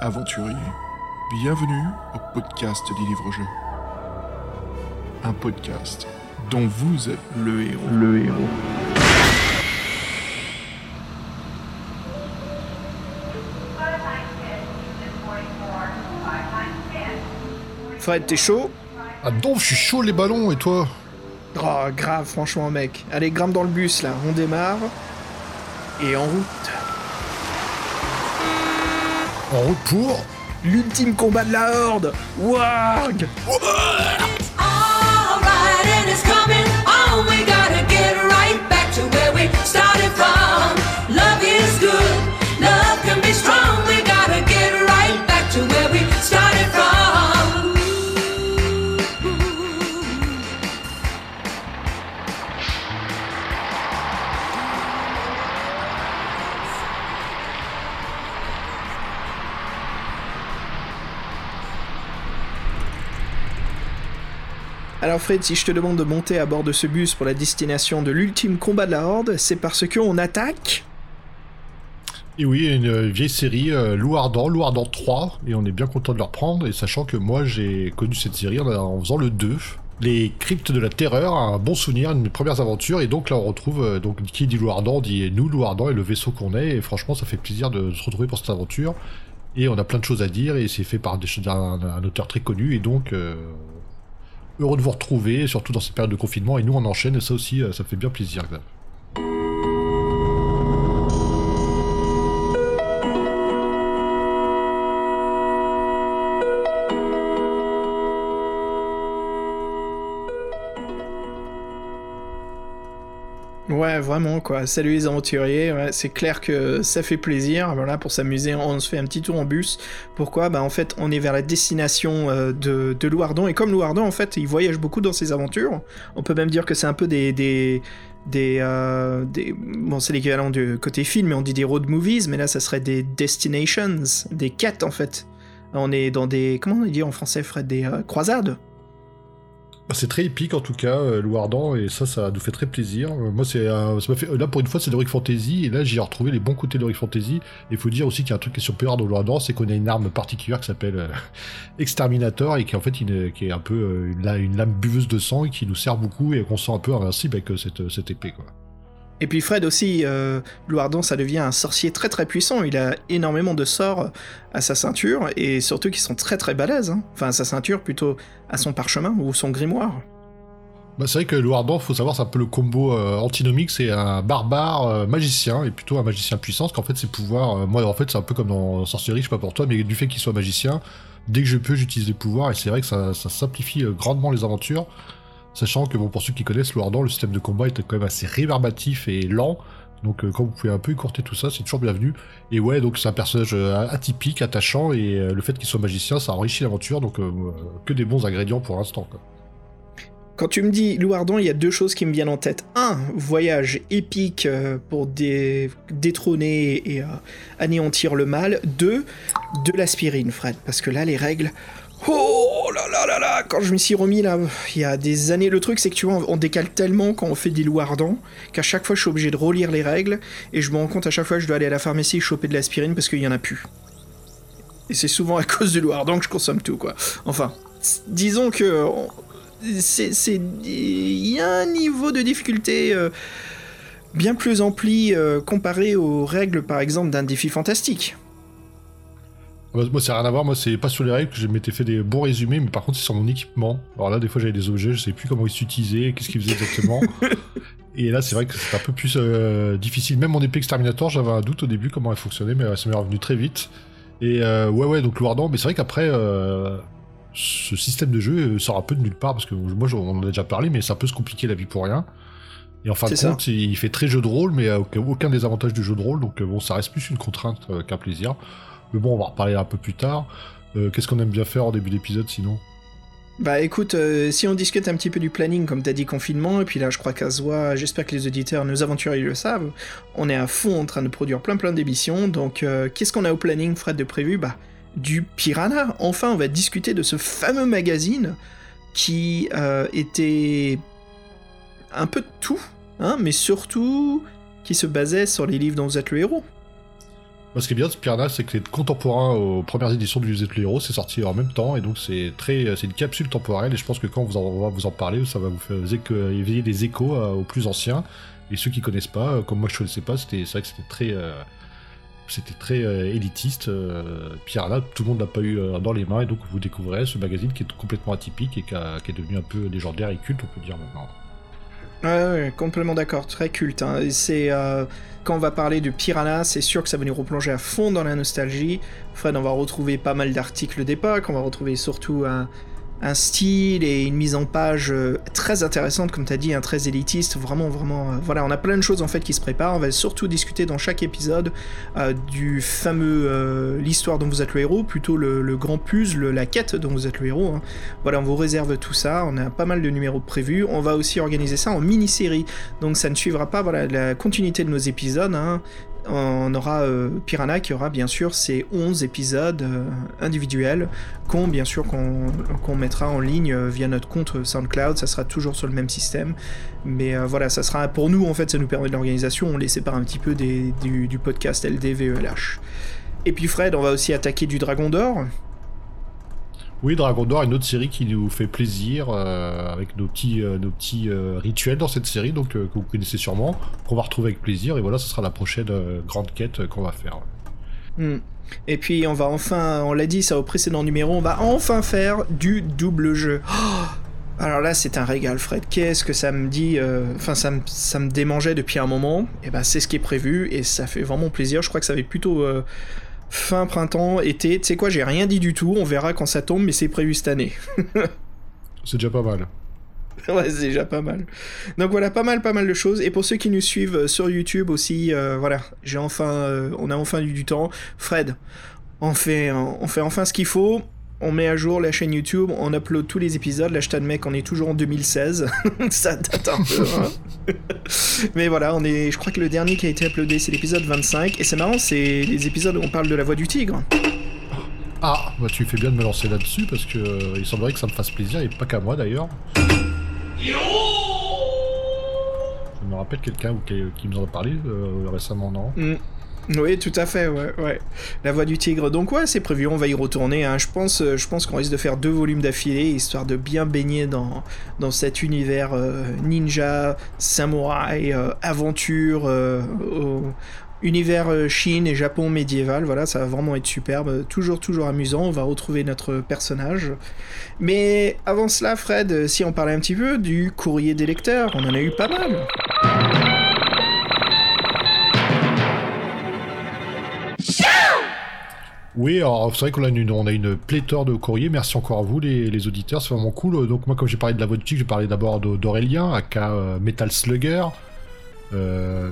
aventuriers. Bienvenue au podcast des livres-jeux. Un podcast dont vous êtes le héros. Le héros. Fred, t'es chaud? Ah donc, je suis chaud les ballons, et toi? Oh, grave, franchement, mec. Allez, grimpe dans le bus, là. On démarre. Et en route. En route pour L'ultime combat de la Horde. Warg Alright, Alors Fred, si je te demande de monter à bord de ce bus pour la destination de l'ultime combat de la Horde, c'est parce que on attaque? Et oui, une euh, vieille série, euh, Loup Ardent, Ardent 3, et on est bien content de le reprendre, et sachant que moi j'ai connu cette série en, faisant le 2. Les Cryptes de la Terreur, un bon souvenir, une de mes premières aventures, et donc là on retrouve, euh, donc qui dit Loup Ardent dit nous Loup Ardent et le vaisseau qu'on est, et franchement ça fait plaisir de se retrouver pour cette aventure, et on a plein de choses à dire, et c'est fait par un auteur très connu, et donc euh, heureux de vous retrouver, surtout dans cette période de confinement, et nous on enchaîne, et ça aussi euh, ça fait bien plaisir. Ouais, vraiment, quoi. Salut les aventuriers, c'est clair que ça fait plaisir. Voilà, pour s'amuser, on se fait un petit tour en bus. Pourquoi? Bah, en fait, on est vers la destination euh, de, de Louardon. Et comme Louardon, en fait, il voyage beaucoup dans ses aventures. On peut même dire que c'est un peu des. des des, euh, des bon c'est l'équivalent du côté film mais on dit des road movies mais là ça serait des destinations des quêtes en fait on est dans des comment on dit en français Fred? Des euh, croisades? C'est très épique en tout cas, euh, et ça, ça nous fait très plaisir. Euh, moi, c'est, euh, ça fait, là pour une fois, c'est l'Heroic Fantasy, et là j'ai retrouvé les bons côtés de Fantasy. Et il faut dire aussi qu'il y a un truc qui est super dans Loup Ardent, c'est qu'on a une arme particulière qui s'appelle euh, Exterminator, et qui en fait, qui est un peu euh, une, la- une lame buveuse de sang, et qui nous sert beaucoup, et qu'on se sent un peu invincible avec cette, cette épée, quoi. Et puis Fred aussi, euh, Louardon, ça devient un sorcier très très puissant. Il a énormément de sorts à sa ceinture et surtout qui sont très très balèzes. hein. Enfin, à sa ceinture plutôt à son parchemin ou son grimoire. Bah, c'est vrai que Loup Ardent, faut savoir, c'est un peu le combo euh, antinomique, c'est un barbare euh, magicien, et plutôt un magicien puissant, parce qu'en fait, ses pouvoirs, euh, moi en fait, c'est un peu comme dans Sorcellerie, je sais pas pour toi, mais du fait qu'il soit magicien, dès que je peux, j'utilise les pouvoirs, et c'est vrai que ça, simplifie grandement les aventures, sachant que, pour ceux qui connaissent Loup Ardent, le système de combat est quand même assez rébarbatif et lent, donc euh, quand vous pouvez un peu écourter tout ça, c'est toujours bienvenu. Et ouais, donc c'est un personnage euh, atypique, attachant, et euh, le fait qu'il soit magicien, ça enrichit l'aventure, donc que des bons ingrédients pour l'instant. Quand tu me dis Louardon, il y a deux choses qui me viennent en tête. Un, voyage épique pour dé- détrôner et anéantir le mal. Deux, de l'aspirine, Fred. Parce que là, les règles. Oh là là là là Quand je me suis remis là, il y a des années, le truc c'est que tu vois, on décale tellement quand on fait des louardons qu'à chaque fois je suis obligé de relire les règles et je me rends compte à chaque fois que je dois aller à la pharmacie et choper de l'aspirine parce qu'il y en a plus. Et c'est souvent à cause du louardon que je consomme tout quoi. Enfin, disons que c'est- il y a un niveau de difficulté euh, bien plus ampli euh, comparé aux règles par exemple d'un défi fantastique. Moi, c'est rien à voir, moi, c'est pas sur les règles que je m'étais fait des bons résumés, mais par contre, c'est sur mon équipement. Alors là, des fois, j'avais des objets, je sais plus comment ils s'utilisaient, qu'est-ce qu'ils faisaient exactement. Et là, c'est vrai que c'est un peu plus euh, difficile. Même mon épée exterminator, j'avais un doute au début comment elle fonctionnait, mais euh, ça m'est revenu très vite. Et euh, ouais, ouais, donc Louardon, mais c'est vrai qu'après, euh, ce système de jeu sort un peu de nulle part, parce que moi, j'en- on en a déjà parlé, mais c'est un peu se compliquer la vie pour rien. Et en fin de ça. compte, il fait très jeu de rôle, mais aucun, des avantages du jeu de rôle, donc bon, ça reste plus une contrainte qu'un plaisir. Mais bon, on va reparler un peu plus tard. Euh, Qu'est-ce qu'on aime bien faire en début d'épisode sinon? Bah écoute, euh, si on discute un petit peu du planning, comme t'as dit, confinement, et puis là je crois qu'à Zoa, j'espère que les auditeurs, nos aventuriers le savent, on est à fond en train de produire plein plein d'émissions, donc euh, qu'est-ce qu'on a au planning, Fred, de prévu? Bah du Piranha. Enfin, on va discuter de ce fameux magazine qui était un peu de tout, hein, mais surtout qui se basait sur les livres dont vous êtes le héros. Ce qui est bien de Piranha, c'est que c'est contemporain aux premières éditions du le héros, c'est sorti en même temps, et donc c'est très, c'est une capsule temporelle, et je pense que quand vous en- on va vous en parler, ça va vous faire éveiller des échos euh, aux plus anciens, et ceux qui connaissent pas, euh, comme moi je connaissais pas, c'était, c'est vrai que c'était très, euh, c'était très élitiste. Euh, Piranha, tout le monde l'a pas eu dans les mains, et donc vous découvrez ce magazine qui est complètement atypique et qui, qui est devenu un peu légendaire et culte, on peut dire maintenant. Ouais, complètement d'accord, très culte. hein. C'est euh, quand on va parler de Piranha, c'est sûr que ça va nous replonger à fond dans la nostalgie. Fred, on va retrouver pas mal d'articles d'époque, on va retrouver surtout un, un style et une mise en page euh, très intéressante, comme tu as dit, un très élitiste. Vraiment, vraiment. euh, voilà, on a plein de choses en fait qui se préparent. On va surtout discuter dans chaque épisode euh, du fameux l'histoire dont vous êtes le héros, plutôt le, grand puzzle, la quête dont vous êtes le héros. hein. Voilà, on vous réserve tout ça. On a pas mal de numéros prévus. On va aussi organiser ça en mini-série. Donc ça ne suivra pas la continuité de nos épisodes. hein. On aura euh, Piranha qui aura bien sûr ses 11 épisodes euh, individuels qu'on bien sûr qu'on mettra en ligne euh, via notre compte SoundCloud. Ça sera toujours sur le même système. Mais voilà, ça sera pour nous en fait, ça nous permet de l'organisation. On les sépare un petit peu du, du podcast LDVELH. Et puis Fred, on va aussi attaquer du Dragon d'Or. Oui, Dragon d'Or, une autre série qui nous fait plaisir euh, avec nos petits, euh, nos petits euh, rituels dans cette série, donc que vous connaissez sûrement, qu'on va retrouver avec plaisir. Et voilà, ce sera la prochaine grande quête qu'on va faire. Hmm. Et puis on va enfin, on l'a dit ça au précédent numéro, on va enfin faire du double jeu. Oh alors là c'est un régal Fred, qu'est-ce que ça me dit Enfin ça, me, ça me démangeait depuis un moment, et ben c'est ce qui est prévu et ça fait vraiment plaisir, je crois que ça va être plutôt fin printemps, été, tu sais quoi j'ai rien dit du tout, on verra quand ça tombe mais c'est prévu cette année. C'est déjà pas mal. ouais, c'est déjà pas mal. Donc voilà, pas mal, pas mal de choses. Et pour ceux qui nous suivent euh, sur YouTube aussi, euh, voilà, j'ai enfin, euh, on a enfin eu du temps. Fred, on fait, on fait enfin ce qu'il faut. On met à jour la chaîne YouTube, on upload tous les épisodes. Là, je t'admets qu'on est toujours en 2016. Ça date un peu. hein. Mais voilà, on est. Je crois que le dernier qui a été uploadé, c'est l'épisode 25. Et c'est marrant, c'est les épisodes où on parle de la voix du tigre. Ah, bah tu fais bien de me lancer là-dessus parce que euh, il semblerait que ça me fasse plaisir et pas qu'à moi d'ailleurs. Je me rappelle quelqu'un qui nous en a parlé euh, récemment, non? Mm. Oui, tout à fait, ouais. La voix du tigre. Donc ouais, c'est prévu, on va y retourner. hein. Je pense, euh, je pense qu'on risque de faire deux volumes d'affilée, histoire de bien baigner dans, dans cet univers euh, ninja, samouraï, euh, aventure, univers Chine et Japon médiéval. Voilà, ça va vraiment être superbe. Toujours, toujours amusant. On va retrouver notre personnage. Mais avant cela, Fred, si on parlait un petit peu du courrier des lecteurs, on en a eu pas mal. Oui, alors c'est vrai qu'on a une, on a une pléthore de courriers. Merci encore à vous, les, les auditeurs, c'est vraiment cool. Donc moi, comme j'ai parlé de la tigre, j'ai parlé d'abord d'Aurélien, aka euh, Metal Slugger. Euh,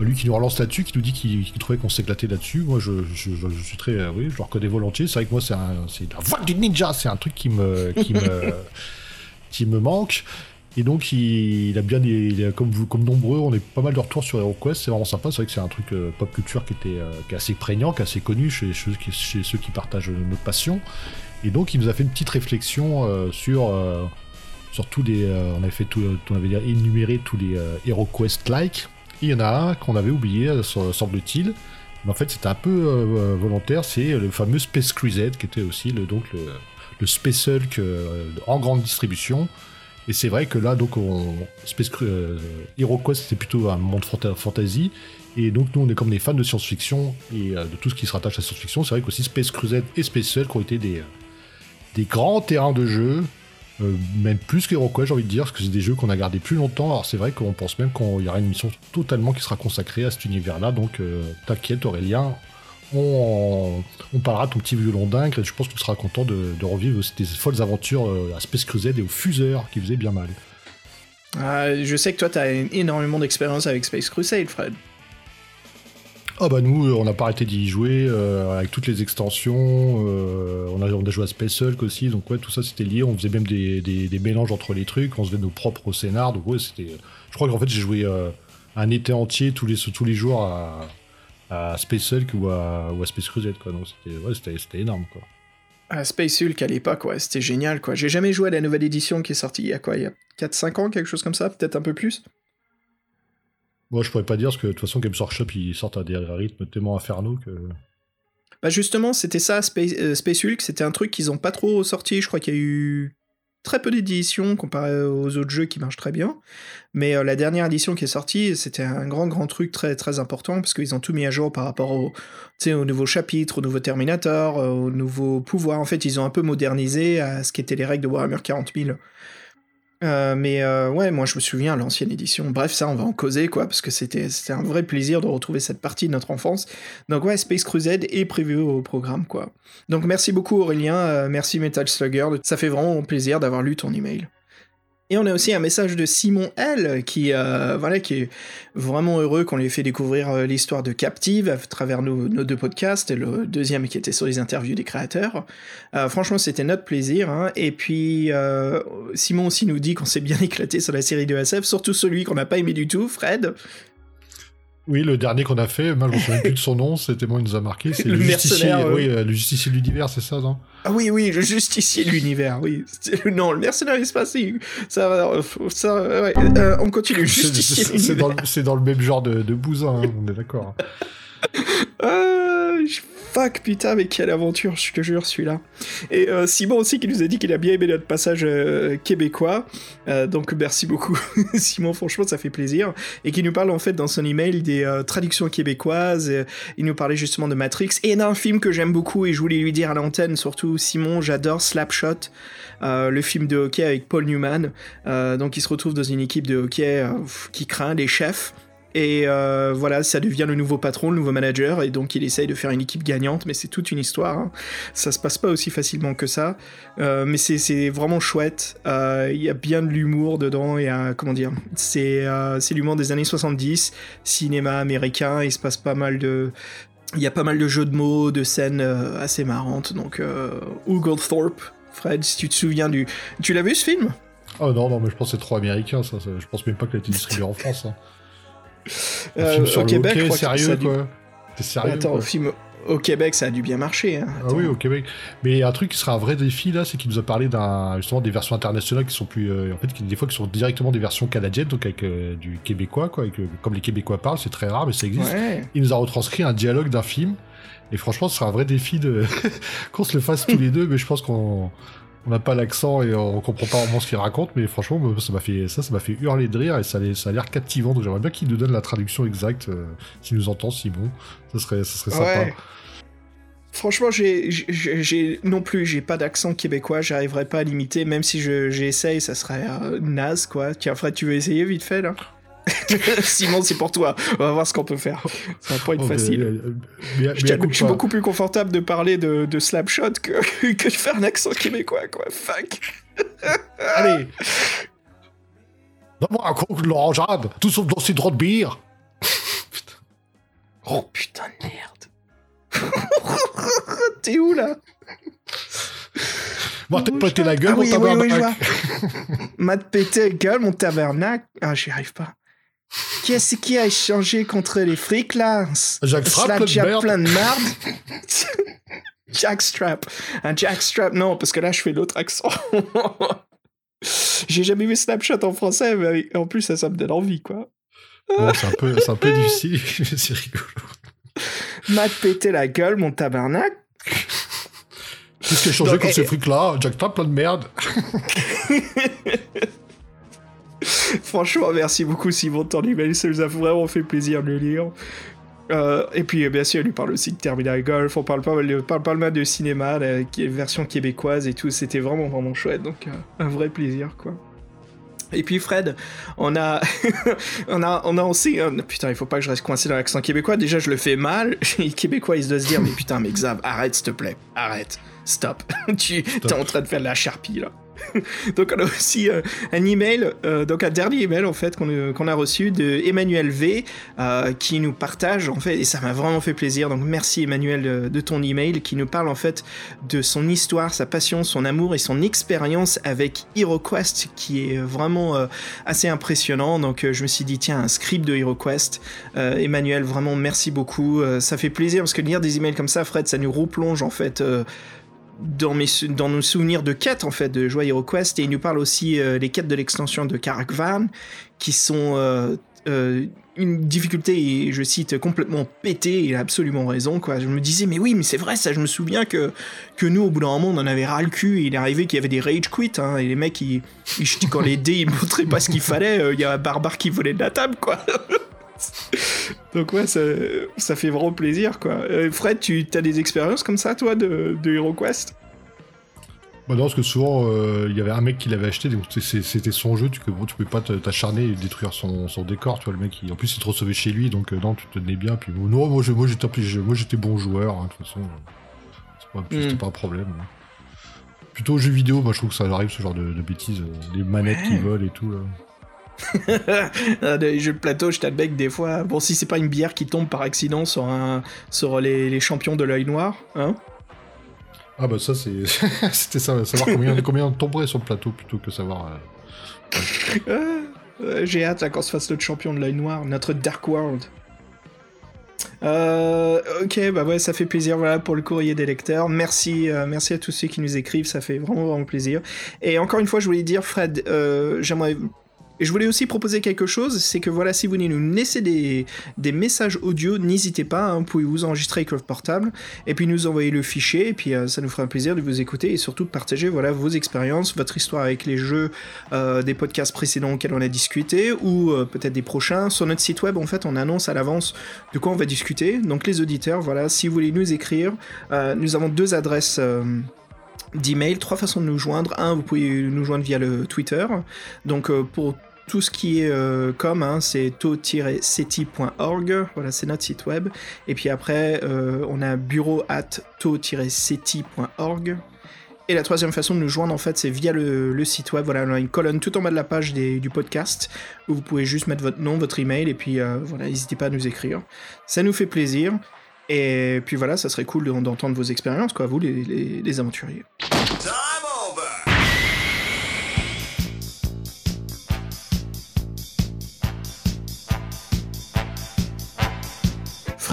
lui qui nous relance là-dessus, qui nous dit qu'il trouvait qu'on s'éclatait là-dessus. Moi, je, je- je- je suis très, euh, oui, je le reconnais volontiers. C'est vrai que moi, c'est un- c'est la voix du ninja, c'est un truc qui me, qui me, qui me manque. Et donc, il, a bien, des- il comme vous, comme nombreux, on est pas mal de retours sur HeroQuest. C'est vraiment sympa. C'est vrai que c'est un truc euh, pop culture qui était, euh, est assez prégnant, qui est assez connu chez, ceux qui- partagent notre passion. Et donc, il nous a fait une petite réflexion euh, sur, sur tous les, on avait fait tout, on avait énuméré tous les HeroQuest like. Et il y en a un qu'on avait oublié, semble-t-il. Mais en fait, c'était un peu volontaire. C'est le fameux Space Crusade, qui était aussi le, donc le, le Space Hulk en grande distribution. Et c'est vrai que là, donc, on, Space euh, HeroQuest, c'était plutôt un monde fanta- fantasy. Et donc, nous, on est comme des fans de science-fiction et euh, de tout ce qui se rattache à la science-fiction. C'est vrai qu'aussi Space Crusade et Space Hulk ont été des, grands terrains de jeu, euh, même plus qu'HeroQuest, j'ai envie de dire, parce que c'est des jeux qu'on a gardés plus longtemps. Alors, c'est vrai qu'on pense même qu'il y aura une mission totalement qui sera consacrée à cet univers-là. Donc, t'inquiète, Aurélien. On, on parlera de ton petit violon dingue et je pense que tu seras content de, de revivre des folles aventures euh, à Space Crusade et au Fuseur qui faisaient bien mal. Ah, je sais que toi, t'as énormément d'expérience avec Space Crusade, Fred. Ah bah nous, euh, on n'a pas arrêté d'y jouer euh, avec toutes les extensions. euh, on, a, on a joué à Space Hulk aussi, donc ouais, tout ça c'était lié. On faisait même des, des- des mélanges entre les trucs, on faisait nos propres scénars. Donc ouais, c'était. Je crois qu'en fait j'ai joué un été entier tous les tous les jours à, à Space Hulk ou à, ou à Space Crusade quoi. Donc c'était ouais, c'était c'était énorme quoi. Ah, Space Hulk à l'époque, ouais, c'était génial, quoi. J'ai jamais joué à la nouvelle édition qui est sortie il y a quoi Il y a 4-5 ans, quelque chose comme ça Peut-être un peu plus Moi, je pourrais pas dire parce que de toute façon, Games Workshop ils sortent à des rythmes tellement infernaux que. Bah justement, c'était ça, Space, euh, Space Hulk, c'était un truc qu'ils ont pas trop sorti. Je crois qu'il y a eu très peu d'éditions comparé aux autres jeux qui marchent très bien. Mais euh, la dernière édition qui est sortie, c'était un grand, grand truc très, très important parce qu'ils ont tout mis à jour par rapport au, au nouveau chapitre, au nouveau Terminator, euh, au nouveau pouvoir. En fait, ils ont un peu modernisé à ce qu'étaient les règles de Warhammer 40 000. Euh, mais euh, ouais, moi je me souviens l'ancienne édition. Bref, ça on va en causer quoi, parce que c'était un vrai plaisir de retrouver cette partie de notre enfance. Donc ouais, Space Crusade est prévu au programme quoi. Donc merci beaucoup Aurélien, euh, merci Metal Slugger, ça fait vraiment plaisir d'avoir lu ton email. Et on a aussi un message de Simon L qui, euh, est vraiment heureux qu'on lui ait fait découvrir euh, l'histoire de Captive à travers nos, deux podcasts, et le deuxième qui était sur les interviews des créateurs. Euh, franchement, c'était notre plaisir. hein. Et puis, Simon aussi nous dit qu'on s'est bien éclaté sur la série de SF, surtout celui qu'on n'a pas aimé du tout, Fred. Oui, le dernier qu'on a fait, moi je me souviens plus de son nom, c'était moi, il nous a marqué. C'est Le le, justicier, mercenaire, euh. oui, euh, le justicier de l'univers, c'est ça, non? Ah oui, oui, le justicier de l'univers, oui. C'est- Non, le mercenaire espacier, ça, va, ça, ouais. Euh, on continue, justicier C'est dans, le- c'est dans le même genre de, de bousin, hein, on est d'accord. Ah, je- putain, mais quelle aventure, je te jure, celui-là. Et euh, Simon aussi qui nous a dit qu'il a bien aimé notre passage euh, québécois. Euh, donc merci beaucoup, Simon, franchement, ça fait plaisir. Et qui nous parle en fait dans son email des traductions québécoises. Il nous parlait justement de Matrix et d'un film que j'aime beaucoup et je voulais lui dire à l'antenne, surtout Simon, j'adore Slapshot. Le film de hockey avec Paul Newman. Donc il se retrouve dans une équipe de hockey qui craint les chefs. Et euh, voilà, ça devient le nouveau patron, le nouveau manager, et donc il essaye de faire une équipe gagnante, mais c'est toute une histoire. hein. Ça se passe pas aussi facilement que ça, Euh, mais c'est- vraiment chouette. Euh, Il y a bien de l'humour dedans, a, comment dire, c'est l'humour des années 70, cinéma américain, il se passe pas mal de... Il y a pas mal de jeux de mots, de scènes assez marrantes, donc euh, Oglethorpe, Fred, si tu te souviens du... Tu l'as vu ce film? Oh non, non, mais je pense que c'est trop américain, ça- Je pense même pas qu'il a été distribué en France. Hein. Un Euh, film sur au le Québec, je que ça sérieux, dû- quoi. T'es sérieux Attends, quoi. au film au Québec, ça a dû bien marcher. Hein. Ah oui, au Québec. Mais un truc qui sera un vrai défi là, c'est qu'il nous a parlé d'un justement des versions internationales qui sont plus, euh, en fait, qui, des fois qui sont directement des versions canadiennes, donc avec euh, du québécois, quoi, avec, euh, comme les Québécois parlent, c'est très rare, mais ça existe. Ouais. Il nous a retranscrit un dialogue d'un film, et franchement, ce sera un vrai défi de qu'on se le fasse tous les deux, mais je pense qu'on on n'a pas l'accent et on comprend pas vraiment ce qu'il raconte, mais franchement, ça m'a fait ça, ça fait hurler de rire et ça, ça a l'air captivant. Donc j'aimerais bien qu'il nous donne la traduction exacte, euh, s'il nous entend, Simon. Ça serait, ça serait sympa. Franchement, j'ai, non plus, j'ai pas d'accent québécois, j'arriverai pas à l'imiter, même si je, j'essaye, ça serait euh, naze, quoi. Tiens, Fred, tu veux essayer vite fait, là? Simon, c'est pour toi. On va voir ce qu'on peut faire. Ça va pas être Oh, facile. euh, mais- mais je, suis beaucoup plus confortable de parler de, de Slapshot que, que de faire un accent québécois, quoi. Fuck. Allez Donne-moi un coup de l'orangeade, tout sauf dans ces droits de bière Oh putain de merde. T'es où, là? Moi, t'es pété la gueule, Ah mon oui, oui, oui. M'a pété la gueule, mon tabernacle. Ah, j'y arrive pas. Qu'est-ce qui a échangé contre les frics, là? Jack Strap, plein de Slapjack merde. plein de merde. Jackstrap. Un Jackstrap, non, parce que là, je fais l'autre accent. J'ai jamais vu Snapchat en français, mais en plus, ça, ça me donne envie, quoi. Bon, c'est un peu, c'est un peu difficile, mais c'est rigolo. M'a pété la gueule, mon tabernacle. Qu'est-ce qui a changé contre et- ces frics-là? Jack Strap, plein de merde. Franchement, merci beaucoup Simon de ton email, ça nous a vraiment fait plaisir de le lire. Euh, et puis, bien sûr, il lui parle aussi de Terminal Golf, on parle pas de, parle pas mal de cinéma, la version québécoise et tout, c'était vraiment, vraiment chouette, donc euh, un vrai plaisir, quoi. Et puis Fred, on a, on a, on a aussi, euh, putain, il faut pas que je reste coincé dans l'accent québécois. Déjà, je le fais mal. Les Québécois, ils doivent se dire, mais putain, mais Xav, arrête, s'il te plaît, arrête, stop. tu es en train de faire de la charpie là. donc on a aussi euh, un email, euh, donc un dernier email en fait qu'on euh, a reçu de Emmanuel V qui nous partage en fait et ça m'a vraiment fait plaisir. Donc merci Emmanuel de, de ton email qui nous parle en fait de son histoire, sa passion, son amour et son expérience avec HeroQuest qui est vraiment assez impressionnant. Donc je me suis dit tiens un script de HeroQuest. Emmanuel vraiment merci beaucoup. Ça fait plaisir parce que lire des emails comme ça Fred ça nous replonge en fait. Dans, nos souvenirs de quêtes en fait de jouer à HeroQuest et il nous parle aussi euh, des quêtes de l'extension de Karakvan qui sont euh, euh, une difficulté, je cite, complètement pété, il a absolument raison, quoi. Je me disais, mais oui, mais c'est vrai, ça, je me souviens que, que nous, au bout d'un moment, on en avait ras le cul, et il est arrivé qu'il y avait des rage quits, hein, et les mecs, ils, ils- quand les dés, ils montraient pas ce qu'il fallait, euh, il y a un barbare qui volait de la table, quoi. Donc ouais, ça, ça fait vraiment plaisir, quoi. Euh, Fred, tu as des expériences comme ça, toi, de, de HeroQuest? Bah non, parce que souvent, euh, il y avait un mec qui l'avait acheté, donc c'était son jeu, tu, que, bon, tu pouvais pas t'acharner et détruire son, son décor, tu vois, le mec, il- en plus il te recevait chez lui, donc euh, non, tu te tenais bien, puis bon, non, moi je- moi, j'étais je- moi, j'étais bon joueur, hein, de toute façon, euh, pas- c'était Mm. pas un problème. hein. Plutôt aux jeux vidéo, moi je trouve que ça arrive, ce genre de, de bêtises, euh, les manettes qui volent et tout, là. Ah, les jeux de plateau, je t'adbec des fois. Bon, si c'est pas une bière qui tombe par accident sur, un, sur les, les champions de l'œil noir, hein Ah bah ça, c'est c'était ça, savoir combien, combien tomberait sur le plateau, plutôt que savoir... euh, Ah, euh, J'ai hâte qu'on se fasse notre champion de l'œil noir, notre Dark World. Euh, ok, bah ouais, ça fait plaisir voilà, pour le courrier des lecteurs. Merci, euh, merci à tous ceux qui nous écrivent, ça fait vraiment, vraiment plaisir. Et encore une fois, je voulais dire, Fred, euh, j'aimerais. Et je voulais aussi proposer quelque chose, c'est que voilà, si vous voulez nous laisser des, messages audio, n'hésitez pas, hein, vous pouvez vous enregistrer avec votre portable, et puis nous envoyer le fichier, et puis euh, ça nous fera un plaisir de vous écouter, et surtout de partager voilà, vos expériences, votre histoire avec les jeux euh, des podcasts précédents auxquels on a discuté, ou euh, peut-être des prochains. Sur notre site web, en fait, on annonce à l'avance de quoi on va discuter. Donc les auditeurs, voilà, si vous voulez nous écrire, nous avons deux adresses. d'email, trois façons de nous joindre. Un, vous pouvez nous joindre via le Twitter. Donc euh, pour tout ce qui est euh, com, hein, c'est to-seti.org, voilà, c'est notre site web. Et puis après, euh, on a bureau at to-seti.org. Et la troisième façon de nous joindre, en fait, c'est via le, site web. Voilà, on a une colonne tout en bas de la page du podcast où vous pouvez juste mettre votre nom, votre email, et puis euh, voilà, n'hésitez pas à nous écrire. Ça nous fait plaisir. Et puis voilà, ça serait cool de- d'entendre vos expériences, quoi, vous, les, aventuriers.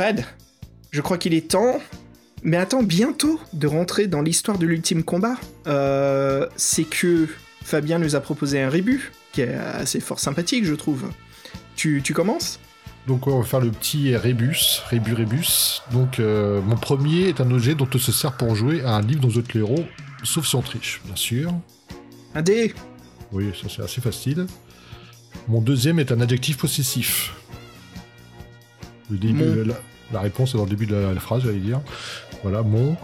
Fred, je crois qu'il est temps, mais attends, bientôt, de rentrer dans l'histoire de l'ultime combat. Euh, c'est que Fabien nous a proposé un rébut, qui est assez fort sympathique, je trouve. Tu, tu commences? Donc on va faire le petit rébus, rébus rébus. Donc euh, mon premier est un objet dont on se sert pour jouer à un livre dont êtes le héros, sauf si on triche, bien sûr. Un dé Oui, ça c'est assez facile. Mon deuxième est un adjectif possessif. Le début, Mon. la, la réponse est dans le début de la, la phrase, j'allais dire. Voilà, mon.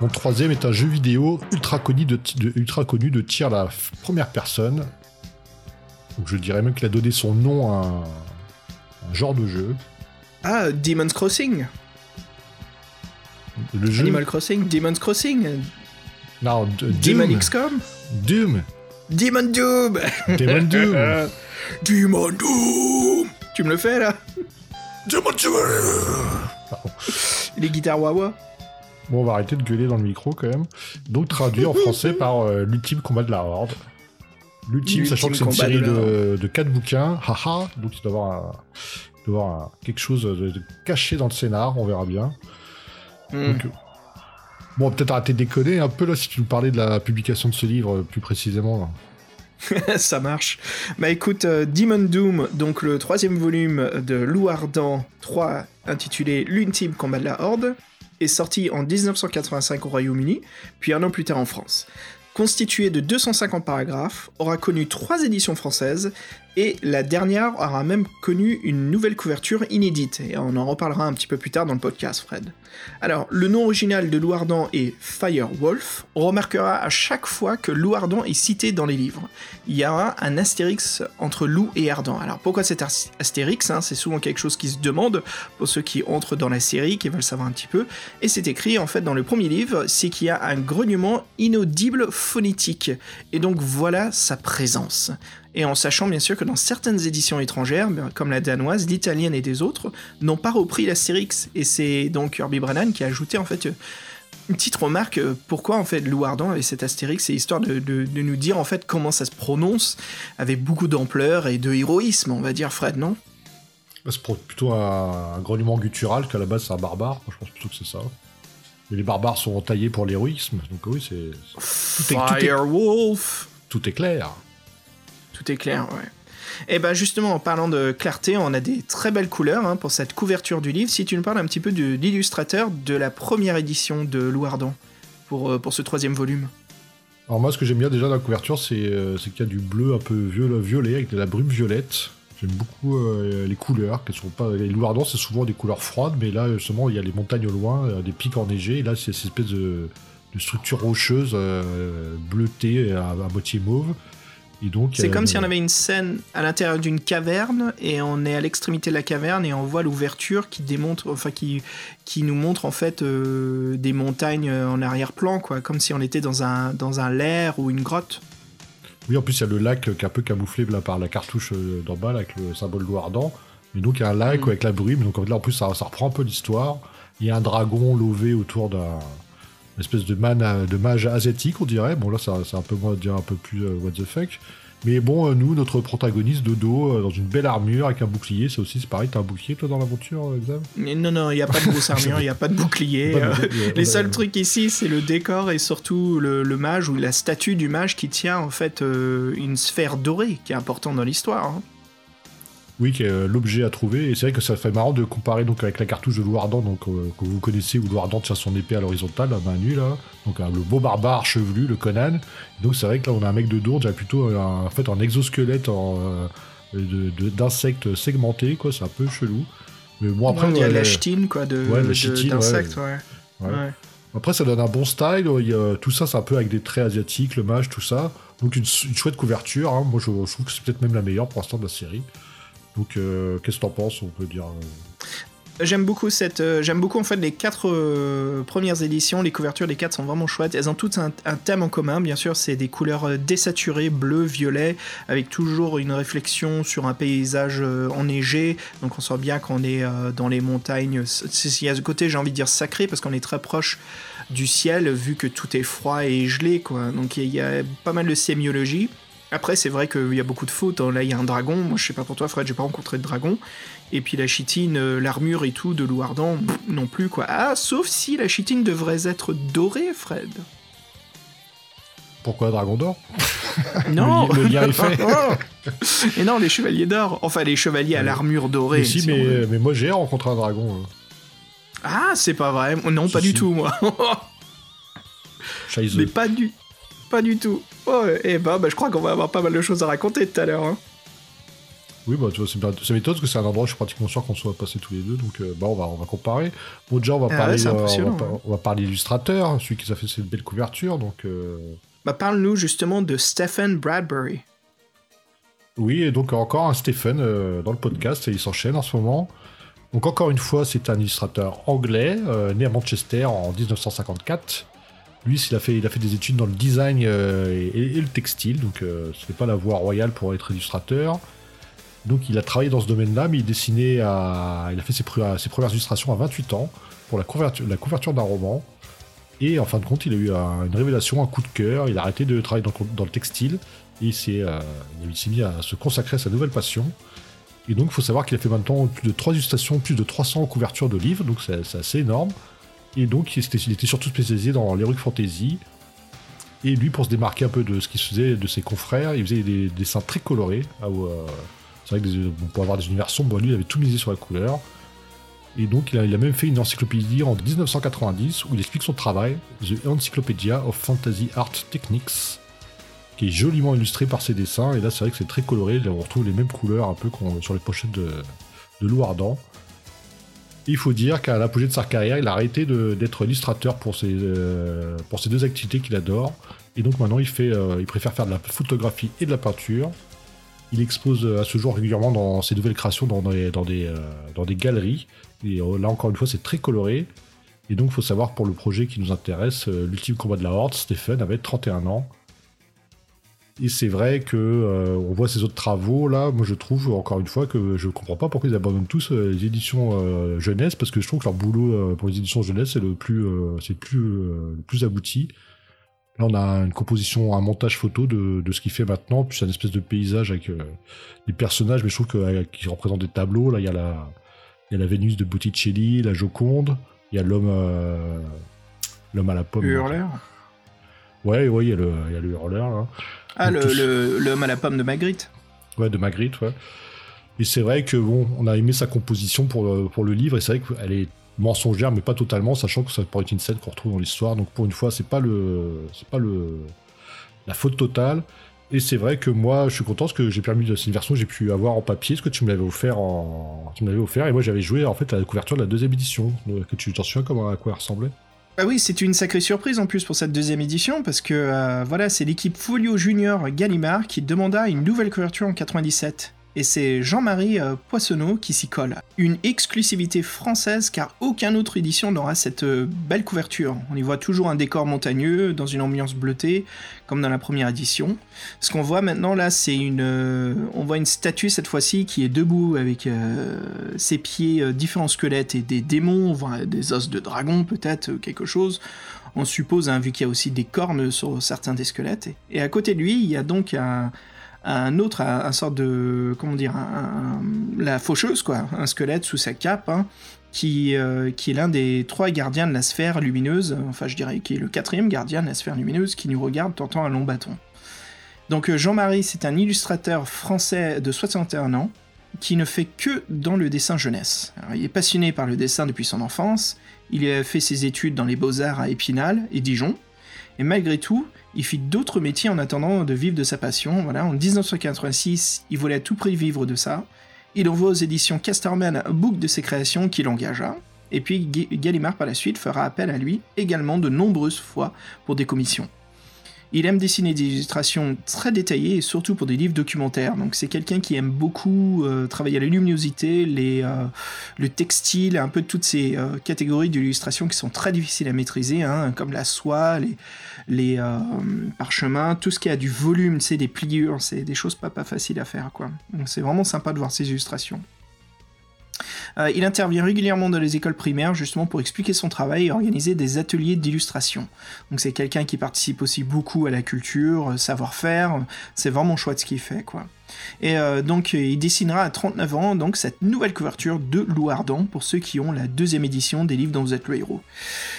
Mon troisième est un jeu vidéo ultra connu de, ultra connu de tir à la première personne. Donc je dirais même qu'il a donné son nom à un, un genre de jeu. Ah, Demon's Crossing Le jeu. Animal Crossing Demon's Crossing Non, Demon Doom. XCOM Doom. Demon Doom Demon Doom. Demon Doom Tu me le fais, là? Les guitares Wawa Bon, on va arrêter de gueuler dans le micro quand même. Donc traduit en français par euh, l'ultime combat de la Horde. L'ultime, sachant que c'est une série de 4 bouquins, haha, donc il doit y avoir, un- il doit y avoir un- quelque chose de, de caché dans le scénar, on verra bien. Hmm. Donc, euh, bon, peut-être arrêter de déconner un peu là si tu nous parlais de la publication de ce livre euh, plus précisément. là. Ça marche. Bah écoute, euh, Demon Doom, donc le troisième volume de Lou Ardent 3, intitulé L'ultime combat de la Horde, est sorti en 1985 au Royaume-Uni, puis un an plus tard en France. Constitué de 250 paragraphes, aura connu trois éditions françaises, et la dernière aura même connu une nouvelle couverture inédite, et on en reparlera un petit peu plus tard dans le podcast, Fred. Alors, le nom original de Louardan est Firewolf. On remarquera à chaque fois que Louardan est cité dans les livres. Il y aura un astérix entre Loup et Ardan. Alors pourquoi cet as- astérix hein? C'est souvent quelque chose qui se demande pour ceux qui entrent dans la série, qui veulent savoir un petit peu. Et c'est écrit en fait dans le premier livre, c'est qu'il y a un grognement inaudible phonétique. Et donc voilà sa présence. Et en sachant bien sûr que dans certaines éditions étrangères, ben, comme la danoise, l'italienne et des autres, n'ont pas repris l'Astérix. Et c'est donc Herbie Brennan qui a ajouté en fait euh, une petite remarque euh, pourquoi en fait Lou Ardent avait cet Astérix, c'est histoire de, de- de nous dire en fait comment ça se prononce avec beaucoup d'ampleur et de héroïsme, on va dire Fred, non? C'est pour- plutôt un, un grognement guttural qu'à la base c'est un barbare. Moi, je pense plutôt que c'est ça. Mais les barbares sont taillés pour l'héroïsme, donc oui, c'est tout est- tout est- Firewolf tout est clair. Tout est clair, ouais. Et ben justement, en parlant de clarté, on a des très belles couleurs hein, pour cette couverture du livre. Si tu nous parles un petit peu de l'illustrateur de la première édition de Louardan pour, euh, pour ce troisième volume. Alors moi, ce que j'aime bien déjà dans la couverture, c'est euh, qu'il y a du bleu un peu violet, violet avec de la brume violette. J'aime beaucoup euh, les couleurs, sont pas. Les Louardans, c'est souvent des couleurs froides, mais là, justement, il y a les montagnes au loin, des pics enneigés, et là, c'est cette espèce de, structure rocheuse bleutée à moitié mauve. Et C'est euh, comme si on avait une scène à l'intérieur d'une caverne et on est à l'extrémité de la caverne et on voit l'ouverture qui démontre, enfin qui, qui nous montre en fait euh, des montagnes en arrière-plan, quoi, comme si on était dans un, dans un lair ou une grotte. Oui, en plus, il y a le lac qui est un peu camouflé là, par la cartouche euh, d'en bas, là, avec le symbole ardent. Mais donc, il y a un lac Mm. avec la brume. Donc, en fait, là, en plus, ça, ça reprend un peu l'histoire. Il y a un dragon lové autour d'un une espèce de, man, euh, de mage asiatique, on dirait. Bon, là, ça- c'est un peu moins dire un peu plus euh, what the fuck. Mais bon, euh, nous, notre protagoniste, Dodo, euh, dans une belle armure avec un bouclier, ça aussi, c'est pareil. T'as un bouclier, toi, dans l'aventure, Xav? Non, non, il n'y a pas de grosse armure, il n'y a pas de bouclier. Pas de euh, bouclier, Les seuls trucs ici, c'est le décor et surtout le, le mage ou la statue du mage qui tient en fait une sphère dorée qui est importante dans l'histoire. hein. Oui, qui est euh, l'objet à trouver. Et c'est vrai que ça fait marrant de comparer donc avec la cartouche de Louardan, donc euh, que vous connaissez, où Louardan tient son épée à l'horizontale, la main nue là. Donc euh, le beau barbare chevelu, le Conan. Et donc c'est vrai que là on a un mec de on dirait plutôt euh, un, en fait un exosquelette en, euh, d'insectes segmentés, quoi. C'est un peu chelou. Mais bon après, on dirait de la chitine quoi, de, Ouais, d'insectes, ouais. ouais. Ouais. Après, ça donne un bon style. Il y a- tout ça, c'est un peu avec des traits asiatiques, le mage, tout ça. Donc, une, une chouette couverture. hein. Moi, je, je trouve que c'est peut-être même la meilleure pour l'instant de la série. Euh, qu'est-ce que t'en penses On peut dire. euh, J'aime beaucoup cette, euh, j'aime beaucoup en fait les quatre premières éditions. Les couvertures des quatre sont vraiment chouettes. Elles ont toutes un, thème en commun, bien sûr. C'est des couleurs désaturées, bleu, violet, avec toujours une réflexion sur un paysage enneigé. Donc on sent bien qu'on est dans les montagnes. Il y a ce côté, j'ai envie de dire sacré, parce qu'on est très proche du ciel, vu que tout est froid et gelé. Donc il y a pas mal de sémiologie. Après, c'est vrai qu'il y a beaucoup de fautes. hein. Là, il y a un dragon. Moi, je sais pas pour toi, Fred, j'ai pas rencontré de dragon. Et puis la chitine, euh, l'armure et tout de Louardan, non plus quoi. Ah, sauf si la chitine devrait être dorée, Fred. Pourquoi Dragon d'Or? Non Le li- le lien est fait. Et non, les chevaliers d'or. Enfin, les chevaliers à l'armure dorée. mais, si, si on mais, mais moi, j'ai rencontré un dragon. euh. Ah, c'est pas vrai. Non, Si, pas du tout, moi. Mais pas du... Pas du tout. Oh, et bah, bah, je crois qu'on va avoir pas mal de choses à raconter tout à l'heure. hein. Oui, bah, tu vois, ça m'étonne parce que c'est un endroit où je suis pratiquement sûr qu'on soit passés tous les deux. Donc, euh, bah, on, va, on va comparer. Bon, déjà, on va Ah parler, ouais, euh, on va, on parler illustrateur, celui qui a fait cette belle couverture. Donc, euh, Bah, parle-nous justement de Stephen Bradbury. Oui, et donc encore un Stephen euh, dans le podcast, et il s'enchaîne en ce moment. Donc encore une fois, c'est un illustrateur anglais, né à Manchester en 1954. Lui, il a fait, des études dans le design euh, et, le textile, donc euh, ce n'est pas la voie royale pour être illustrateur. Donc il a travaillé dans ce domaine-là, mais il dessinait à... Il a fait ses, pre- ses premières illustrations à 28 ans pour la couverture, d'un roman. Et en fin de compte, il a eu un- une révélation, un coup de cœur. Il a arrêté de travailler dans, le textile et il s'est euh, il s'est mis à se consacrer à sa nouvelle passion. Et donc, il faut savoir qu'il a fait maintenant plus de 3 illustrations, plus de 300 couvertures de livres, donc c'est assez énorme. Et donc, il était, surtout spécialisé dans l'heroic fantasy. Et lui, pour se démarquer un peu de ce qu'il faisait de ses confrères, il faisait des dessins très colorés. Ah, euh, c'est vrai bon, pour avoir des univers sombres, lui, il avait tout misé sur la couleur. Et donc, il a, même fait une encyclopédie en 1990 où il explique son travail, The Encyclopedia of Fantasy Art Techniques, qui est joliment illustré par ses dessins. Et là, c'est vrai que c'est très coloré. On retrouve les mêmes couleurs un peu qu'on sur les pochettes de, de Ardent. Il faut dire qu'à l'apogée de sa carrière, il a arrêté d'être illustrateur pour ses, euh, pour ses deux activités qu'il adore. Et donc maintenant, euh, il préfère faire de la photographie et de la peinture. Il expose euh, à ce jour régulièrement dans ses nouvelles créations dans des, dans des, galeries. Et là, encore une fois, c'est très coloré. Et donc, il faut savoir pour le projet qui nous intéresse, l'ultime combat de la Horde, Stephen avait 31 ans. Et c'est vrai que euh, on voit ces autres travaux là. Moi, je trouve encore une fois que je comprends pas pourquoi ils abandonnent tous euh, les éditions euh, jeunesse parce que je trouve que leur boulot pour les éditions jeunesse c'est le plus, c'est le plus, le plus abouti. Là, on a une composition, un montage photo de, de ce qu'il fait maintenant, puis c'est une espèce de paysage avec des personnages, mais je trouve que, euh, qui représentent des tableaux. Là, il y a la, il y a la Vénus de Botticelli, la Joconde, il y a l'homme, l'homme à la pomme. Hurleur? Ouais, ouais, il y a le, il y a le hurleur là. Ah, Donc, le, le- l'homme à la pomme de Magritte. Ouais, de Magritte, ouais. Et c'est vrai que bon, on a aimé sa composition pour le, pour le livre, et c'est vrai qu'elle est mensongère, mais pas totalement, sachant que ça pourrait être une scène qu'on retrouve dans l'histoire. Donc pour une fois, c'est pas le, c'est pas le, la faute totale. Et c'est vrai que moi, je suis content parce que j'ai permis de c'est une version que j'ai pu avoir en papier, ce que tu me l'avais offert en, tu me l'avais offert, et moi j'avais joué en fait à la couverture de la deuxième édition, euh, que tu t'en souviens comment à quoi elle ressemblait? Ah oui, c'est une sacrée surprise en plus pour cette deuxième édition, parce que euh, voilà, c'est l'équipe Folio Junior Gallimard qui demanda une nouvelle couverture en 97. Et c'est Jean-Marie euh, Poissonneau qui s'y colle. Une exclusivité française car aucune autre édition n'aura cette euh, belle couverture. On y voit toujours un décor montagneux dans une ambiance bleutée, comme dans la première édition. Ce qu'on voit maintenant là, c'est une, euh, on voit une statue cette fois-ci qui est debout avec ses pieds différents squelettes et des démons, des os de dragon peut-être, quelque chose. On suppose, hein, vu qu'il y a aussi des cornes sur certains des squelettes. Et, et à côté de lui, il y a donc un, un autre, un, sorte de, comment dire, la faucheuse quoi, un squelette sous sa cape, hein, qui, euh, qui est l'un des trois gardiens de la sphère lumineuse, enfin je dirais qui est le quatrième gardien de la sphère lumineuse qui nous regarde tentant un long bâton. Donc euh, Jean-Marie, c'est un illustrateur français de 61 ans qui ne fait que dans le dessin jeunesse. Il est passionné par le dessin depuis son enfance, il a fait ses études dans les beaux-arts à Épinal et Dijon, et malgré tout, il fit d'autres métiers en attendant de vivre de sa passion. Voilà, en 1986, il voulait à tout prix vivre de ça. Il envoie aux éditions Casterman un book de ses créations qui l'engagea. Et puis Ga- Gallimard par la suite fera appel à lui également de nombreuses fois pour des commissions. Il aime dessiner des illustrations très détaillées et surtout pour des livres documentaires. Donc c'est quelqu'un qui aime beaucoup euh, travailler la luminosité, euh, le textile, un peu toutes ces euh, catégories d'illustration qui sont très difficiles à maîtriser, hein, comme la soie, les, euh, parchemins, tout ce qui a du volume, c'est des pliures, c'est des choses pas, faciles à faire. Donc c'est vraiment sympa de voir ces illustrations. Euh, il intervient régulièrement dans les écoles primaires justement pour expliquer son travail et organiser des ateliers d'illustration. Donc c'est quelqu'un qui participe aussi beaucoup à la culture, euh, savoir-faire, c'est vraiment chouette ce qu'il fait quoi. Et euh, donc il dessinera à 39 ans donc cette nouvelle couverture de Lou Ardent pour ceux qui ont la deuxième édition des livres dont vous êtes le héros.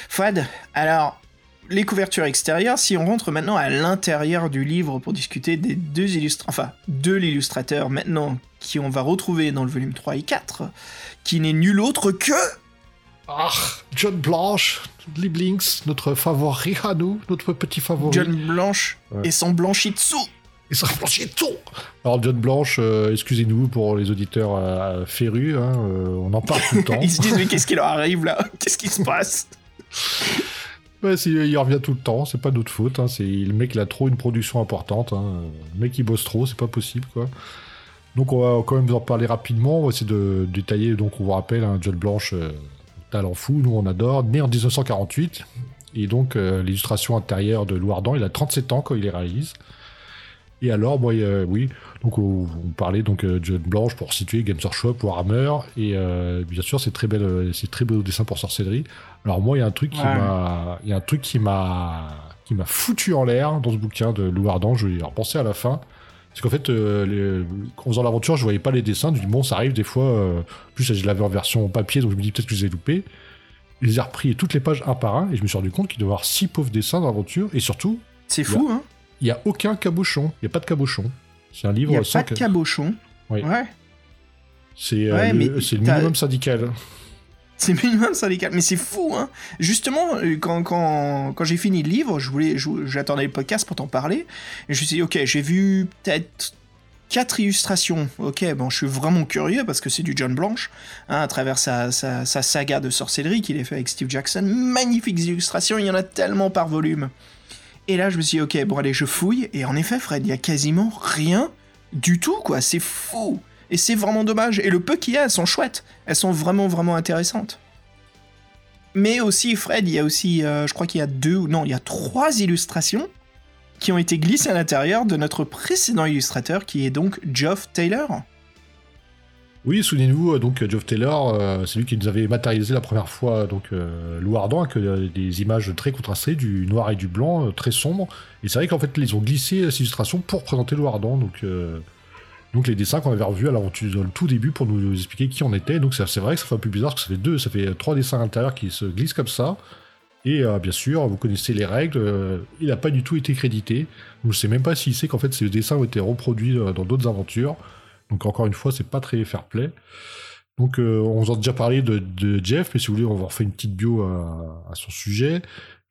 Fred, alors les couvertures extérieures, si on rentre maintenant à l'intérieur du livre pour discuter des deux illustrateurs, enfin, de l'illustrateur maintenant qui on va retrouver dans le volume 3 et 4, qui n'est nul autre que... Ah, John Blanche, Lieblings, notre favori à nous, notre petit favori. John Blanche Ouais. et son Blanchitsu. Et ça blanchit tout Alors John Blanche, euh, excusez-nous pour les auditeurs euh, férus, hein, euh, on en parle tout le temps. Ils se disent mais qu'est-ce qui leur arrive là? Qu'est-ce qui se passe? C'est- il revient tout le temps, c'est pas notre faute. Hein, c'est le mec il a trop une production importante. Hein, le mec il bosse trop, c'est pas possible quoi. Donc on va quand même vous en parler rapidement. On va essayer de détailler. Donc on vous rappelle, hein, John Blanche, euh, talent fou, nous on adore. Né en 1948 et donc euh, l'illustration intérieure de Louardan, il a 37 ans quand il les réalise. Et alors, oui, donc on, parlait donc euh, John Blanche pour situer Games Workshop, Warhammer, et euh, bien sûr c'est très belle, c'est très beau dessin pour sorcellerie. Alors moi, il y a un truc qui Ouais. m'a, il y a un truc qui m'a, qui m'a foutu en l'air dans ce bouquin de Lou. Je vais y repenser à la fin. Parce qu'en fait, euh, les- en faisant l'aventure, je voyais pas les dessins. Je me dis bon, ça arrive des fois. euh, en plus, je l'avais en version papier, donc je me dis peut-être que je les ai loupés. Je les ai repris toutes les pages un par un, et je me suis rendu compte qu'il devait y avoir six pauvres dessins dans l'aventure, et surtout, C'est fou, hein il y a aucun cabochon. Il y a pas de cabochon. C'est un livre Il n'y a sans pas de ca- cabochon. Oui. Ouais. C'est euh, Ouais, le, mais c'est le t'as- minimum syndical. C'est minimum syndical, mais c'est fou, hein. Justement, euh, quand, quand, quand j'ai fini le livre, je voulais, j'attendais le podcast pour t'en parler, et je me suis dit, ok, j'ai vu peut-être quatre illustrations. Ok, bon, je suis vraiment curieux parce que c'est du John Blanche, hein, à travers sa, sa, sa saga de sorcellerie qu'il a fait avec Steve Jackson. Magnifiques illustrations, il y en a tellement par volume. Et là, je me suis dit, ok, bon, allez, je fouille, et en effet, Fred, il y a quasiment rien du tout, quoi. C'est fou. Et c'est vraiment dommage. Et le peu qu'il y a, elles sont chouettes. Elles sont vraiment, vraiment intéressantes. Mais aussi, Fred, il y a aussi, euh, je crois qu'il y a deux, non, il y a trois illustrations qui ont été glissées à l'intérieur de notre précédent illustrateur, qui est donc Geoff Taylor. Oui, souvenez-vous, euh, donc Geoff Taylor, euh, c'est lui qui nous avait matérialisé la première fois donc euh, avec des images très contrastées, du noir et du blanc, très sombre. Et c'est vrai qu'en fait, ils ont glissé ces illustrations pour présenter Lou Ardent, donc, donc les dessins qu'on avait revus à l'aventure, le tout début, pour nous expliquer qui on était. Donc c'est vrai que ça fait un peu bizarre, que ça fait deux, ça fait trois dessins à l'intérieur qui se glissent comme ça. Et euh, bien sûr, vous connaissez les règles, euh, il n'a pas du tout été crédité. Je ne sais même pas s'il sait qu'en fait ces dessins ont été reproduits euh, dans d'autres aventures. Donc encore une fois, c'est pas très fair play. Donc euh, on vous a déjà parlé de, Jeff, mais si vous voulez, on va refaire une petite bio à, à son sujet.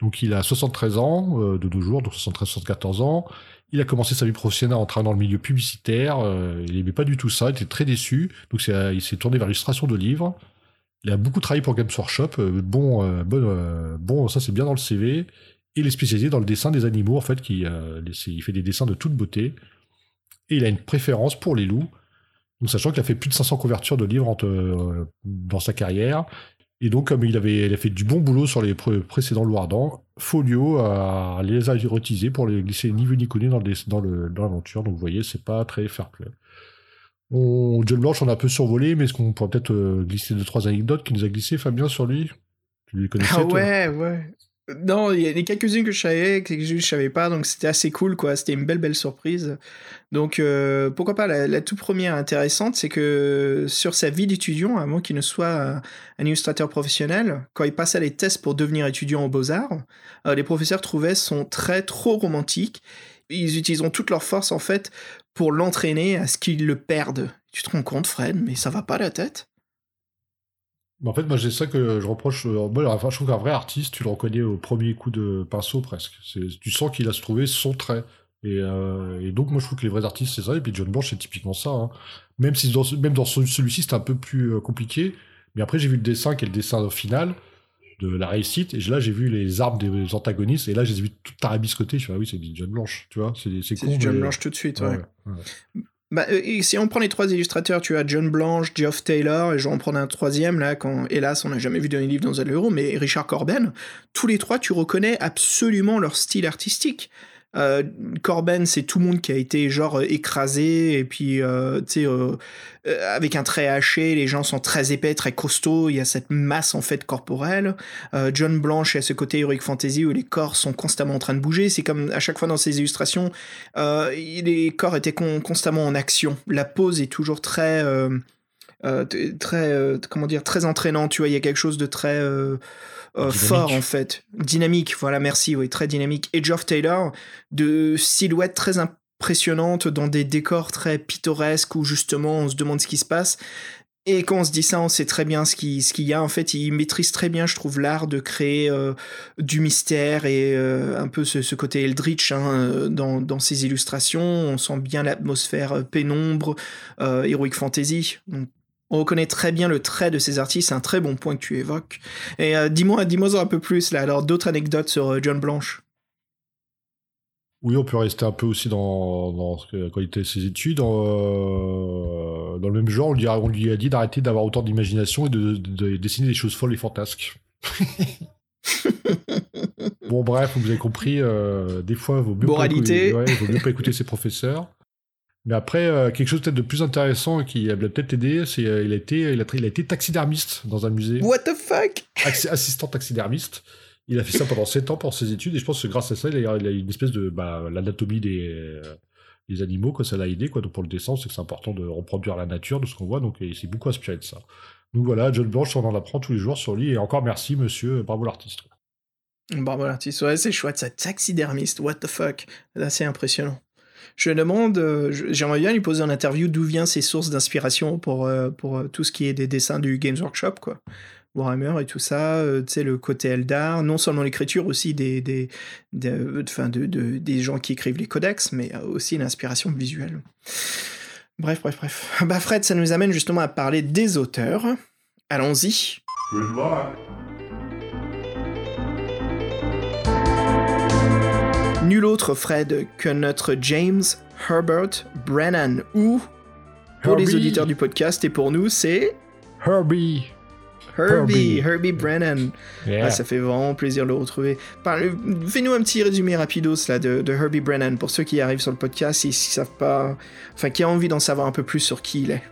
Donc il a 73 ans euh, de nos jours, donc 73-74 ans. Il a commencé sa vie professionnelle en travaillant dans le milieu publicitaire. euh, il n'aimait pas du tout ça, il était très déçu. Donc c'est- il s'est tourné vers l'illustration de livres. Il a beaucoup travaillé pour Games Workshop. euh, bon, euh, bon, euh, bon, ça c'est bien dans le CV. Et il est spécialisé dans le dessin des animaux, en fait, euh, il fait des dessins de toute beauté. Et il a une préférence pour les loups. Donc, sachant qu'il a fait plus de 500 couvertures de livres euh, dans sa carrière. Et donc, comme il avait il a fait du bon boulot sur les pré- précédents Loardans, Folio a les a réutilisés pour les glisser ni vu ni connu dans l'aventure. Donc, vous voyez, c'est pas très fair play. On, John Blanche, on a un peu survolé, mais est-ce qu'on pourrait peut-être euh, glisser deux, trois anecdotes qu'il nous a glissé, Fabien, sur lui? Tu les connaissais, Ah ouais, ouais. Non, il y a des quelques-unes que je savais, que je savais pas, donc c'était assez cool, quoi. C'était une belle, belle surprise. Donc, euh, pourquoi pas, la, toute première intéressante, c'est que sur sa vie d'étudiant, avant qu'il ne soit un, illustrateur professionnel, quand il passait les tests pour devenir étudiant aux Beaux-Arts, euh, les professeurs trouvaient son trait trop romantique. Ils utiliseront toute leur force, en fait, pour l'entraîner à ce qu'il le perde. Tu te rends compte, Fred, mais ça va pas la tête? En fait, moi, j'ai ça que je reproche. euh, Moi, enfin, je trouve qu'un vrai artiste, tu le reconnais au premier coup de pinceau presque. C'est- Tu sens qu'il a se trouvé son trait. Et, euh, et donc, moi, je trouve que les vrais artistes, c'est ça. Et puis, John Blanche, c'est typiquement ça. hein. Même si dans, même dans ce- celui-ci, c'est un peu plus euh, compliqué. Mais après, j'ai vu le dessin, qui est le dessin final de la réussite. Et là, j'ai vu les armes des antagonistes. Et là, j'ai vu tout arabiscoté. Je fais, ah oui, c'est du John Blanche. Tu vois, c'est c'est C'est con. du John mais- Blanche tout de suite, Ouais, ouais. ouais, ouais. Bah, euh, si on prend les trois illustrateurs, tu as John Blanche, Geoff Taylor, et je vais en prendre un troisième, là, quand, hélas, on n'a jamais vu d'un livre dans un euro, mais Richard Corben. Tous les trois, tu reconnais absolument leur style artistique. Euh, Corben, c'est tout le monde qui a été genre euh, écrasé, et puis, euh, tu sais, avec un trait haché, les gens sont très épais, très costauds, il y a cette masse, en fait, corporelle. John Blanche a ce côté Heroic Fantasy où les corps sont constamment en train de bouger. C'est comme à chaque fois dans ses illustrations, les corps étaient con- constamment en action. La pose est toujours très, très, comment dire, très entraînant. Tu vois, il y a quelque chose de très euh, fort en fait, dynamique. Voilà, merci, oui, très dynamique. Et Geoff Taylor, de silhouettes très impressionnantes dans des décors très pittoresques où justement on se demande ce qui se passe. Et quand on se dit ça, on sait très bien ce qu'il ce qu'il y a. En fait, il maîtrise très bien, je trouve, l'art de créer euh, du mystère et euh, un peu ce, ce côté Eldritch hein, dans, dans ses illustrations. On sent bien l'atmosphère pénombre, euh, Heroic Fantasy. Donc, on reconnaît très bien le trait de ces artistes. C'est un très bon point que tu évoques. Et euh, dis-moi dis-moi un peu plus, là. Alors, d'autres anecdotes sur euh, John Blanche Oui, on peut rester un peu aussi dans, quand il était ses études. euh, dans le même genre, on lui a, on lui a dit d'arrêter d'avoir autant d'imagination et de, de- de dessiner des choses folles et fantasques. bon, bref, vous avez compris, des fois, il vaut mieux, pas écouter, ouais, il vaut mieux pas écouter ses professeurs. Mais après, euh, quelque chose peut-être de plus intéressant qui a peut-être aidé, c'est euh, il, a été, il, a, il a été taxidermiste dans un musée. What the fuck? Assi- assistant taxidermiste. Il a fait ça pendant 7 ans pour ses études et je pense que grâce à ça, il a, il a une espèce de bah, l'anatomie des, euh, des animaux, quoi, ça l'a aidé quoi. Donc pour le dessin, c'est que c'est important de reproduire la nature de ce qu'on voit, donc il s'est beaucoup inspiré de ça. Donc voilà, John Blanche, on en apprend tous les jours sur lui et encore merci monsieur, bravo l'artiste. Bravo l'artiste, ouais, c'est chouette, ça taxidermiste, what the fuck, c'est impressionnant. Je demande, euh, j'aimerais bien lui poser en interview d'où viennent ses sources d'inspiration pour, euh, pour euh, tout ce qui est des dessins du Games Workshop, quoi. Warhammer et tout ça, tu sais, le côté Eldar, non seulement l'écriture, aussi des, des, de, de- des gens qui écrivent les codex, mais aussi l'inspiration visuelle. Bref, bref, bref. Bah Fred, ça nous amène justement à parler des auteurs. Allons-y. Nul autre, Fred, que notre James Herbert Brennan, ou, pour les auditeurs du podcast et pour nous, c'est Herbie. Herbie, Herbie. Herbie Brennan. Yeah. Ah, ça fait vraiment plaisir de le retrouver. Fais-nous un petit résumé rapidos là, de, de Herbie Brennan, pour ceux qui arrivent sur le podcast et qui savent pas... Enfin, qui ont envie d'en savoir un peu plus sur qui il est.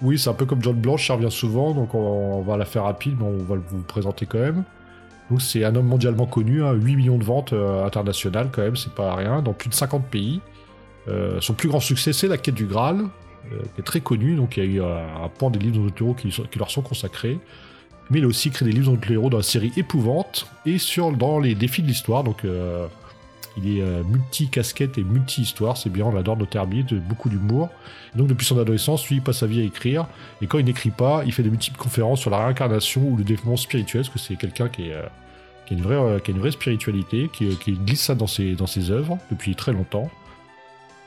Oui, c'est un peu comme John Blanche, ça revient souvent, donc on, on va la faire rapide, mais on va le- vous présenter quand même. Donc c'est un homme mondialement connu, hein, 8 millions de ventes euh, internationales quand même, c'est pas rien, dans plus de 50 pays. Euh, son plus grand succès, c'est La Quête du Graal, euh, qui est très connu, donc il y a eu un pan des livres de Toro qui, leur sont consacrés. Mais il a aussi écrit des livres le héros dans la série Épouvante et sur dans les défis de l'histoire. Il est euh, multi-casquette et multi-histoire, c'est bien, on adore notre herbier, de beaucoup d'humour. Donc depuis son adolescence, lui, il passe sa vie à écrire. Et quand il n'écrit pas, il fait de multiples conférences sur la réincarnation ou le développement spirituel, parce que c'est quelqu'un qui, est, euh, qui, a une vraie, euh, a une vraie spiritualité, qui, glisse ça dans ses, œuvres depuis très longtemps.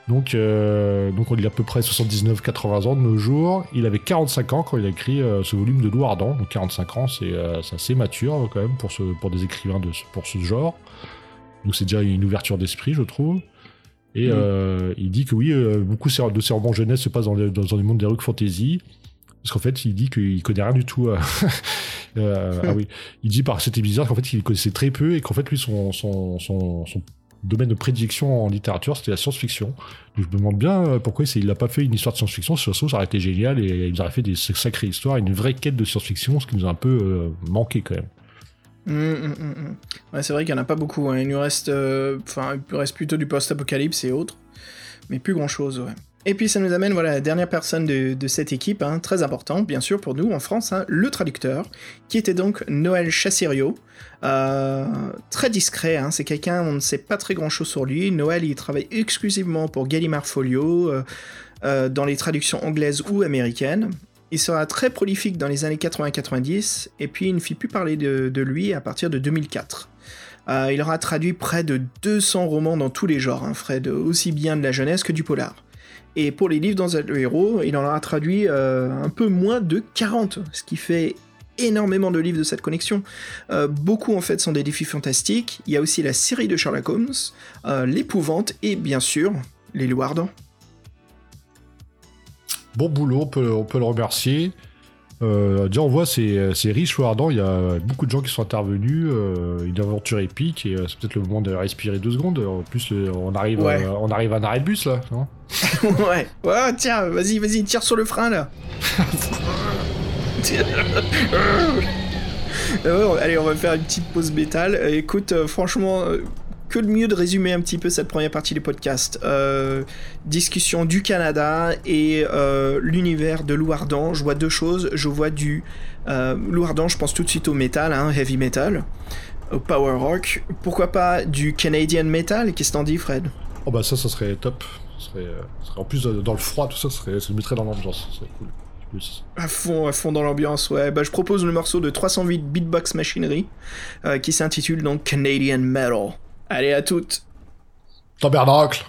Donc, il a à peu près 79-80 ans de nos jours. Il avait 45 ans quand il a écrit ce volume de Lou Ardent. Donc 45 ans, c'est assez mature quand même pour, des écrivains de, pour ce genre. Donc c'est déjà une ouverture d'esprit, je trouve. Et Mhm. euh, il dit que oui, euh, beaucoup de ses- romans jeunesse se passent dans, le monde des rues fantasy. Parce qu'en fait, il dit qu'il connaît rien du tout. à- euh, ah oui. Il dit par c'était bizarre qu'en fait, il connaissait très peu et qu'en fait, lui, son, son, son, son domaine de prédilection en littérature, c'était la science-fiction. Donc, je me demande bien pourquoi il n'a pas fait une histoire de science-fiction. Si ça aurait été génial et il aurait fait des sacrées histoires, une vraie quête de science-fiction, ce qui nous a un peu euh, manqué quand même. Hum, hum, hum. Ouais, c'est vrai qu'il n'y en a pas beaucoup. hein. Il nous reste, euh, il reste plutôt du post-apocalypse et autres, mais plus grand-chose, ouais. Et puis ça nous amène voilà, à la dernière personne de, cette équipe, hein, très important bien sûr pour nous en France, hein, le traducteur, qui était donc Noël Chassirio. Euh, très discret, c'est quelqu'un, on ne sait pas très grand-chose sur lui. Noël, il travaille exclusivement pour Gallimard Folio, euh, euh, dans les traductions anglaises ou américaines. Il sera très prolifique dans les années 80-90, et puis il ne fit plus parler de, lui à partir de 2004. Euh, il aura traduit près de 200 romans dans tous les genres, hein, Fred, aussi bien de la jeunesse que du polar. Et pour les livres dans le héros, il en aura traduit euh, un peu moins de 40, ce qui fait énormément de livres de cette connexion. Euh, beaucoup en fait sont des défis fantastiques. Il y a aussi la série de Sherlock Holmes, l'épouvante et bien sûr les loups ardents. Bon boulot, on peut, on peut le remercier. Euh, déjà, on voit, c'est c'est riche ou ardent. Il y a beaucoup de gens qui sont intervenus. euh, une aventure épique et euh, c'est peut-être le moment de respirer deux secondes. En plus, on arrive, Ouais. on arrive à un arrêt de bus là. non ouais. Ouais, tiens, vas-y, vas-y, tire sur le frein là. Allez, on va faire une petite pause métal. Écoute, franchement, que de mieux de résumer un petit peu cette première partie du podcast. Euh, discussion du Canada et euh, l'univers de Lou Ardent. Je vois deux choses. Je vois du euh, Lou Ardent, je pense tout de suite au métal, hein, heavy metal, au power rock. Pourquoi pas du Canadian metal? Qu'est-ce que t'en dis, Fred? Oh bah ça, ça serait top. Ça serait, euh, ça serait- en plus, dans le froid, tout ça, ça, serait, ça nous mettrait dans l'ambiance. Ça serait cool. À fond, à fond dans l'ambiance, ouais. Bah, je propose le morceau de 308 Beatbox Machinery, euh, qui s'intitule donc Canadian Metal. Allez, à toutes. Tabernacle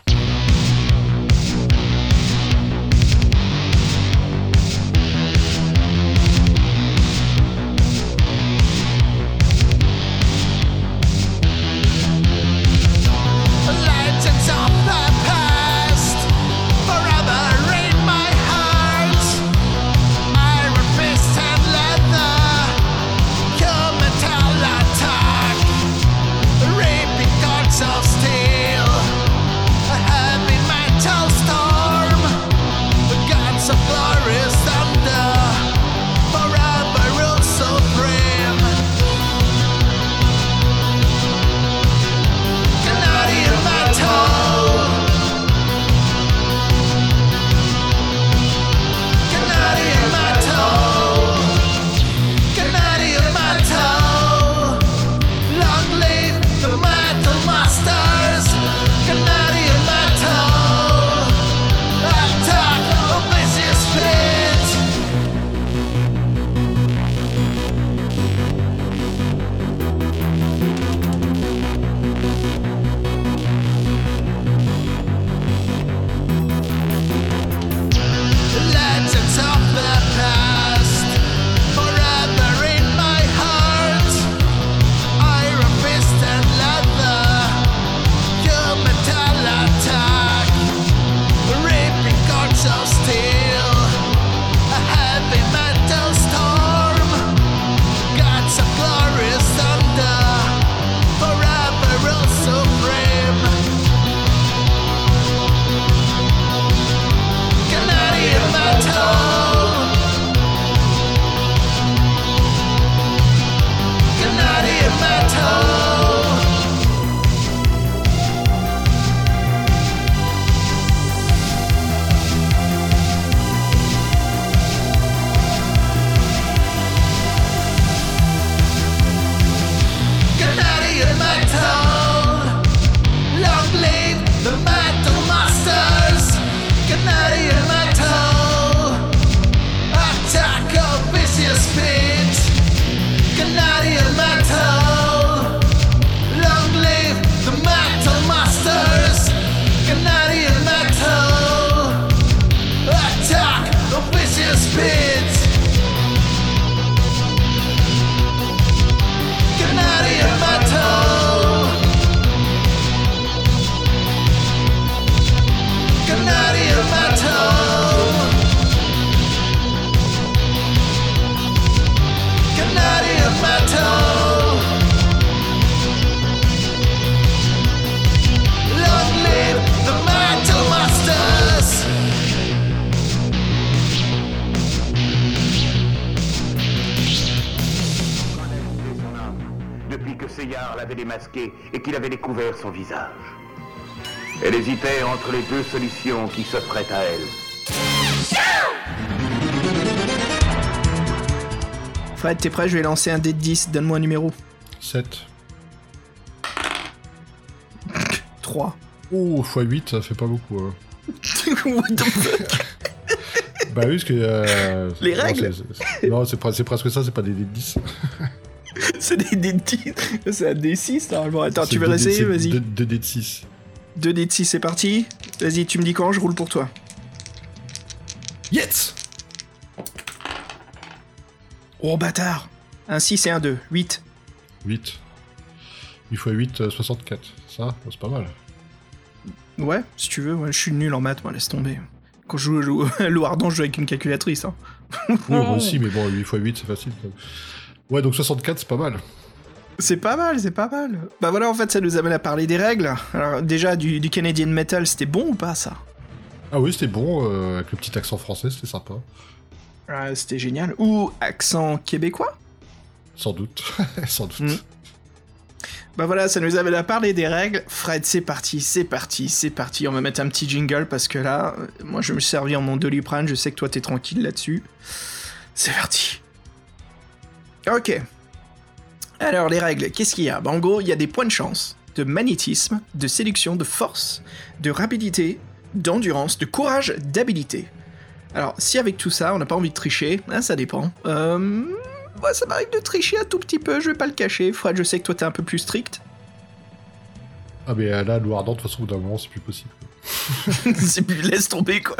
entre les deux solutions qui s'offraient à elle. Fred, t'es prêt? Je vais lancer un dé de 10. Donne-moi un numéro. 7. 3. Oh, x8, ça fait pas beaucoup. hein. What the fuck? Bah oui, parce que. euh, Les règles? Non, c'est pre- c'est presque ça, c'est pas des dés de 10. C'est des dés de 10. C'est un dé 6 normalement. Attends, tu veux essayer c'est Vas-y. deux- Deux dés de 6. 2 dés de 6, c'est parti. Vas-y, tu me dis quand, je roule pour toi. Yes Oh bâtard Un 6 et un 2. 8. 8. 8 x 8, euh, 64. Ça, bah, c'est pas mal. Ouais, si tu veux, ouais, je suis nul en maths, moi, laisse tomber. Quand je joue au loup ardent, je joue avec une calculatrice. Hein. Oui, moi aussi, mais bon, 8 x 8, c'est facile. Ouais, donc 64, c'est pas mal. C'est pas mal, c'est pas mal. Bah voilà, en fait, ça nous amène à parler des règles. Alors, déjà, du, du Canadian Metal, c'était bon ou pas, ça? Ah oui, c'était bon, euh, avec le petit accent français, c'était sympa. Ah, C'était génial. Ou accent québécois? Sans doute. Sans doute. Mm. Bah voilà, ça nous amène à parler des règles. Fred, c'est parti, c'est parti, c'est parti. On va mettre un petit jingle parce que là, moi, je me servir mon Doliprane. Je sais que toi, t'es tranquille là-dessus. C'est parti. Ok. Alors, les règles, qu'est-ce qu'il y a? Bah, En gros, il y a des points de chance, de magnétisme, de séduction, de force, de rapidité, d'endurance, de courage, d'habilité. Alors, si avec tout ça, on n'a pas envie de tricher, hein, ça dépend. Euh, moi, ça m'arrive de tricher un tout petit peu, je vais pas le cacher. Fred, je sais que toi, t'es un peu plus strict. Ah, mais euh, là, le Ardent, de toute façon, d'un moment, c'est plus possible. C'est plus laisse tomber quoi.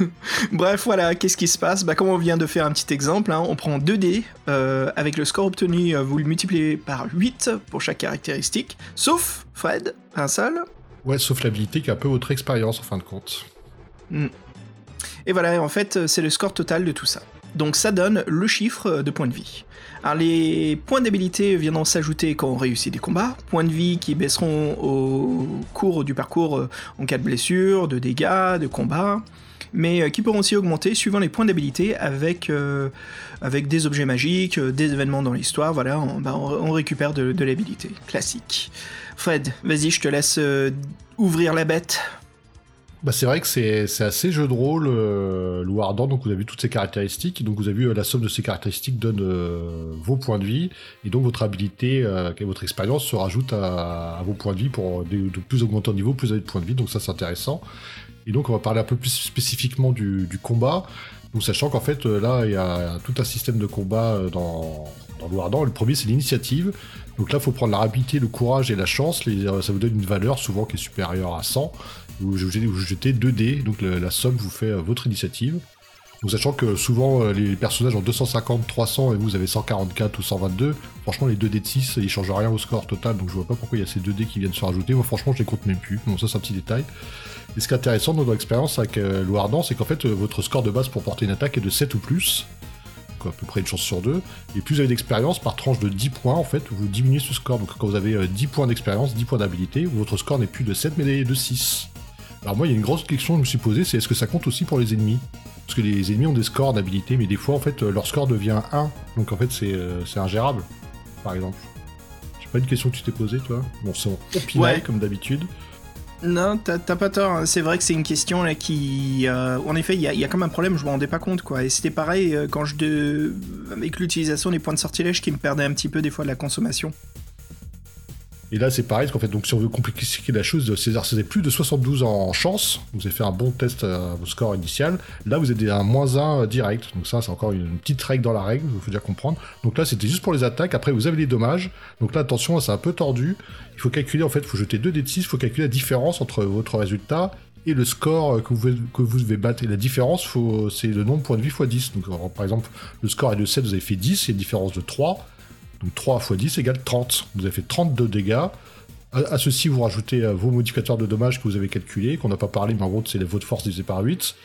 Bref, voilà, qu'est-ce qui se passe? Bah, comme on vient de faire un petit exemple, hein, on prend 2 dés. euh, avec le score obtenu, euh, vous le multipliez par 8 pour chaque caractéristique. Sauf Fred, un seul. Ouais, sauf l'habilité qui est un peu votre expérience, en fin de compte. Et voilà, en fait, euh, c'est le score total de tout ça. Donc ça donne le chiffre euh, de points de vie. Alors les points d'habilité viendront s'ajouter quand on réussit des combats, points de vie qui baisseront au cours du parcours euh, en cas de blessure, de dégâts, de combat, mais euh, qui pourront aussi augmenter suivant les points d'habilité avec, des objets magiques, des événements dans l'histoire, voilà, on, bah, récupère de, l'habilité, classique. Fred, vas-y, je te laisse ouvrir la bête. Bah, c'est vrai que c'est assez jeu de rôle, euh, Ardent, donc vous avez vu toutes ces caractéristiques, donc vous avez vu euh, la somme de ces caractéristiques donne euh, vos points de vie, et donc votre habilité euh, et votre expérience se rajoute à, à vos points de vie pour de, de plus augmenter en niveau, plus vous avez de points de vie, donc ça c'est intéressant. Et donc on va parler un peu plus spécifiquement du, du combat, donc sachant qu'en fait euh, là il y a tout un système de combat euh, dans, dans le premier c'est l'initiative, donc là il faut prendre la rapidité, le courage et la chance, euh, ça vous donne une valeur souvent qui est supérieure à 100, vous jetez, vous jetez 2 dés, donc la somme vous fait euh, votre initiative. Sachant que souvent euh, les personnages ont 250, 300 et vous avez 144 ou 122, franchement les 2 dés de 6 ils changent rien au score total, donc je vois pas pourquoi il y a ces 2 dés qui viennent se rajouter, moi franchement je les compte même plus, bon ça c'est un petit détail. Et ce qui est intéressant dans l'expérience avec euh, le Ardent, c'est qu'en fait euh, votre score de base pour porter une attaque est de 7 ou plus, donc à peu près une chance sur 2, et plus vous avez d'expérience, par tranche de 10 points en fait, vous diminuez ce score, donc quand vous avez euh, 10 points d'expérience, 10 points d'habilité, votre score n'est plus de 7 mais de 6. Alors moi, il y a une grosse question que je me suis posée, c'est est-ce que ça compte aussi pour les ennemis? Parce que les ennemis ont des scores d'habilité, mais des fois, en fait, euh, leur score devient 1. Donc en fait, c'est euh, c'est ingérable, par exemple. C'est pas une question que tu t'es posée, toi? Bon, c'est pinaille, Ouais. comme d'habitude. Non, t'as pas tort. hein. C'est vrai que c'est une question là qui, euh, en effet, il y a, il y a comme un problème. Je me rendais pas compte quoi. Et c'était pareil quand je de, avec l'utilisation des points de sortilège qui me perdait un petit peu des fois de la consommation. Et là, c'est pareil, parce qu'en fait, donc, si on veut compliquer la chose, vous avez plus de 72 en chance, vous avez fait un bon test à vos scores initial, là, vous êtes à un moins 1 direct. Donc ça, c'est encore une petite règle dans la règle, il faut déjà comprendre. Donc là, c'était juste pour les attaques, après, vous avez les dommages. Donc là, attention, c'est un peu tordu. Il faut calculer, en fait, il faut jeter 2 dés de 6, il faut calculer la différence entre votre résultat et le score que vous, que vous devez battre. Et la différence, c'est le nombre de points de vie x 10. Donc, par exemple, le score est de 7, vous avez fait 10, et une différence de 3. Donc 3 x 10 égale 30. Vous avez fait 32 dégâts. À, ceci, vous rajoutez euh, vos modificateurs de dommages que vous avez calculés, qu'on n'a pas parlé, mais en gros, c'est votre force divisée par 8.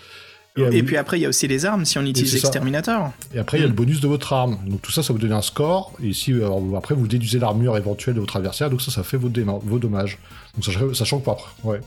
Et, Et puis après, il y a aussi les armes si on utilise l'exterminateur. et après, il y a le bonus de votre arme. Donc tout ça, ça vous donne un score. Et si euh, alors, après, vous déduisez l'armure éventuelle de votre adversaire, donc ça, ça fait vos dommages. Donc sachant, sachant que après, ouais.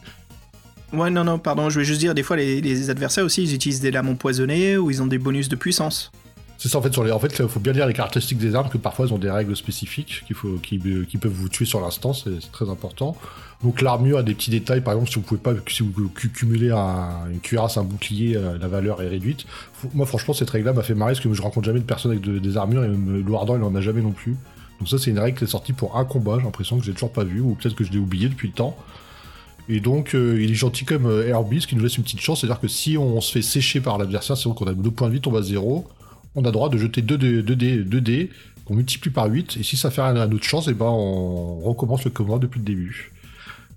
Ouais, non, non, pardon. Je vais juste dire, des fois, les, les adversaires aussi, ils utilisent des lames empoisonnées ou ils ont des bonus de puissance. C'est ça en fait, sur les... en fait, il faut bien lire les caractéristiques des armes, que parfois elles ont des règles spécifiques qu'il faut, qui, qui peuvent vous tuer sur l'instant, c'est c'est très important. Donc l'armure a des petits détails, par exemple, si vous pouvez pas, si vous cu- cumulez un, une cuirasse, un bouclier, euh, la valeur est réduite. Moi franchement, cette règle-là m'a fait marrer parce que je rencontre jamais de personne avec de- des armures et même Loardan il en a jamais non plus. Donc ça c'est une règle qui est sortie pour un combat, j'ai l'impression que j'ai toujours pas vu, ou peut-être que je l'ai oublié depuis le temps. Et donc, euh, il est gentil comme euh, Herbie, ce qui nous laisse une petite chance. C'est-à-dire que si on se fait sécher par l'adversaire, c'est-à-dire qu'on a deux points de vie, tombe à zéro, on a droit de jeter 2 dés, deux dés, deux dés qu'on multiplie par 8. Et si ça fait un, autre chance, et ben on recommence le combat depuis le début.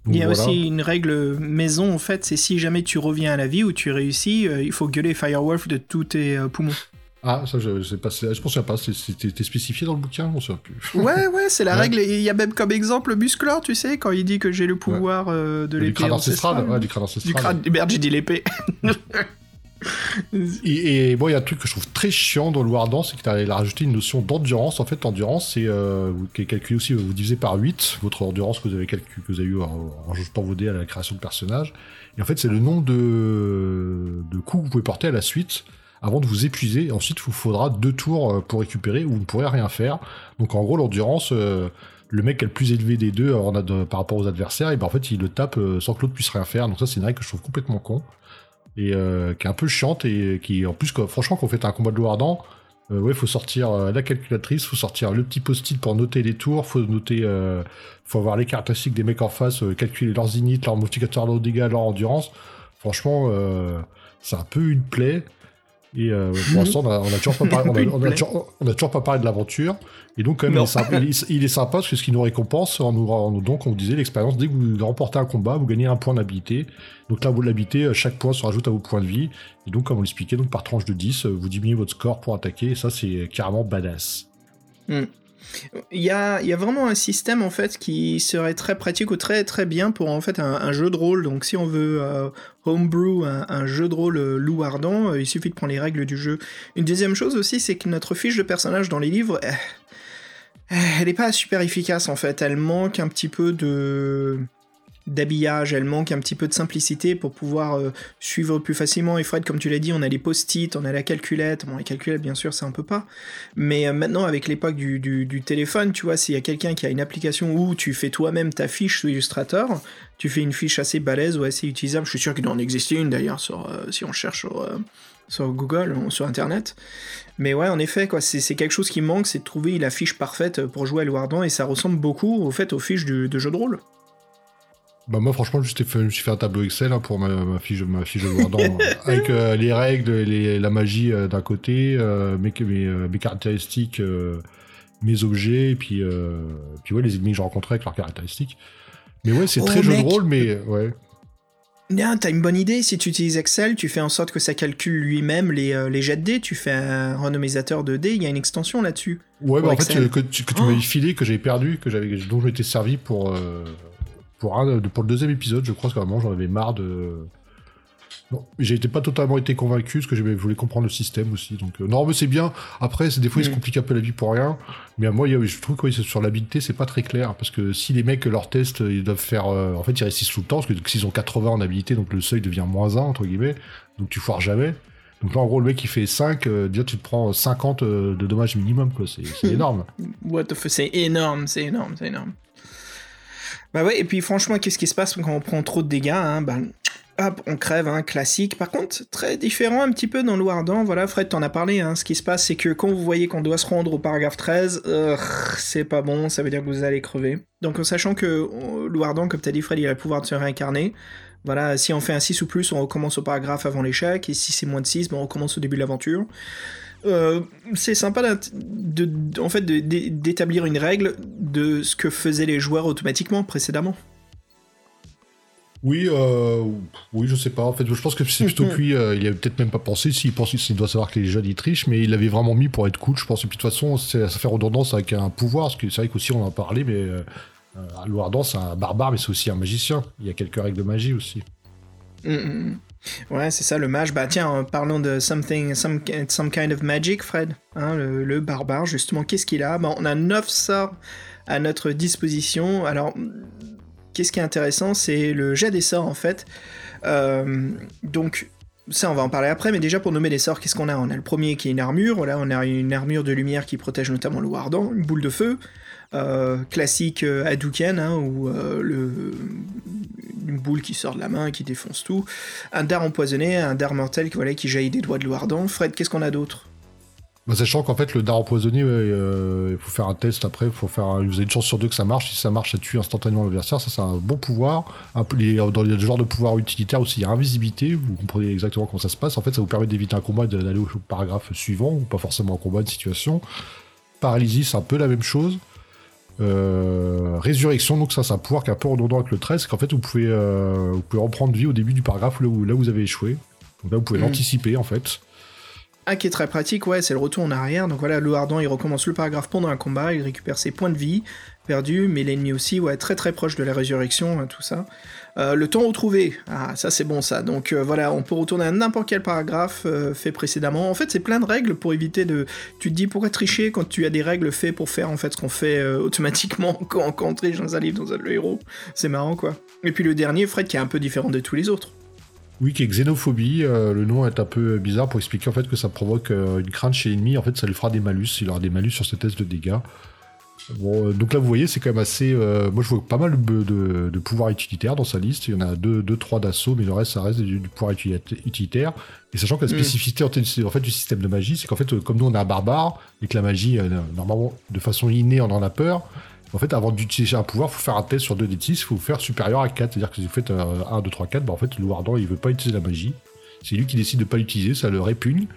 Donc Il y a voilà. aussi une règle maison, en fait, c'est si jamais tu reviens à la vie ou tu réussis, euh, il faut gueuler Firewolf de tous tes euh, poumons. Ah, ça, je, sais pas, je pense pas. C'était spécifié dans le bouquin, on sait plus. Ouais, ouais, c'est la Ouais. règle. Il y a même comme exemple Musclor, tu sais, quand il dit que j'ai le pouvoir euh, de du l'épée crâne ancestral. Ouais, du crâne ancestral. Du crâne. Merde, j'ai dit l'épée. Et, et bon, il y a un truc que je trouve très chiant dans le Wardan, c'est qu'il a rajouté une notion d'endurance. En fait, l'endurance, c'est euh, qui est aussi, vous divisez par 8 votre endurance que vous avez calculé, que vous avez eu en, en ajoutant vos dés à la création de personnage. Et en fait, c'est le nombre de, de coups que vous pouvez porter à la suite avant de vous épuiser. Ensuite, il vous faudra deux tours euh, pour récupérer ou vous ne pourrez rien faire. Donc, en gros, l'endurance, euh, le mec qui est le plus élevé des deux euh, a par rapport aux adversaires, et ben en fait, il le tape euh, sans que l'autre puisse rien faire. Donc, ça, c'est une règle que je trouve complètement con et euh, qui est un peu chiante et qui en plus franchement quand vous faites un combat de Loardan euh, ouais faut sortir euh, la calculatrice faut sortir le petit post-it pour noter les tours faut noter faut avoir les caractéristiques des mecs en face calculer leurs init leur multiplicateur de dégâts leur endurance franchement c'est un peu une plaie et euh, pour l'instant on a, on a toujours pas parlé, on a- Une on a plaie. toujours- on a toujours pas parlé de l'aventure. Et donc quand même il est, sympa, il, est, il est sympa parce que ce qui nous récompense en nous, en donc on vous disait l'expérience dès que vous remportez un combat vous gagnez un point d'habilité. Donc là vous l'habitez euh, chaque point se rajoute à vos points de vie. Et donc comme on l'expliquait donc par tranche de 10 euh, vous diminuez votre score pour attaquer. Et ça c'est carrément badass Il y a, y a vraiment un système en fait qui serait très pratique ou très très bien pour en fait un, jeu de rôle. Donc si on veut euh, homebrew un, jeu de rôle euh, ardent, euh, il suffit de prendre les règles du jeu. Une deuxième chose aussi, c'est que notre fiche de personnage dans les livres, euh, elle n'est pas super efficace en fait. Elle manque un petit peu de d'habillage, elle manque un petit peu de simplicité pour pouvoir euh, suivre plus facilement. Et Fred, comme tu l'as dit, on a les post-it, on a la calculette. Bon, les calculettes, bien sûr, c'est un peu pas. Mais euh, maintenant, avec l'époque du, téléphone, tu vois, s'il y a quelqu'un qui a une application où tu fais toi-même ta fiche sous Illustrator, tu fais une fiche assez balèze ou assez utilisable. Je suis sûr qu'il doit en exister une d'ailleurs, euh, si on cherche sur, Google ou sur Internet. Mais ouais, en effet, quoi, c'est quelque chose qui manque, c'est de trouver la fiche parfaite pour jouer à et ça ressemble beaucoup au fait aux fiches du- de jeu de rôle. Bah moi franchement juste fait, je me suis fait un tableau Excel hein, pour ma, ma fiche ma fiche de Wardan avec euh, les règles les, la magie euh, d'un côté euh, mes, mes, mes caractéristiques mes objets et puis puis ouais les ennemis que je rencontrais avec leurs caractéristiques mais ouais c'est Oh, très jeu de mec. rôle mais ouais Bien, t'as une bonne idée, si tu utilises Excel, tu fais en sorte que ça calcule lui-même les, euh, les jets de dés, tu fais un randomisateur de dés, il y a une extension là-dessus. Ouais, bah en fait, Excel. que tu, que tu Oh. m'avais filé, que j'avais perdu, que j'avais, dont je m'étais servi pour, euh, pour, un, pour le deuxième épisode, je crois, qu'à un moment, j'en avais marre de. Non, j'ai été pas totalement été convaincu, parce que je voulais comprendre le système aussi. Donc, euh, non, mais c'est bien. Après, des fois, ils se Mm. compliquent un peu la vie pour rien. Mais à moi, je trouve que oui, sur l'habilité, c'est pas très clair. Parce que si les mecs, leurs tests, ils doivent faire. euh, en fait, ils réussissent tout le temps, parce que s'ils ont 80 en habilité, donc le seuil devient moins 1, entre guillemets. Donc, tu foires jamais. Donc là, en gros, le mec, il fait 5, euh, déjà, tu te prends 50 euh, de dommages minimum, quoi. C'est c'est énorme. What the fuck, c'est énorme, c'est énorme, c'est énorme. Bah ouais, et puis franchement, qu'est-ce qui se passe quand on prend trop de dégâts hein bah, Hop, on crève, hein, classique. Par contre, très différent un petit peu dans Loardan, voilà, Fred t'en as parlé, hein, ce qui se passe, c'est que quand vous voyez qu'on doit se rendre au paragraphe 13, euh, c'est pas bon, ça veut dire que vous allez crever. Donc en sachant que euh, Loardan, comme t'as dit Fred, il a le pouvoir de se réincarner, voilà, si on fait un 6 ou plus, on recommence au paragraphe avant l'échec, et si c'est moins de 6, ben, on recommence au début de l'aventure. Euh, c'est sympa de, de- en fait d'établir une règle de ce que faisaient les joueurs automatiquement précédemment. Oui, euh, oui, je sais pas. En fait, je pense que c'est plutôt que lui, euh, il avait peut-être même pas pensé. S'il pense qu'il doit savoir que les jeunes ils trichent, mais il l'avait vraiment mis pour être cool. Je pense. Et puis de toute façon, ça fait redondance avec un pouvoir, parce que c'est vrai qu'aussi on en a parlé, mais euh, euh, Loardan c'est un barbare, mais c'est aussi un magicien. Il y a quelques règles de magie aussi. Mm, mm. Ouais, c'est ça le mage. Bah tiens, parlons de something, some, kind of magic, Fred. Hein, le, barbare, justement, qu'est-ce qu'il a? Bah, On a 9 sorts à notre disposition. Alors, qu'est-ce qui est intéressant C'est le jet des sorts, en fait. Euh, donc, ça, on va en parler après, mais déjà pour nommer les sorts, qu'est-ce qu'on a? On a le premier qui est une armure, voilà, on a une armure de lumière qui protège notamment le Wardan, une boule de feu, classique euh, Hadouken, hein, ou euh, une boule qui sort de la main, qui défonce tout, un dard empoisonné, un dard mortel qui, voilà, qui jaillit des doigts de Wardan. Fred, qu'est-ce qu'on a d'autre? Bah, sachant qu'en fait, le dard empoisonné, euh, il faut faire un test après. Faut faire, vous avez une chance sur deux que ça marche. Si ça marche, ça tue instantanément l'adversaire. Ça, c'est un bon pouvoir. Un les- dans les genres de pouvoirs utilitaires aussi, il y a invisibilité. Vous comprenez exactement comment ça se passe. En fait, ça vous permet d'éviter un combat et d'aller au paragraphe suivant, ou pas forcément un combat, une situation. Paralysie, c'est un peu la même chose. Euh, résurrection, donc ça, c'est un pouvoir qui est un peu redondant avec le 13. C'est qu'en fait, vous pouvez, euh, vous pouvez reprendre vie au début du paragraphe là où, là où vous avez échoué. Donc là, vous pouvez Mm. l'anticiper en fait. Un qui est très pratique, ouais, c'est le retour en arrière. Donc voilà, le Ardent, il recommence le paragraphe pendant un combat, il récupère ses points de vie perdus, mais l'ennemi aussi, ouais, très très proche de la résurrection, hein, tout ça. Euh, le temps retrouvé, ah, ça c'est bon ça. Donc euh, voilà, on peut retourner à n'importe quel paragraphe euh, fait précédemment. En fait, c'est plein de règles pour éviter de. Tu te dis pourquoi tricher quand tu as des règles faites pour faire en fait ce qu'on fait automatiquement quand, on triche dans un livre, dans un le héros. C'est marrant quoi. Et puis le dernier, Fred, qui est un peu différent de tous les autres. Oui, qui est xénophobie. le nom est un peu bizarre pour expliquer en fait que ça provoque une crainte chez l'ennemi. En fait, ça lui fera des malus. Il aura des malus sur ses tests de dégâts. Bon, euh, donc là, vous voyez, c'est quand même assez. euh, moi, je vois pas mal de, de- de pouvoirs utilitaires dans sa liste. Il y en a deux, deux trois d'assaut, mais le reste, ça reste du, du pouvoir utilita- utilitaire. Et sachant que la Mm. spécificité en, fait, en fait, du système de magie, c'est qu'en fait, euh, comme nous, on est un barbare, et que la magie, euh, normalement, de façon innée, on en a peur. En fait, avant d'utiliser un pouvoir, il faut faire un test sur 2 d 6, il faut faire supérieur à 4. C'est-à-dire que si vous faites euh, 1, 2, 3, 4, bah, en fait, le Wardan, il veut pas utiliser la magie. C'est lui qui décide de pas l'utiliser, ça le répugne.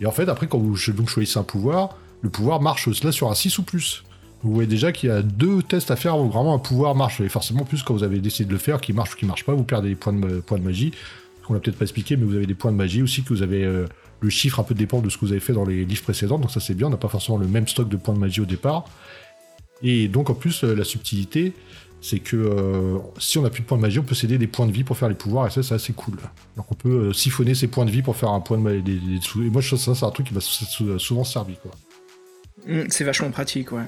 Et en fait, après, quand vous donc, choisissez un pouvoir, le pouvoir marche là sur un 6 ou plus. Vous voyez déjà qu'il y a deux tests à faire vraiment un pouvoir marche. Et forcément, plus quand vous avez décidé de le faire, qu'il marche ou qu'il marche pas, vous perdez des points de, points de magie. On l'a peut-être pas expliqué, mais vous avez des points de magie aussi, que vous avez. euh, le chiffre un peu dépend de ce que vous avez fait dans les livres précédents, donc ça c'est bien, on n'a pas forcément le même stock de points de magie au départ. Et donc en plus, euh, la subtilité, c'est que euh, si on n'a plus de points de magie, on peut céder des points de vie pour faire les pouvoirs, et ça c'est assez cool. Donc on peut siphonner ses points de vie pour faire un point de magie. Et moi je trouve ça c'est un truc qui sou- souvent servi. Quoi. Mm, c'est vachement pratique, ouais.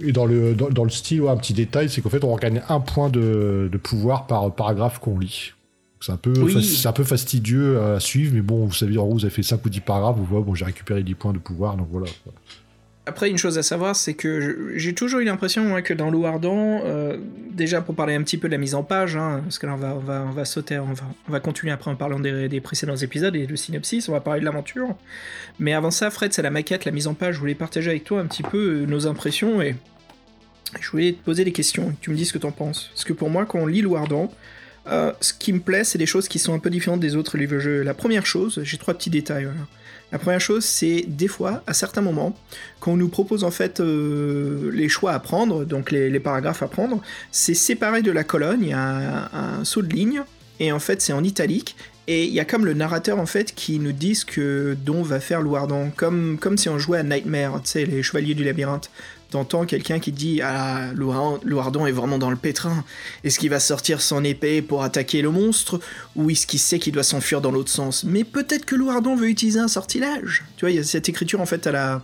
Et dans le, dans, dans le style, ouais, un petit détail, c'est qu'en fait on gagne un point de, de pouvoir par paragraphe qu'on lit. C'est un, peu Oui. fas- c'est un peu fastidieux à suivre, mais bon, vous savez, en gros, vous avez fait 5 ou 10 paragraphes, vous voyez, bon, j'ai récupéré 10 points de pouvoir, donc voilà. Après, une chose à savoir, c'est que j'ai toujours eu l'impression que dans l'eau euh, déjà pour parler un petit peu de la mise en page, hein, parce que là on va, sauter, on va, on va continuer après en parlant des, précédents épisodes et de synopsis, on va parler de l'aventure. Mais avant ça, Fred, c'est la maquette, la mise en page, je voulais partager avec toi un petit peu euh, nos impressions et je voulais te poser des questions tu me dis ce que t'en penses. Parce que pour moi, quand on lit l'eau euh, ce qui me plaît, c'est des choses qui sont un peu différentes des autres livres-jeux. La première chose, j'ai trois petits détails. La première chose, c'est des fois, à certains moments, quand on nous propose en fait euh, les choix à prendre, donc les, paragraphes à prendre, c'est séparé de la colonne, il y a un, saut de ligne, et en fait c'est en italique, et il y a comme le narrateur en fait qui nous dit ce que dont va faire Louardan, comme, comme si on jouait à Nightmare, tu sais, les chevaliers du labyrinthe. T'entends quelqu'un qui dit Ah, Louar- Louardan est vraiment dans le pétrin. Est-ce qu'il va sortir son épée pour attaquer le monstre Ou est-ce qu'il sait qu'il doit s'enfuir dans l'autre sens? Mais peut-être que Louardan veut utiliser un sortilège. Tu vois, il y a cette écriture en fait à la.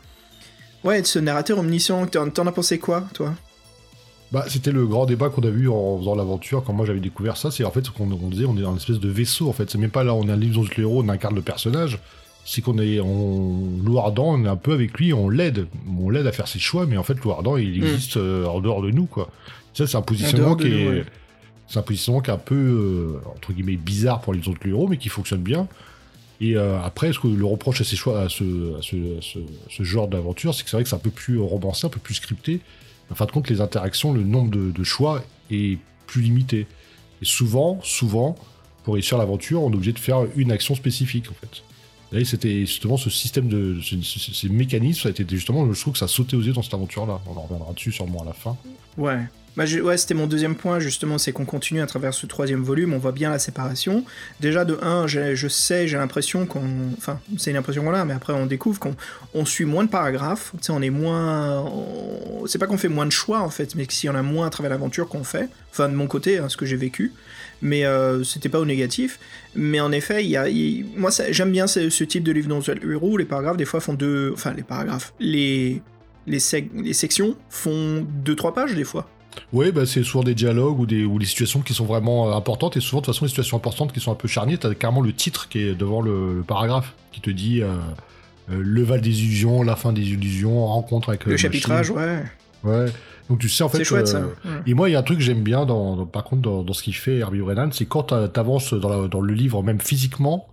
Ouais, de ce narrateur omniscient. T'en as pensé quoi, toi? Bah, c'était le grand débat qu'on a vu en faisant l'aventure quand moi j'avais découvert ça. C'est en fait ce qu'on on disait, on est dans une espèce de vaisseau en fait. C'est même pas là, on est livre dont le héros, on incarne le personnage. C'est qu'on est en Louardan, on est un peu avec lui, on l'aide. On l'aide à faire ses choix, mais en fait, Louardan, il existe euh, en dehors de nous, quoi. Ça, c'est un positionnement qui est. ouais. C'est un positionnement qui est un peu, euh, entre guillemets, bizarre pour les autres héros, mais qui fonctionne bien. Et euh, après, ce que le reproche à, ces choix, à, ce, à ce, à ce- à ce genre d'aventure, c'est que c'est vrai que c'est un peu plus romancé, un peu plus scripté. En fin de compte, les interactions, le nombre de, de choix est plus limité. Et souvent, souvent, pour réussir l'aventure, on est obligé de faire une action spécifique, en fait. C'était justement ce système de. ce- ce- ces mécanismes, ça a été justement, je trouve que ça sautait aux yeux dans cette aventure-là. On en reviendra dessus sûrement à la fin. Ouais. Bah, ouais, c'était mon deuxième point, justement, c'est qu'on continue à travers ce troisième volume, on voit bien la séparation. Déjà, de 1, je sais, j'ai l'impression qu'on... Enfin, c'est une impression qu'on a, mais après on découvre qu'on on suit moins de paragraphes, tu sais, on est moins... C'est pas qu'on fait moins de choix, en fait, mais que s'il y en a moins à travers l'aventure qu'on fait, enfin, de mon côté, hein, ce que j'ai vécu, mais euh, c'était pas au négatif. Mais en effet, il y a, moi, j'aime bien ce, ce type de livre dans le héros où les paragraphes, des fois, font deux... Enfin, les paragraphes, les... Les, sec- les sections font 2-3 pages des fois. Oui, bah, c'est souvent des dialogues ou des, ou des situations qui sont vraiment euh, importantes. Et souvent, de toute façon, les situations importantes qui sont un peu charnières, t'as carrément le titre qui est devant le, le paragraphe qui te dit euh, euh, le Val des illusions, la fin des illusions, rencontre avec Le chapitrage, ouais. Ouais. Donc tu sais en fait. C'est chouette, euh, ça. Ouais. Et moi, il y a un truc que j'aime bien, dans, dans- par contre, dans, dans ce qu'il fait Herbie Brennan, c'est quand t'a- t'avances dans, la- dans le livre, même physiquement,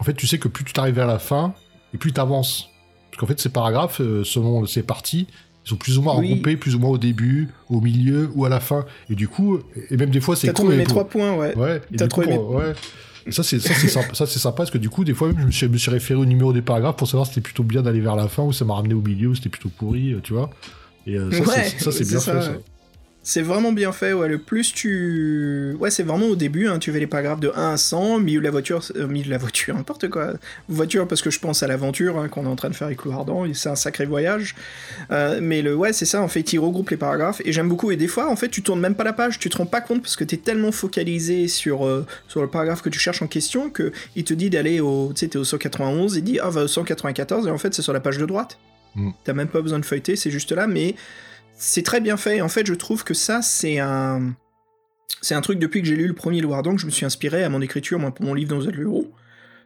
en fait, tu sais que plus tu t'arrives à la fin, et plus t'avances. Parce qu'en fait, ces paragraphes, euh, selon ces parties, ils sont plus ou moins Oui. regroupés, plus ou moins au début, au milieu ou à la fin. Et du coup, et même des fois, c'est T'as con, trouvé mais mes trois points, ouais. Ouais, T'as coup, trouvé ouais. Et ça, c'est ça, c'est sympa, ça, c'est sympa parce que du coup, des fois, même, je me suis, je me suis référé au numéro des paragraphes pour savoir si c'était plutôt bien d'aller vers la fin ou ça m'a ramené au milieu ou c'était plutôt pourri, euh, tu vois. Et euh, ça, Ouais, c'est- ça, c'est bien ça, fait, ça. C'est vraiment bien fait, ouais. Le plus tu. Ouais, c'est vraiment au début, hein, tu fais les paragraphes de 1 à 100, milieu de la voiture, euh, milieu de la voiture, n'importe quoi. Voiture, parce que je pense à l'aventure hein, qu'on est en train de faire avec et c'est un sacré voyage. Euh, mais le, ouais, c'est ça, en fait, il regroupe les paragraphes, et j'aime beaucoup. Et des fois, en fait, tu tournes même pas la page, tu te rends pas compte parce que t'es tellement focalisé sur, euh, sur le paragraphe que tu cherches en question que il te dit d'aller au. Tu sais, t'es au 191, et il dit, ah, va au 194, et en fait, c'est sur la page de droite. Mm. T'as même pas besoin de feuilleter, c'est juste là, mais c'est très bien fait. En fait, je trouve que ça, c'est un. C'est un truc depuis que j'ai lu le premier Louardan que je me suis inspiré à mon écriture, pour mon livre dans le héros.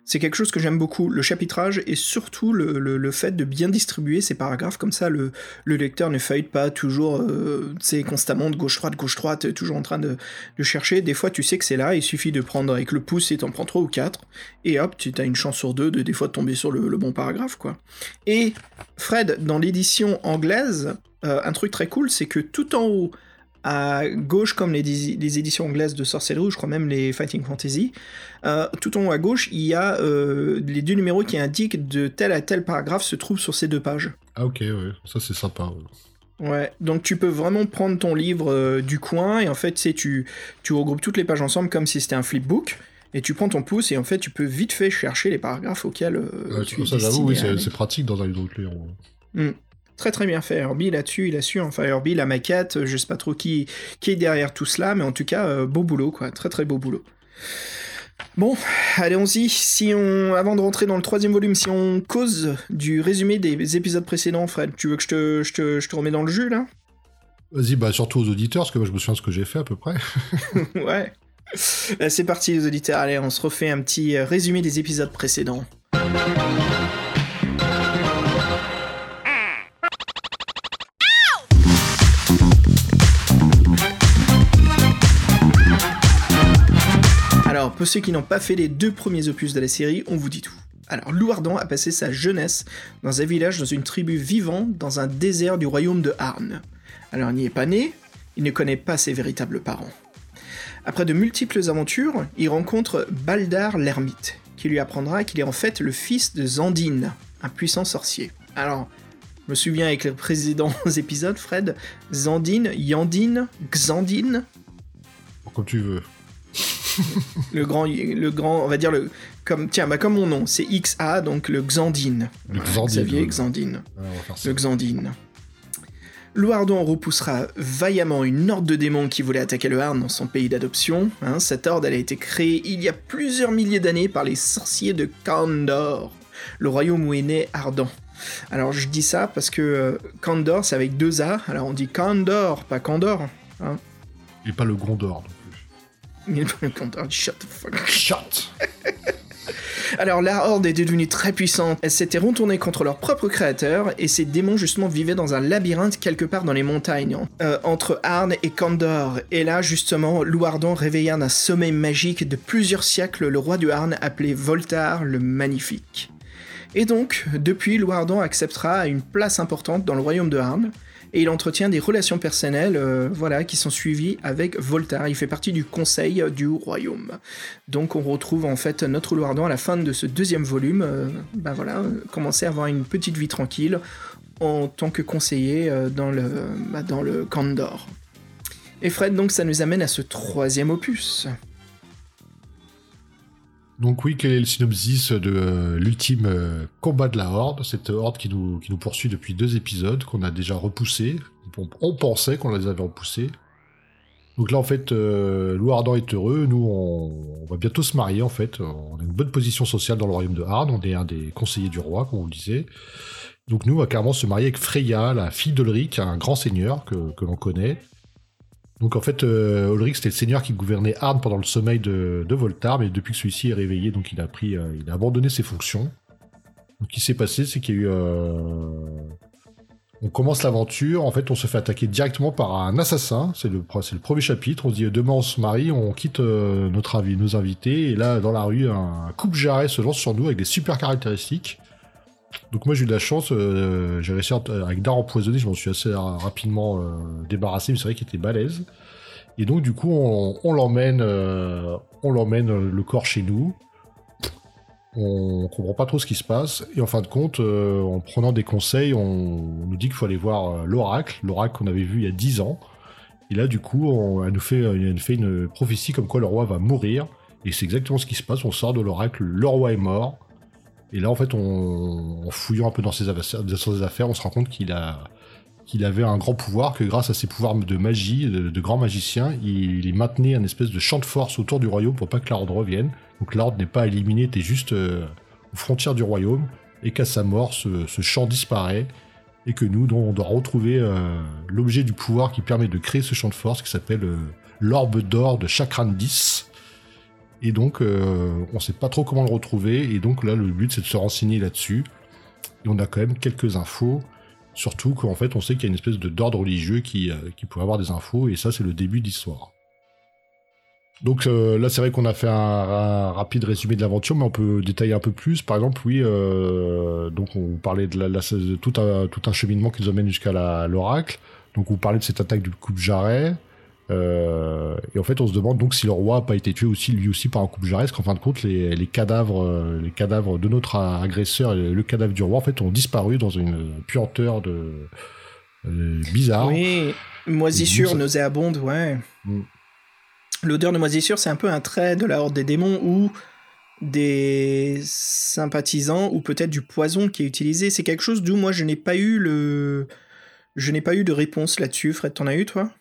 C'est quelque chose que j'aime beaucoup, le chapitrage et surtout le, le- le fait de bien distribuer ces paragraphes, comme ça le, le lecteur ne feuille pas toujours, euh, tu sais, constamment de gauche-droite, gauche-droite, toujours en train de, de chercher. Des fois, tu sais que c'est là, il suffit de prendre avec le pouce et t'en prends trois ou quatre, et hop, tu as une chance sur deux de des fois tomber sur le, le bon paragraphe, quoi. Et Fred, dans l'édition anglaise, euh, un truc très cool, c'est que tout en haut, à gauche, comme les, éditions anglaises de Sorcellerie, ou je crois même les Fighting Fantasy, euh, tout en haut à gauche, il y a euh, les deux numéros qui indiquent de tel à tel paragraphe se trouvent sur ces deux pages. Ah, ok, ouais, ça c'est sympa. ouais. Ouais, donc tu peux vraiment prendre ton livre euh, du coin et en fait, tu sais, tu, tu regroupes toutes les pages ensemble comme si c'était un flipbook. Et tu prends ton pouce et en fait, tu peux vite fait chercher les paragraphes auxquels Ouais, tu es ça, j'avoue, oui, c'est c'est pratique dans un livre de. Très très bien fait. Herbie là-dessus, il a su. Enfin, Herbie, la maquette, je sais pas trop qui, qui est derrière tout cela, mais en tout cas, euh, beau boulot, quoi. Très très beau boulot. Bon, allons-y. Si on, avant de rentrer dans le troisième volume, si on cause du résumé des épisodes précédents, Fred, tu veux que je te, je te, je te remets dans le jus là? Vas-y, bah surtout aux auditeurs, parce que moi je me souviens de ce que j'ai fait à peu près. Ouais. Euh, C'est parti les auditeurs, allez, on se refait un petit euh, résumé des épisodes précédents. Pour ceux qui n'ont pas fait les deux premiers opus de la série, on vous dit tout. Alors, Louardan a passé sa jeunesse dans un village, dans une tribu vivante, dans un désert du royaume de Harn. Alors, il n'y est pas né, il ne connaît pas ses véritables parents. Après de multiples aventures, il rencontre Baldar l'ermite, qui lui apprendra qu'il est en fait le fils de Zandine, un puissant sorcier. Alors, je me souviens avec les précédents épisodes, Fred, Zandine, Yandine, Xandine, Comme tu veux. le grand, le grand, on va dire le, comme, tiens, bah comme mon nom, c'est XA, donc le Xandine. Le Xandine, Xavier. Xandine. Ça. Le Xandine. Louardon repoussera vaillamment une horde de démons qui voulait attaquer le Harn dans son pays d'adoption. hein. cette horde elle a été créée il y a plusieurs milliers d'années par les sorciers de Kandor, le royaume où est né Ardan. Alors je dis ça parce que euh, Kandor c'est avec deux A, alors on dit Kandor, pas Kandor. Hein. Et pas le Gondor non shut the fuck. Shut Alors la Horde est devenue très puissante, elle s'était retournée contre leur propre créateur, et ces démons justement vivaient dans un labyrinthe quelque part dans les montagnes, euh, entre Arn et Kandor. Et là justement, Louardon réveilla d'un sommeil magique de plusieurs siècles le roi du Arn appelé Voltar le Magnifique. Et donc, depuis, Louardon acceptera une place importante dans le royaume de Arn, et il entretient des relations personnelles euh, voilà, qui sont suivies avec Voltar. Il fait partie du conseil du royaume. Donc on retrouve en fait notre Louardon à la fin de ce deuxième volume, ben voilà, euh, commencer à avoir une petite vie tranquille en tant que conseiller dans le, bah, dans le Kandor. Et Fred, donc ça nous amène à ce troisième opus. Donc oui, quel est le synopsis de euh, l'ultime euh, combat de la Horde? Cette Horde qui nous, poursuit depuis deux épisodes, qu'on a déjà repoussé. On, pensait qu'on les avait repoussés. Donc là, en fait, euh, Louis Ardan est heureux. Nous, on, va bientôt se marier, en fait. On a une bonne position sociale dans le royaume de Hard. On est un des conseillers du roi, comme on le disait. Donc nous, on va carrément se marier avec Freya, la fille d'Ulrich, un grand seigneur que l'on connaît. Donc en fait, euh, Ulrich c'était le seigneur qui gouvernait Arne pendant le sommeil de, de Voltar, mais depuis que celui-ci est réveillé, donc il a pris, euh, il a abandonné ses fonctions. Donc ce qui s'est passé, c'est qu'il y a eu, euh, on commence l'aventure, en fait on se fait attaquer directement par un assassin, c'est le, premier chapitre, on se dit demain on se marie, on quitte notre avis, nos invités, et là dans la rue un coupe-jarret se lance sur nous avec des super caractéristiques. Donc moi j'ai eu de la chance, euh, j'ai réussi à- avec d'art empoisonné, je m'en suis assez ra- rapidement euh, débarrassé, mais c'est vrai qu'il était balèze. Et donc du coup on, l'emmène, euh, euh, le corps chez nous. On comprend pas trop ce qui se passe et en fin de compte, en prenant des conseils, on, nous dit qu'il faut aller voir l'oracle, l'oracle qu'on avait vu il y a 10 ans. Et là du coup, on, elle nous fait une prophétie comme quoi le roi va mourir. Et c'est exactement ce qui se passe. On sort de l'oracle, le roi est mort. Et là, en fait, on, en fouillant un peu dans ses affaires, on se rend compte qu'il avait un grand pouvoir, que grâce à ses pouvoirs de magie, de, grand magicien, il, il maintenait un espèce de champ de force autour du royaume pour pas que l'ordre revienne. Donc l'ordre n'est pas éliminé, t'es juste euh, aux frontières du royaume, et qu'à sa mort, ce, champ disparaît, et que nous, on doit retrouver euh, l'objet du pouvoir qui permet de créer ce champ de force, qui s'appelle euh, l'orbe d'or de Chakran 10. Et donc, euh, on sait pas trop comment le retrouver, et donc là, le but, c'est de se renseigner là-dessus. Et on a quand même quelques infos, surtout qu'en fait, on sait qu'il y a une espèce d'ordre religieux qui, euh, pourrait avoir des infos, et ça, c'est le début de l'histoire. Donc euh, là, c'est vrai qu'on a fait un, rapide résumé de l'aventure, mais on peut détailler un peu plus. Par exemple, oui, donc on parlait de, la, la- tout, un, tout un cheminement qui nous emmène jusqu'à l'oracle. Donc on parlait de cette attaque du coupe-jarret. Euh, et en fait, on se demande donc si le roi n'a pas été tué aussi, lui aussi, par un coupe-jarret, parce qu'en fin de compte, les, les cadavres, euh, les cadavres de notre agresseur et le cadavre du roi, en fait, ont disparu dans une puanteur de euh, bizarre. Oui, moisissure, nauséabonde, ouais. Mm. L'odeur de moisissure, c'est un peu un trait de la horde des démons ou des sympathisants ou peut-être du poison qui est utilisé. C'est quelque chose d'où moi je n'ai pas eu le. Je n'ai pas eu de réponse là-dessus. Fred, t'en as eu toi?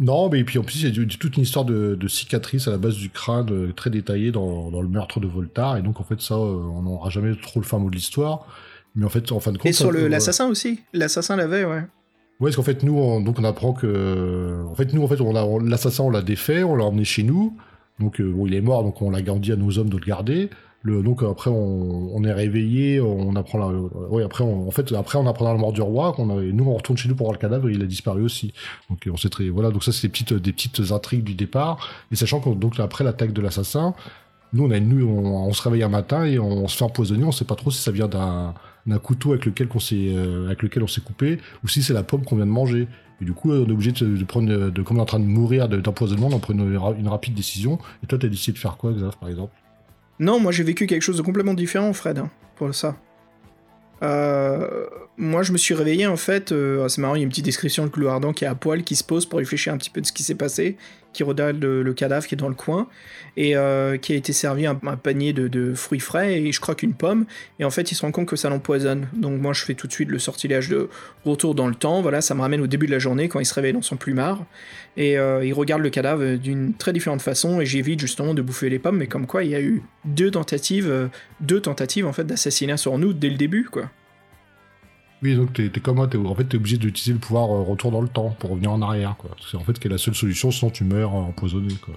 Non, mais puis en plus, il y a toute une histoire de, de cicatrices à la base du crâne euh, très détaillée dans, dans le meurtre de Voltaire. Et donc, en fait, ça, euh, on n'aura jamais trop le fin mot de l'histoire. Mais en fait, en fin de compte. Et sur peut- l'assassin aussi. L'assassin l'avait, ouais. Ouais, parce qu'en fait, nous, on, donc on apprend que. En fait, nous, en fait, on l'a- on- l'assassin, on l'a défait, on l'a emmené chez nous. Donc, euh, bon, il est mort, donc on l'a dit à nos hommes de le garder. Donc après, on, on est réveillé, on apprend la. ouais, après, on, en fait, après, on apprend la mort du roi. Nous, on retourne chez nous pour voir le cadavre, et il a disparu aussi. Donc, on sait très. Voilà, donc ça, c'est des petites, des petites intrigues du départ. Et sachant que, donc, après l'attaque de l'assassin, nous, on, a, nous on, on se réveille un matin et on, se fait empoisonner. On sait pas trop si ça vient d'un couteau avec lequel, qu'on s'est, euh, avec lequel on s'est coupé ou si c'est la pomme qu'on vient de manger. Et du coup, on est obligé de, de prendre, euh, de, comme on est en train de mourir de- d'empoisonnement, on prend une, ra- une rapide décision. Et toi, t'as décidé de faire quoi, Xav, par exemple? Non, moi j'ai vécu quelque chose de complètement différent, Fred, hein, pour ça. Euh, moi je me suis réveillé en fait, euh, c'est marrant, il y a une petite description de Clou Ardent qui est à poil, qui se pose pour réfléchir un petit peu de ce qui s'est passé, qui regarde le, cadavre qui est dans le coin, et euh, qui a été servi un, panier de, fruits frais, et je crois qu'une pomme, et en fait il se rend compte que ça l'empoisonne. Donc moi je fais tout de suite le sortilège de retour dans le temps, voilà, ça me ramène au début de la journée quand il se réveille dans son plumard, et euh, il regarde le cadavre d'une très différente façon, et j'évite justement de bouffer les pommes, mais comme quoi il y a eu deux tentatives, euh, deux tentatives en fait d'assassinat sur nous dès le début, quoi. Oui, donc t'es, t'es comme moi, t'es, en fait, t'es obligé d'utiliser le pouvoir euh, retour dans le temps pour revenir en arrière, quoi. C'est en fait qui est la seule solution, sinon tu meurs euh, empoisonné, quoi.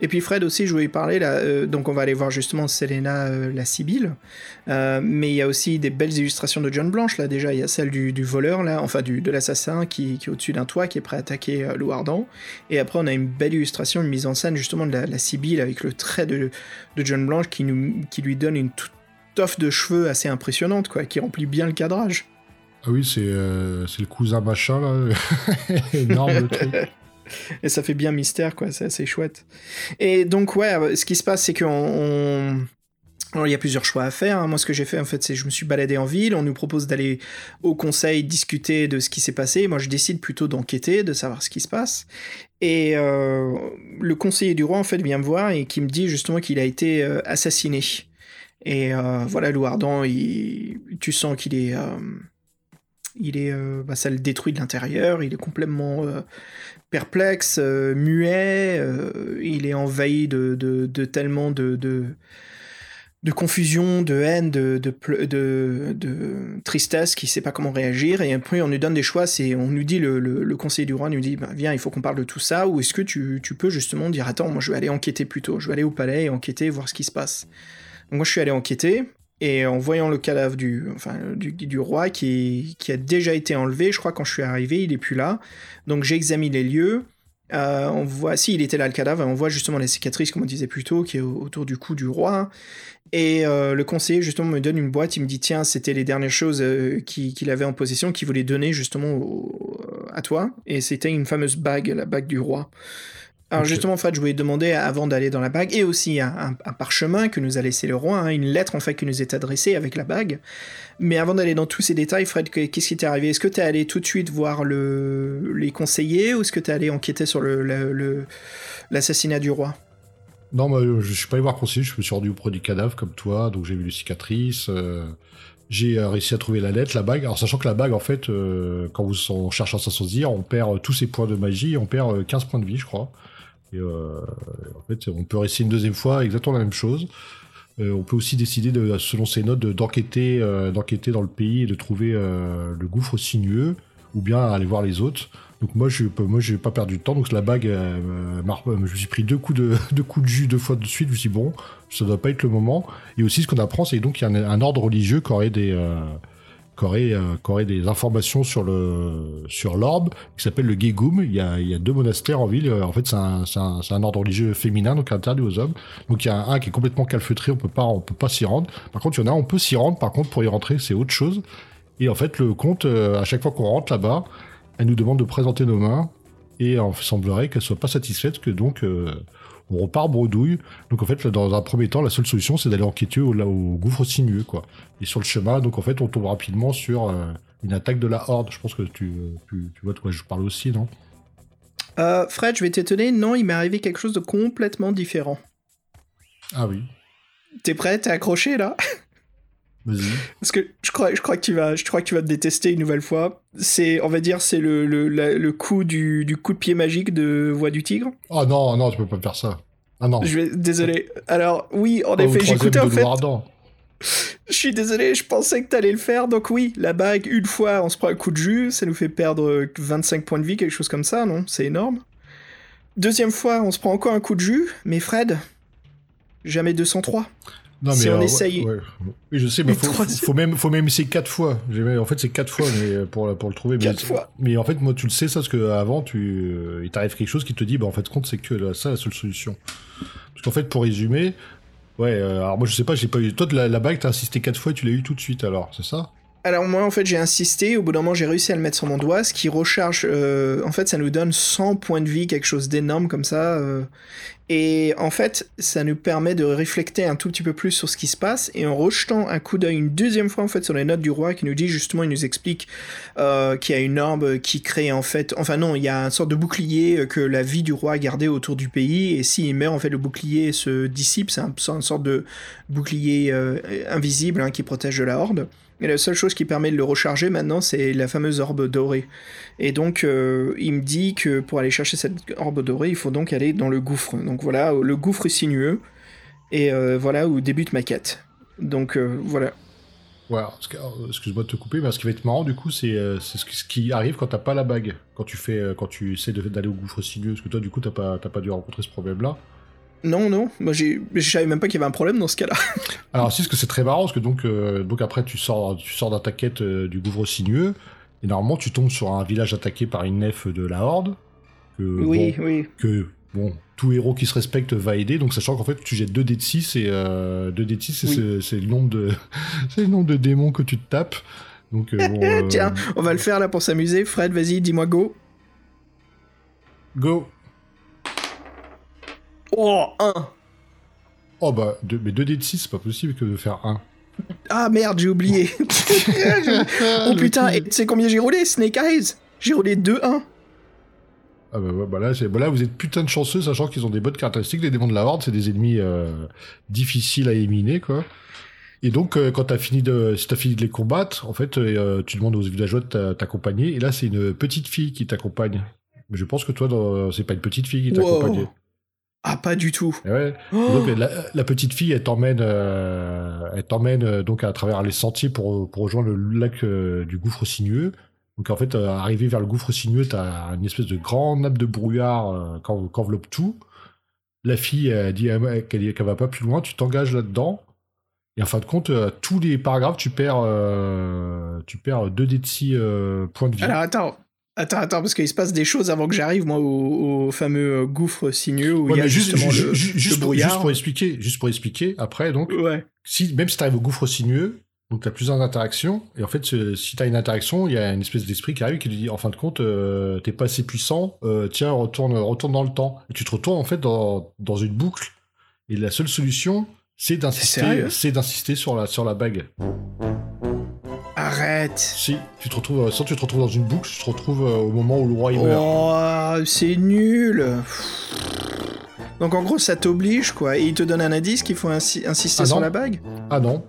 Et puis Fred aussi, je voulais parler là, euh, donc on va aller voir justement Selena la Sibylle, mais il y a aussi des belles illustrations de John Blanche là déjà, il y a celle du, voleur là, enfin du, de l'assassin qui, est au-dessus d'un toit, qui est prêt à attaquer Lou Ardent, et après on a une belle illustration, une mise en scène justement de la, la Sibylle avec le trait de, de John Blanche qui, nous, qui lui donne une toute toffe de cheveux assez impressionnante quoi, qui remplit bien le cadrage. Ah oui, c'est, euh, c'est le cousin machin, là. Énorme, le truc. Et ça fait bien mystère, quoi, c'est assez chouette. Et donc, ouais, ce qui se passe, c'est qu'on. on- Alors, il y a plusieurs choix à faire. hein. Moi, ce que j'ai fait, en fait, c'est que je me suis baladé en ville. On nous propose d'aller au conseil discuter de ce qui s'est passé. Moi, je décide plutôt d'enquêter, de savoir ce qui se passe. Et euh, le conseiller du roi, en fait, vient me voir et qui me dit justement qu'il a été euh, assassiné. Et euh, voilà, Louardan, il... tu sens qu'il est. euh, Il est, euh, bah, ça le détruit de l'intérieur. Il est complètement perplexe, muet. il est envahi de, tellement de, confusion, de haine, de, tristesse, qui sait pas comment réagir. Et après, on nous donne des choix. On nous dit, le, le, le conseiller du roi nous dit, bah, viens, il faut qu'on parle de tout ça. Ou est-ce que tu, tu peux justement dire, attends, moi je vais aller enquêter plutôt. Je vais aller au palais et enquêter, voir ce qui se passe. Moi je suis allé enquêter. Et en voyant le cadavre du, roi qui, a déjà été enlevé, je crois quand je suis arrivé, il est plus là. Donc j'ai examiné les lieux. Euh, on voit, si il était là le cadavre, on voit justement les cicatrices, comme on disait plus tôt, qui est au- autour du cou du roi. Et euh, le conseiller justement me donne une boîte, il me dit tiens, c'était les dernières choses euh, qu'il avait en possession, qu'il voulait donner justement à toi. Et c'était une fameuse bague, la bague du roi. Alors justement, Fred, je voulais demander avant d'aller dans la bague, et aussi un, un- un parchemin que nous a laissé le roi, hein, une lettre en fait qui nous est adressée avec la bague. Mais avant d'aller dans tous ces détails, Fred, que- qu'est-ce qui t'est arrivé? Est-ce que t'es allé tout de suite voir le, les conseillers, ou est-ce que t'es allé enquêter sur le- le- le- l'assassinat du roi? Non, euh, je suis pas allé voir conseiller, je me suis rendu auprès du cadavre comme toi, donc j'ai vu les cicatrices. euh, j'ai euh, réussi à trouver la lettre, la bague. Alors, sachant que la bague, en fait, euh, quand vous on cherche à s'en sortir, on perd tous ses points de magie, on perd euh, 15 points de vie, je crois. Et euh, en fait, on peut réessayer une deuxième fois exactement la même chose. Euh, on peut aussi décider, de, selon ses notes, euh, d'enquêter dans le pays et de trouver le gouffre sinueux, ou bien aller voir les autres. Donc moi, je moi, j'ai pas perdu de temps. Donc la bague, je me suis pris deux coups de deux jus deux fois de suite. Je me suis dit, bon, ça doit pas être le moment. Et aussi, ce qu'on apprend, c'est donc qu'il y a un, ordre religieux qui aurait des qui aurait, euh, des informations sur le sur l'orbe qui s'appelle le Gegum. Il y a il y a deux monastères en ville. En fait, c'est un, un, ordre religieux féminin, donc interdit aux hommes. Donc il y a un qui est complètement calfeutré. On peut pas on peut pas s'y rendre. Par contre, il y en a on peut s'y rendre. Par contre, pour y rentrer, c'est autre chose. Et en fait, le compte, euh, à chaque fois qu'on rentre là-bas, elle nous demande de présenter nos mains et il semblerait qu'elle soit pas satisfaite que donc euh, on repart bredouille. Donc en fait, dans un premier temps, la seule solution c'est d'aller enquêter au, là, au gouffre sinueux quoi. Et sur le chemin, donc en fait, on tombe rapidement sur euh, une attaque de la horde. Je pense que tu, euh, tu, tu vois de quoi je parle aussi, non? Euh, Fred, je vais t'étonner, non, il m'est arrivé quelque chose de complètement différent. Ah oui. T'es prêt? T'es accroché là? Parce que je crois, je crois que tu vas, je crois que tu vas te détester une nouvelle fois. C'est, on va dire, c'est le, le, la- le coup du, du coup de pied magique de Voix du Tigre. Oh non, non, tu peux pas faire ça. Ah non. Je vais, désolé. Alors oui, en au effet, j'écoutais en fait. Je suis désolé, je pensais que t'allais le faire. Donc oui, la bague, une fois, on se prend un coup de jus, ça nous fait perdre 25 points de vie, quelque chose comme ça, non? C'est énorme. Deuxième fois, on se prend encore un coup de jus, mais Fred, jamais 203. Non, Si on ouais, essaye- ouais. Oui, je sais, mais faut, faut même, faut même essayer quatre fois. En fait, c'est quatre fois, mais pour, pour le trouver. mais- Quatre fois. Mais en fait, moi, tu le sais, ça, parce que avant, tu, euh, il t'arrive quelque chose qui te dit, bah, en fait, compte, c'est que là, ça, la seule solution. Parce qu'en fait, pour résumer, ouais, euh, alors moi, je sais pas, j'ai pas eu. Toi, la, la bague, t'as insisté quatre fois, et tu l'as eu tout de suite, alors, c'est ça? Alors moi en fait j'ai insisté, au bout d'un moment j'ai réussi à le mettre sur mon doigt, ce qui recharge, euh, en fait ça nous donne 100 points de vie, quelque chose d'énorme comme ça, euh, et en fait ça nous permet de réflecter un tout petit peu plus sur ce qui se passe, et en rejetant un coup d'œil une deuxième fois en fait sur les notes du roi qui nous dit justement, il nous explique euh, qu'il y a une orbe qui crée en fait, enfin non, il y a une sorte de bouclier que la vie du roi a gardé autour du pays, et s'il meurt en fait le bouclier se dissipe, c'est un, une sorte de bouclier invisible hein, qui protège de la horde. Et la seule chose qui permet de le recharger maintenant, c'est la fameuse orbe dorée. Et donc, euh, il me dit que pour aller chercher cette orbe dorée, il faut donc aller dans le gouffre. Donc voilà, le gouffre sinueux. Et euh, voilà où débute ma quête. Donc euh, voilà. Ouais, excuse-moi de te couper, mais ce qui va être marrant, du coup, c'est ce, qui- arrive quand t'as pas la bague. Quand tu fais, quand tu essaies d'aller au gouffre sinueux. Parce que toi, du coup, t'as pas, t'as pas dû rencontrer ce problème-là. Non, non, moi j'ai- je savais même pas qu'il y avait un problème dans ce cas-là. Alors si, parce que c'est très marrant, parce que donc, euh, donc après tu sors, tu sors dans ta quête euh, du gouffre sinueux, et normalement tu tombes sur un village attaqué par une nef de la Horde, que, oui, bon, oui. que bon, tout héros qui se respecte va aider, donc sachant qu'en fait tu jettes 2 dés de 6, et euh, 2 dés de 6, Oui. c'est- c'est le nombre de c'est le nombre de démons que tu te tapes. Donc, euh, bon, euh, Tiens, on va le faire là pour s'amuser. Fred, vas-y, dis-moi go. Go Oh, 1 Oh bah, deux- mais 2 dés de 6, c'est pas possible que de faire 1. Ah merde, j'ai oublié. oh putain, et tu sais combien j'ai roulé Snake Eyes? J'ai roulé 2-1. Ah bah, bah là, c'est- bah là, vous êtes putain de chanceux, sachant qu'ils ont des bonnes caractéristiques. Les démons de la Horde, c'est des ennemis euh, difficiles à éliminer, quoi. Et donc, euh, quand t'as fini de, si t'as fini de les combattre, en fait, euh, tu demandes aux villageois de t'a- t'accompagner. Et là, c'est une petite fille qui t'accompagne. Mais je pense que toi, c'est pas une petite fille qui Wow. Ah, pas du tout. Ouais. Oh donc, la, la petite fille, elle t'emmène, euh, elle t'emmène euh, donc à travers les sentiers pour, pour rejoindre le lac euh, du gouffre sinueux. Donc en fait, euh, arrivé vers le gouffre sinueux, t'as une espèce de grand nappe de brouillard qu'en- qu'enveloppe tout. La fille elle dit euh, qu'elle qu'elle va pas plus loin, tu t'engages là-dedans. Et en fin de compte, tous les paragraphes, tu perds, tu perds 2 d de 6 points de vie. Alors attends, attends, attends, parce qu'il se passe des choses avant que j'arrive, moi, au, au fameux gouffre sinueux où Ouais, il y a juste, justement ju- le, ju- le juste pour, brouillard. juste pour expliquer, juste pour expliquer, après, donc, Ouais. si, même si tu arrives au gouffre sinueux, donc tu as plusieurs interactions, et en fait, si tu as une interaction, il y a une espèce d'esprit qui arrive qui te dit, en fin de compte, euh, t'es pas assez puissant, euh, tiens, retourne, retourne dans le temps. Et tu te retournes, en fait, dans, dans une boucle, et la seule solution, c'est d'insister, sérieux? c'est d'insister sur la, sur la bague. Arrête. Si tu te retrouves, soit tu te retrouves dans une boucle, tu te retrouves euh, au moment où le roi il meurt. Oh, c'est nul. Donc en gros, ça t'oblige, quoi. Et il te donne un indice qu'il faut insi- insister Ah sur la bague Ah non.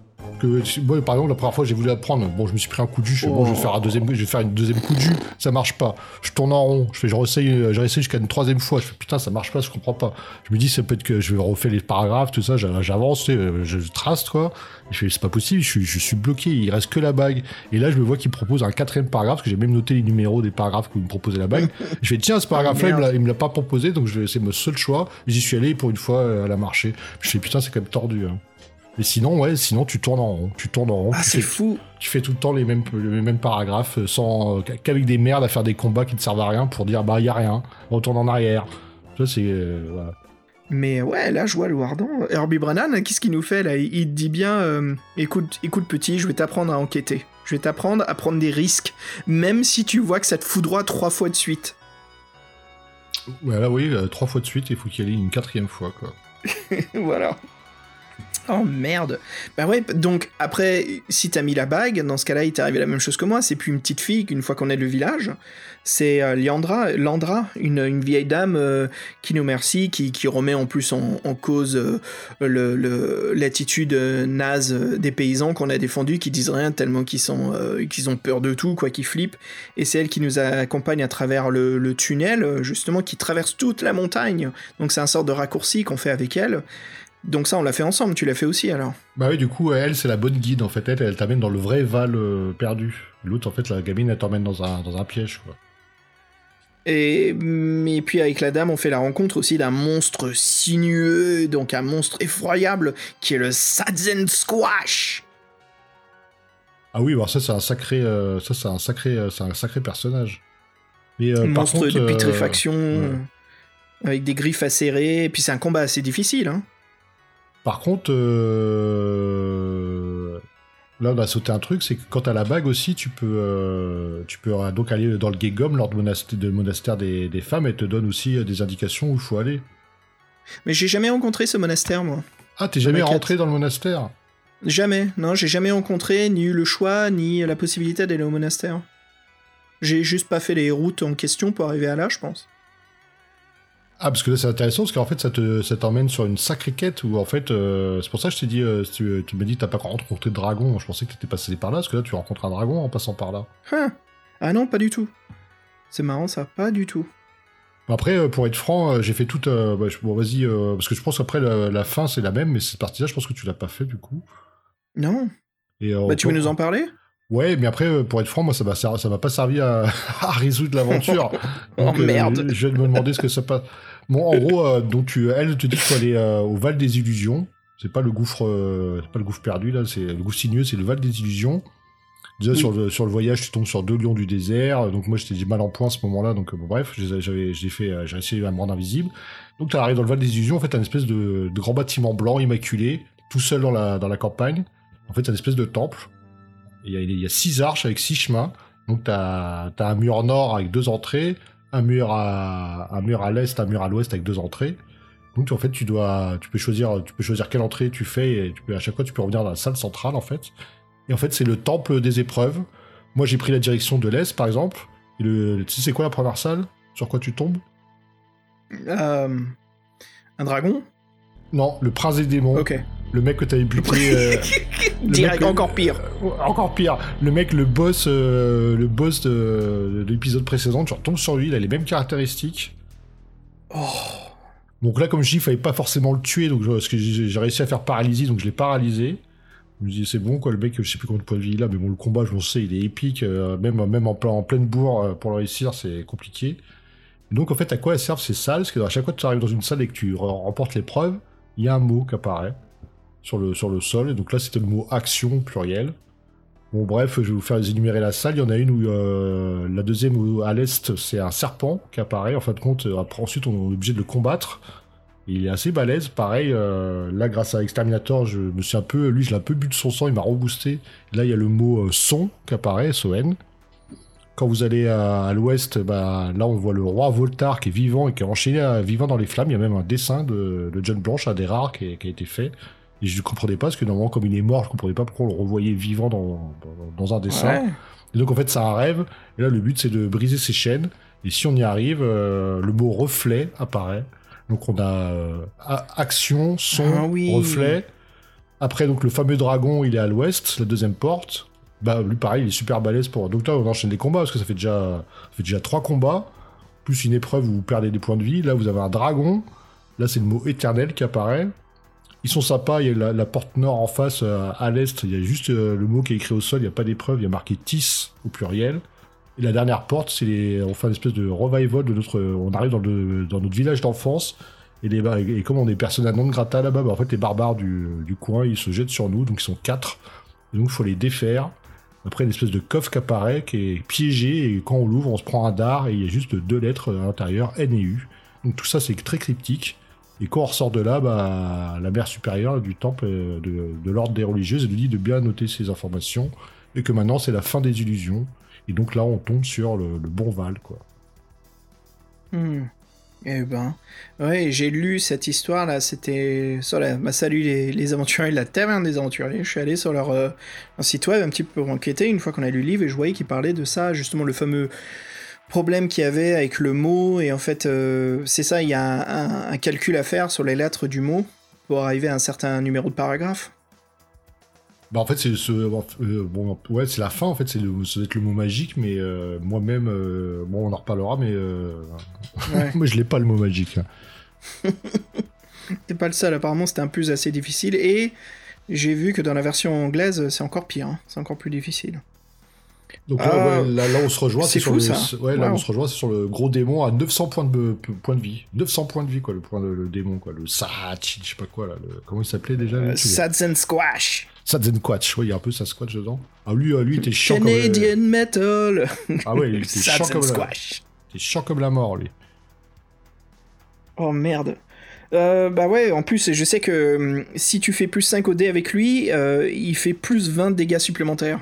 Que, moi, par exemple, la première fois, j'ai voulu apprendre. Bon, je me suis pris un coup de jus. Je fais, bon, je vais Oh. faire un deuxième, je vais faire une deuxième coup de jus. Ça marche pas. Je tourne en rond. Je fais, je réessaye, j'ai réessayé jusqu'à une troisième fois. Je fais, putain, ça marche pas, je comprends pas. Je me dis, c'est peut-être que je vais refaire les paragraphes, tout ça. j'a- J'avance, je trace, quoi. Je fais, c'est pas possible. Je suis, je suis bloqué. Il reste que la bague. Et là, je me vois qu'il me propose un quatrième paragraphe, parce que j'ai même noté les numéros des paragraphes où il me proposait la bague. je fais, tiens, ce paragraphe-là, il me l'a- il me l'a pas proposé, donc je c'est mon seul choix. J'y suis allé, pour une fois, euh, elle a marché. Je fais, putain, c'est quand même tordu, hein. Mais sinon, ouais, sinon tu tournes en rond. Tu tournes en rond. Ah, c'est fou. tu fais tout le temps les mêmes, les mêmes paragraphes euh, sans, euh, qu'avec des merdes à faire des combats qui ne servent à rien pour dire bah y a rien, retourne en arrière. Ça c'est euh, voilà. Mais ouais, là, je vois le Wardan. Herbie Brennan, qu'est-ce qu'il nous fait là? Il te dit bien euh, écoute, écoute, petit, je vais t'apprendre à enquêter. Je vais t'apprendre à prendre des risques, même si tu vois que ça te foudroie trois fois de suite. Ouais, là oui, euh, trois fois de suite, il faut qu'il y aille une quatrième fois quoi. voilà. Oh merde. Bah ouais, donc après, si t'as mis la bague, dans ce cas-là, il t'est arrivé la même chose que moi. C'est plus une petite fille qu'une fois qu'on est le village. C'est euh, Liandra, Landra, une, vieille dame euh, qui nous remercie, qui, qui remet en plus en, cause euh, le- le- l'attitude euh, naze des paysans qu'on a défendus, qui disent rien tellement qu'ils sont, qu'ils ont peur de tout, quoi, qui flippent. Et c'est elle qui nous accompagne à travers le, tunnel, justement, qui traverse toute la montagne. Donc c'est un sort de raccourci qu'on fait avec elle. Donc ça, on l'a fait ensemble, tu l'as fait aussi alors Bah oui, du coup, elle c'est la bonne guide en fait. Elle, elle t'amène dans le vrai Val euh, perdu. L'autre en fait, la gamine, elle t'emmène dans un, dans un piège quoi. Et mais puis avec la dame, on fait la rencontre aussi d'un monstre sinueux, donc un monstre effroyable, qui est le Sadzen Squash Ah oui, alors ça c'est un sacré, euh, ça c'est un sacré, euh, c'est un sacré personnage. Euh, par Monstre contre, de putréfaction, ouais. avec des griffes acérées, et puis c'est un combat assez difficile, hein Par contre, euh, là on a sauté un truc, c'est que quand t'as la bague aussi, tu peux, euh, tu peux euh, donc aller dans le Gegom, lors de monastère, de monastère des, des femmes, et te donne aussi euh, des indications où il faut aller. Mais j'ai jamais rencontré ce monastère, moi. Ah, t'es jamais rentré dans le monastère? Jamais, non, j'ai jamais rencontré, ni eu le choix, ni la possibilité d'aller au monastère. J'ai juste pas fait les routes en question pour arriver à là, je pense. Ah, parce que là c'est intéressant, parce qu'en fait ça te, ça t'emmène sur une sacrée quête où en fait, euh, c'est pour ça que je t'ai dit, euh, tu, tu me dis que t'as pas rencontré de dragon, je pensais que t'étais passé par là, parce que là tu rencontres un dragon en passant par là. Hein? Ah non, pas du tout. C'est marrant ça, pas du tout. Après, euh, pour être franc, j'ai fait toute. euh, bah, bon, vas-y, parce que je pense qu'après la, la fin c'est la même, mais cette partie-là, je pense que tu l'as pas fait du coup. Non Et, Bah tu veux nous en parler? Ouais, mais après, pour être franc, moi, ça m'a ça m'a pas servi à, à résoudre l'aventure. Oh, euh, merde. je vais me demander ce que ça passe. Bon, en gros, euh, donc tu, elle te dit qu'il faut aller euh, au Val des Illusions. C'est pas le gouffre, euh, c'est pas le gouffre perdu là, c'est le gouffre sinueux, c'est le Val des Illusions. Déjà Oui. sur, le, sur le voyage, tu tombes sur deux lions du désert. Donc moi, j'étais mal en point à ce moment-là. Donc euh, bon, bref, j'ai- j'avais, j'ai fait, euh, j'ai essayé à me rendre invisible. Donc tu arrives dans le Val des Illusions. En fait, t'as une espèce de, de grand bâtiment blanc immaculé, tout seul dans la, dans la campagne. En fait, t'as une espèce de temple. Il y, a, il y a six arches avec six chemins. Donc t'as as un mur nord avec deux entrées, un mur à l'est, un mur à l'ouest avec deux entrées. Donc en fait tu dois tu peux choisir tu peux choisir quelle entrée tu fais et à chaque fois tu peux revenir dans la salle centrale en fait. Et en fait c'est le temple des épreuves. Moi j'ai pris la direction de l'est par exemple. Tu sais c'est quoi la première salle Sur quoi tu tombes? Euh, Un dragon Non, le prince des démons. Ok. Le mec que t'avais buté. euh, Direct, mec- encore pire. Euh, Encore pire, le mec, le boss, euh, le boss de, de l'épisode précédent, tu retombes sur lui, il a les mêmes caractéristiques. Oh. Donc là, comme je dis, il fallait pas forcément le tuer, donc j'ai réussi à faire paralysie, donc je l'ai paralysé. Je me dis c'est bon quoi, le mec, je sais plus combien de points de vie il a, mais bon, le combat, je le sais, il est épique, euh, même, même en, plein- en pleine bourre, pour le réussir, c'est compliqué. Donc en fait, à quoi elles servent ces salles Parce que à chaque fois que tu arrives dans une salle et que tu re- remportes l'épreuve, il y a un mot qui apparaît sur le, sur le sol, donc là, c'était le mot action pluriel. Bon, bref, je vais vous faire énumérer la salle. Il y en a une où euh, la deuxième où, à l'est, c'est un serpent qui apparaît. En fin de compte, euh, après, ensuite, on est obligé de le combattre. Il est assez balèze, pareil. euh, là, grâce à Exterminator, je me suis un peu, lui, je l'ai un peu bu de son sang, il m'a reboosté. Là, il y a le mot euh, son qui apparaît, S-O-N. Quand vous allez à, à l'ouest, bah, là, on voit le roi Voltar qui est vivant et qui est enchaîné à- vivant dans les flammes. Il y a même un dessin de, de John Blanche, un des rares qui, a été fait. Et je ne comprenais pas, parce que normalement, comme il est mort, je comprenais pas pourquoi on le revoyait vivant dans, dans, dans un dessin. Ouais. Et donc en fait c'est un rêve, et là le but c'est de briser ces chaînes, et si on y arrive, euh, le mot reflet apparaît. Donc on a euh, action, son, Ah oui. reflet. Après donc le fameux dragon il est à l'ouest, la deuxième porte. Bah lui pareil il est super balèze pour... Donc là on enchaîne les combats, parce que ça fait déjà, ça fait déjà trois combats, plus une épreuve où vous perdez des points de vie. Là vous avez un dragon, là c'est le mot éternel qui apparaît. Ils sont sympas, il y a la, porte nord en face, euh, à l'est, il y a juste euh, le mot qui est écrit au sol, il n'y a pas d'épreuve, il y a marqué TIS au pluriel. Et la dernière porte, c'est les, on fait une espèce de revival de notre, on arrive dans, notre village d'enfance, bar- et comme on est personne à non grata là-bas, bah, en fait les barbares du, coin, ils se jettent sur nous, donc ils sont quatre, donc il faut les défaire. Après, une espèce de coffre qui apparaît, qui est piégé, et quand on l'ouvre, on se prend un dard, et il y a juste deux lettres à l'intérieur, N et U. Donc tout ça, c'est très cryptique. Et quand on ressort de là, bah, la mère supérieure du temple euh, de, l'ordre des religieuses nous dit de bien noter ces informations et que maintenant c'est la fin des illusions. Et donc là, on tombe sur le, le bon Val, quoi. Hmm. Eh ben, ouais, j'ai lu cette histoire là, c'était sur la, bah, salut les, les aventuriers de la taverne des aventuriers. Je suis allé sur leur, euh, leur site web un petit peu pour enquêter une fois qu'on a lu le livre et je voyais qu'ils parlaient de ça, justement le fameux problème qu'il y avait avec le mot et en fait euh, c'est ça, il y a un, un- un calcul à faire sur les lettres du mot pour arriver à un certain numéro de paragraphe. Bah, en fait, c'est ce, euh, bon, ouais, c'est la fin, en fait, c'est le, ça doit être le mot magique, mais euh, moi-même, euh, bon, on en reparlera, mais euh, Ouais. moi, je l'ai pas le mot magique. T'es pas le seul, apparemment c'était un plus assez difficile et j'ai vu que dans la version anglaise c'est encore pire, hein. c'est encore plus difficile. Donc là, Ah, ouais, là, là, on se rejoint, c'est fou, le, ça. ouais, là, on se rejoint, c'est sur le gros démon à 900 points de, points de vie. 900 points de vie, quoi, le point, le, le démon, quoi, le Sachi, je sais pas quoi, là, le- comment il s'appelait déjà? Euh, and Squash, Satzenquatch, ouais, il y a un peu Sasquatch dedans. Ah, lui, euh, lui, il était chiant comme Canadian Metal, Ah ouais, il était chiant comme and la... Squash. il était chiant comme la mort, lui. Oh merde. Euh, bah ouais, en plus, je sais que hum, si tu fais plus 5 au dé avec lui, euh, il fait plus 20 de dégâts supplémentaires.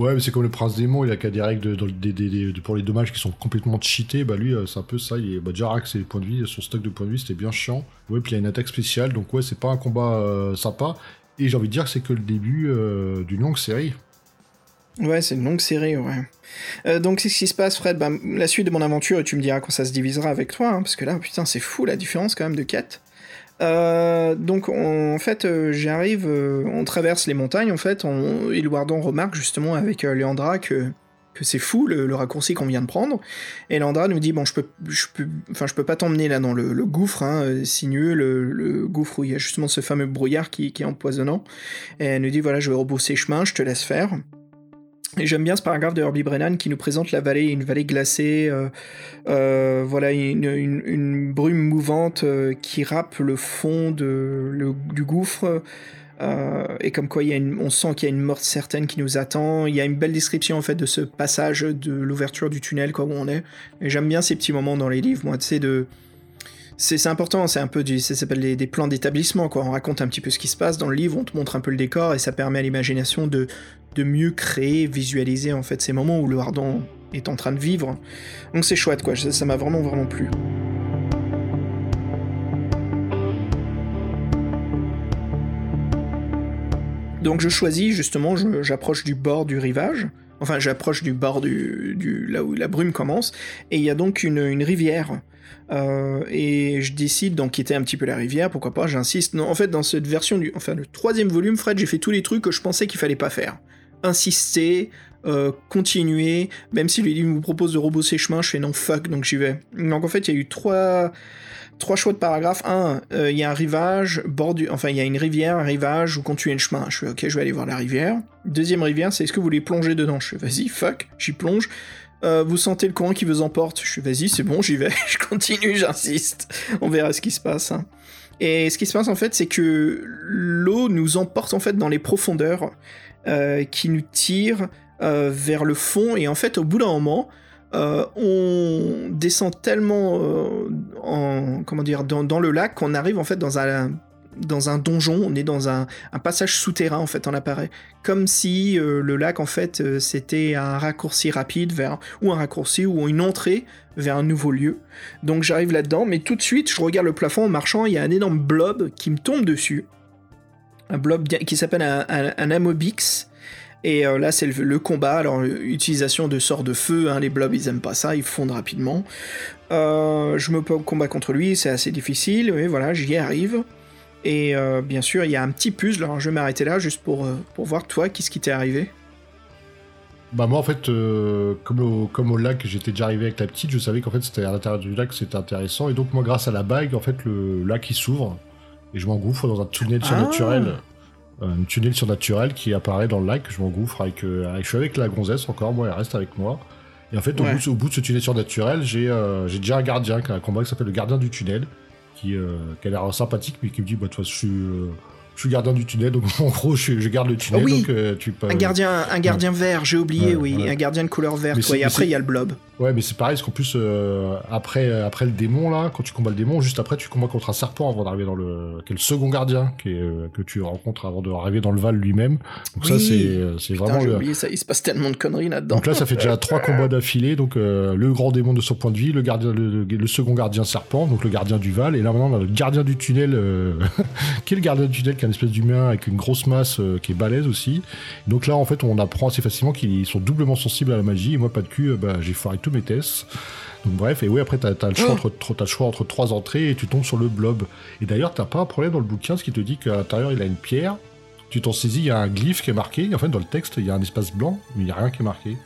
Ouais, mais c'est comme le prince démon, il a qu'à des règles de, pour les dommages qui sont complètement cheatés. Bah lui, euh, c'est un peu ça. Il est bah, déjà points de son stock de points de vie, c'était bien chiant. Ouais, puis il a une attaque spéciale, donc ouais, c'est pas un combat euh, sympa. Et j'ai envie de dire que c'est que le début euh, d'une longue série. Ouais, c'est une longue série, ouais. Donc, c'est ce qui se passe, Fred? Bah, la suite de mon aventure, et tu me diras quand ça se divisera avec toi, hein, parce que là, putain, c'est fou la différence quand même de quête. Euh, donc, on- en fait, euh, j'arrive, euh, on traverse les montagnes, en fait, on, et Louardon remarque justement avec Léandra que, que c'est fou le, raccourci qu'on vient de prendre. Et Léandra nous dit Bon, je peux, peux, je peux pas t'emmener là dans le, gouffre hein, sinueux, le, gouffre où il y a justement ce fameux brouillard qui, qui est empoisonnant. Et elle nous dit Voilà, je vais rebrousser chemin, je te laisse faire. Et j'aime bien ce paragraphe de Herbie Brennan qui nous présente la vallée, une vallée glacée, euh, euh, voilà, une, brume mouvante euh, qui râpe le fond de, le- du gouffre. et comme quoi y a on sent qu'il y a une morte certaine qui nous attend. Il y a une belle description en fait de ce passage de l'ouverture du tunnel, quoi, où on est. Et j'aime bien ces petits moments dans les livres, moi, tu de. C'est important, c'est un peu ça s'appelle des, des plans d'établissement, quoi. On raconte un petit peu ce qui se passe dans le livre, on te montre un peu le décor et ça permet à l'imagination de, de mieux créer, visualiser en fait ces moments où le Ardent est en train de vivre. Donc c'est chouette quoi, ça m'a vraiment vraiment plu. Donc je choisis justement, j'approche du bord du rivage, enfin j'approche du bord du, là où la brume commence, et il y a donc une, une rivière. Euh, et je décide d'en quitter un petit peu la rivière, pourquoi pas, j'insiste. Non, en fait, dans cette version du. Enfin, le troisième volume, Fred, j'ai fait tous les trucs que je pensais qu'il fallait pas faire. Insister, euh, continuer, même si le livre me propose de rebosser chemin, je fais non fuck, donc j'y vais. Donc en fait, il y a eu trois, trois choix de paragraphes. Un, euh, il y a un rivage, bordu... enfin il y a une rivière, un rivage, vous continuez le chemin. Je fais ok, je vais aller voir la rivière. Deuxième rivière, c'est est-ce que vous voulez plonger dedans? Je fais vas-y, fuck, j'y plonge. Euh, vous sentez le courant qui vous emporte Je fais vas-y, c'est bon, j'y vais, je continue, j'insiste. On verra ce qui se passe. hein. Et ce qui se passe en fait, c'est que l'eau nous emporte en fait dans les profondeurs euh, qui nous tirent euh, vers le fond. Et en fait, au bout d'un moment, euh, on descend tellement en, comment dire, dans, le lac qu'on arrive en fait dans un, dans un donjon. On est dans un, passage souterrain en fait, on apparaît. Comme si le lac en fait c'était un raccourci rapide vers ou un raccourci ou une entrée vers un nouveau lieu. Donc j'arrive là-dedans, mais tout de suite je regarde le plafond en marchant, il y a un énorme blob qui me tombe dessus. Un blob qui s'appelle un, Amobix. Et euh, là, c'est le, combat. Alors, euh, utilisation de sorts de feu. hein, les blobs, ils aiment pas ça. Ils fondent rapidement. Euh, je me combat contre lui. C'est assez difficile. Mais voilà, j'y arrive. Et bien sûr, il y a un petit puzzle. Alors, je vais m'arrêter là juste pour, pour voir, toi, qu'est-ce qui t'est arrivé? Bah moi en fait, comme, au, comme au lac, j'étais déjà arrivé avec la petite, je savais qu'en fait c'était à l'intérieur du lac, c'était intéressant. Et donc moi grâce à la bague, en fait le lac il s'ouvre et je m'engouffre dans un tunnel Ah. surnaturel. Un tunnel surnaturel qui apparaît dans le lac, je m'engouffre avec, euh, avec- Je suis avec la gonzesse encore, moi elle reste avec moi. Et en fait au, bout, de- au bout de ce tunnel surnaturel, j'ai euh, déjà un gardien, qui a un combat qui s'appelle le gardien du tunnel, qui, euh, qui a l'air sympathique mais qui me dit bah de toute façon je suis, euh, je suis gardien du tunnel, donc en gros je, garde le tunnel, oui. donc euh, tu peux... Un gardien, un gardien vert, j'ai oublié, Ouais, oui. Un gardien de couleur verte. Ouais, et après, il y a le blob. Ouais, mais c'est pareil, parce qu'en plus, euh, après, euh, après le démon, là, quand tu combats le démon, juste après, tu combats contre un serpent avant d'arriver dans le. qui est le second gardien, qui est, euh, que tu rencontres avant d'arriver dans le Val lui-même. Donc ça, Oui. c'est euh, c'est vraiment j'ai oublié ça. Il se passe tellement de conneries là-dedans. Donc là, ça fait déjà trois combats d'affilée. Donc le grand démon de son point de vie, le gardien, le, second gardien serpent, donc le gardien du Val, et là maintenant on a le gardien du tunnel, qui est le gardien du tunnel, qui est espèce d'humain avec une grosse masse, euh, qui est balèze aussi. Donc là, en fait, on apprend assez facilement qu'ils sont doublement sensibles à la magie. Et moi, pas de cul, euh, bah, j'ai foiré tous mes tests. Donc bref, et oui, après, t'as as le, choix Oh. entre, t'as le choix entre trois entrées et tu tombes sur le blob. Et d'ailleurs, t'as pas un problème dans le bouquin, ce qui te dit qu'à l'intérieur, il a une pierre. Tu t'en saisis, il y a un glyphe qui est marqué. Et en fait, dans le texte, il y a un espace blanc, mais il y a rien qui est marqué.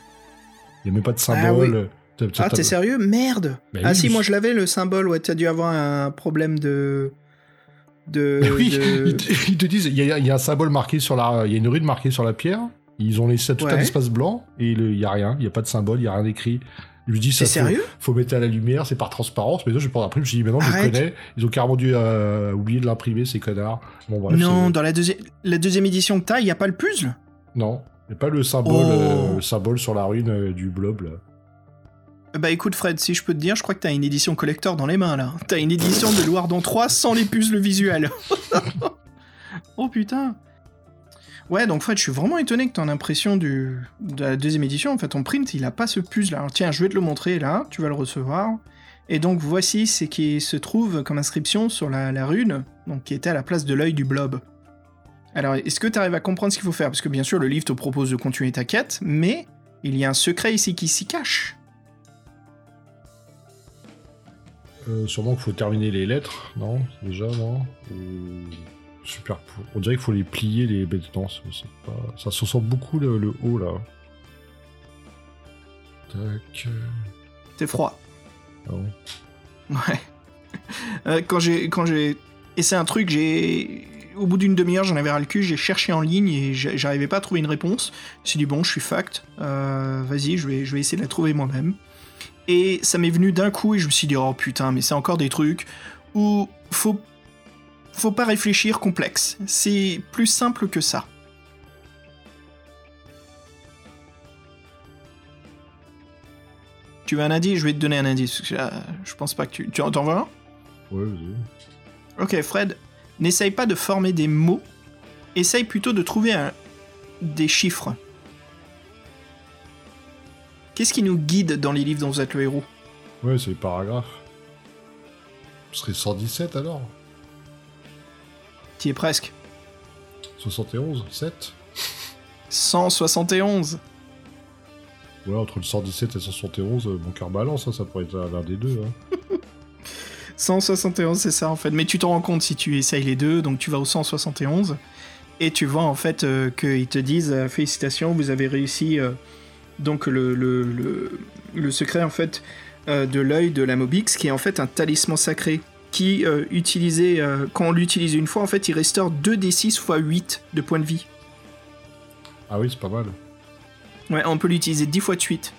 Il y a même pas de symbole. T'as- Ah, t'as- t'es sérieux? Merde Bah Ah oui, si, mais- moi je l'avais, le symbole. Ouais, t'as dû avoir un problème de... De... Oui, de- ils, te, ils te disent, il y, a, il y a un symbole marqué sur la, il y a une rune marquée sur la pierre. Ils ont laissé tout un espace blanc et il y a rien, il y a pas de symbole, il y a rien écrit. Je lui dis ça faut, sérieux? faut mettre à la lumière, c'est par transparence. Mais toi, je prends après, je me suis dit, maintenant, je Arrête. connais. Ils ont carrément dû euh, oublier de l'imprimer, ces connards. Bon, bref, Non, dans la, deuxi- la deuxième édition que t'as, il y a pas le puzzle? Non, il n'y a pas le symbole, Oh. euh, le symbole sur la rune euh, du blob. Là. Bah écoute Fred, si je peux te dire, je crois que t'as une édition collector dans les mains là. T'as une édition de Loardon 3 sans les puzzles visuels. oh putain. Ouais, donc Fred, je suis vraiment étonné que ton impression du... de la deuxième édition, en fait, ton print, il a pas ce puzzle. Alors tiens, je vais te le montrer là, tu vas le recevoir. Et donc voici ce qui se trouve comme inscription sur la, la rune, donc qui était à la place de l'œil du blob. Alors, est-ce que tu arrives à comprendre ce qu'il faut faire? Parce que bien sûr, le livre te propose de continuer ta quête, mais il y a un secret ici qui s'y cache. Euh, sûrement qu'il faut terminer les lettres, non Déjà, non Ou... Super. On dirait qu'il faut les plier, les bêtes. C'est pas... ça se sent beaucoup le, le haut là. Tac. C'est froid. Ah bon. Ouais. Euh, quand j'ai quand j'ai c'est un truc j'ai au bout d'une demi-heure j'en avais ras le cul j'ai cherché en ligne et j'a- j'arrivais pas à trouver une réponse je me suis dit bon je suis fact euh, vas-y je vais je vais essayer de la trouver moi-même et ça m'est venu d'un coup et je me suis dit oh putain mais c'est encore des trucs où faut faut pas réfléchir complexe. C'est plus simple que ça. Tu veux un indice? Je vais te donner un indice parce que, euh, je pense pas que tu tu en veux un? Ouais, vas-y. Ok, Fred, n'essaye pas de former des mots, essaye plutôt de trouver un- des chiffres. Qu'est-ce qui nous guide dans les livres dont vous êtes le héros? Ouais, c'est les paragraphes. Ce serait 117 alors T'y es presque. 71 7 171. Ouais, entre le 117 et 171, euh, mon cœur balance, hein, ça pourrait être l'un des deux. Hein. 171, c'est ça en fait. Mais tu t'en rends compte si tu essayes les deux, donc tu vas au 171. Et tu vois en fait euh, qu'ils te disent euh, félicitations, vous avez réussi euh, donc le, le, le, le secret en fait euh, de l'œil de la Mobix, qui est en fait un talisman sacré qui euh, utilisé euh, quand on l'utilise une fois en fait il restaure 2d6 x 8 de points de vie. Ah oui, c'est pas mal. Ouais, on peut l'utiliser 10 fois de suite.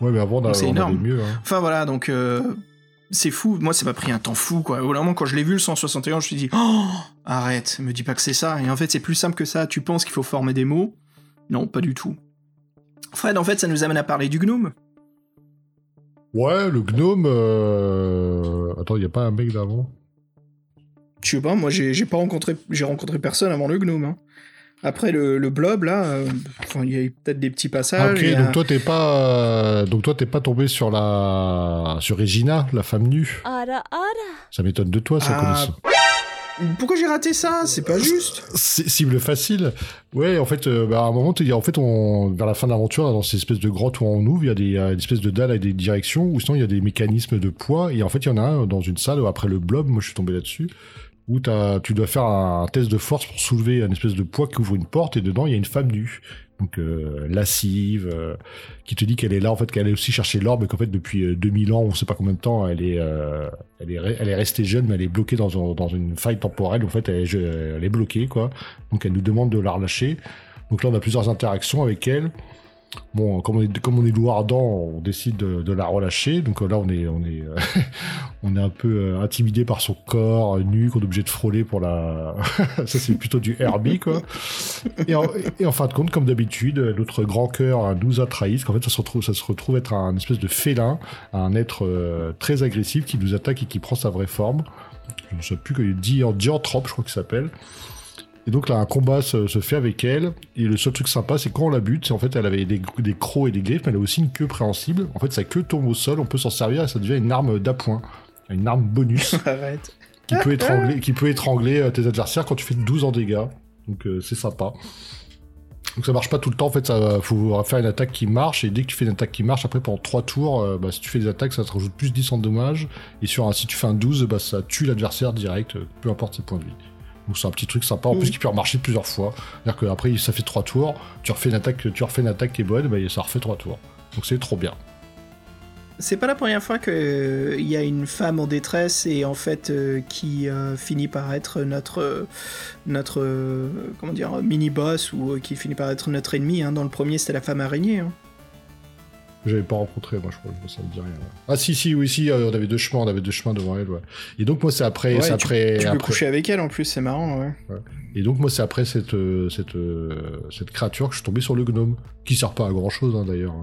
Ouais, mais avant, on, a- on énorme. mieux. Hein. Enfin voilà, donc euh, c'est fou. Moi, c'est pas pris un temps fou, quoi. Vraiment, quand je l'ai vu le 161, je me suis dit, oh, arrête, me dis pas que c'est ça. Et en fait, c'est plus simple que ça. Tu penses qu'il faut former des mots Non, pas du tout. Fred, en fait, ça nous amène à parler du gnome. Ouais, le gnome. euh, Attends, y a pas un mec d'avant? Je sais pas, moi, j'ai j'ai pas rencontré, j'ai rencontré personne avant le gnome. hein. Après le, le blob, là, euh, enfin, il y a eu peut-être des petits passages. Ah, ok, donc toi t'es pas, euh, donc toi t'es pas tombé sur la, sur Regina, la femme nue? Ara ara. Ça m'étonne de toi, ça Ah, connaissance. Pourquoi j'ai raté ça? C'est pas juste. Cible facile. Ouais, en fait, euh, bah, à un moment, en fait, on, vers la fin de l'aventure, dans ces espèces de grottes où on ouvre, il y a a des espèces de dalles avec des directions, ou sinon il y a des mécanismes de poids. Et en fait, il y en a un dans une salle après le blob. Moi, je suis tombé là-dessus. Où t'as- tu dois faire un test de force pour soulever un espèce de poids qui ouvre une porte et dedans il y a une femme nue, donc euh, lascive, euh, qui te dit qu'elle est là en fait, qu'elle est aussi chercher l'orbe qu'en fait depuis euh, 2000 ans, on sait pas combien de temps, elle est, euh, elle est, elle est restée jeune mais elle est bloquée dans, un- dans une faille temporelle. En fait, elle elle est bloquée quoi. Donc elle nous demande de la relâcher. Donc là on a plusieurs interactions avec elle. Bon, comme on est, comme on on décide de, la relâcher. Donc euh, là, on est, on est, euh, on est un peu euh, intimidé par son corps nu qu'on est obligé de frôler pour la. Ça, c'est plutôt du Herbie, quoi. Et en, fin de compte, comme d'habitude, notre grand cœur euh, nous a trahis. Parce qu'en fait, ça se retrouve, être un espèce de félin, un être très agressif qui nous attaque et qui prend sa vraie forme. Je ne sais plus que Di- Dianthrope, je crois qu'il s'appelle. Et donc là, un combat se, se fait avec elle. Et le seul truc sympa, c'est quand on la bute, c'est en fait, elle avait des, des crocs et des griffes, mais elle a aussi une queue préhensible. En fait, sa queue tombe au sol, on peut s'en servir et ça devient une arme d'appoint. Une arme bonus Arrête. qui peut étrangler, qui peut étrangler euh, tes adversaires quand tu fais 12 en dégâts. Donc euh, c'est sympa. Donc ça marche pas tout le temps, en fait, ça faut faire une attaque qui marche, et dès que tu fais une attaque qui marche, après pendant 3 tours, euh, bah, si tu fais des attaques, ça te rajoute plus 10 en dommages, et sur un, si tu fais un 12, bah, ça tue l'adversaire direct, peu importe ses points de vie. Donc c'est un petit truc sympa, en plus Mhm. qui peut remarcher plusieurs fois. C'est-à-dire qu'après ça fait 3 tours, tu refais une attaque, tu refais une attaque qui est bonne, bah, ça refait 3 tours. Donc c'est trop bien. C'est pas la première fois qu'il y a une femme en détresse et en fait euh, qui euh, finit par être notre euh, notre euh, comment dire mini boss ou euh, qui finit par être notre ennemi. hein. Dans le premier, c'était la femme araignée. hein. J'avais pas rencontré, moi, je crois, ça me dit rien. Ah, si, si, oui, si, euh, on avait deux chemins, on avait deux chemins devant elle, ouais. Et donc, moi, c'est après, Ouais, c'est après, tu peux après- coucher avec elle en plus, c'est marrant. Ouais. et donc, moi, c'est après cette, euh, cette, euh, cette créature que je suis tombé sur le gnome, qui sert pas à grand chose, hein, d'ailleurs.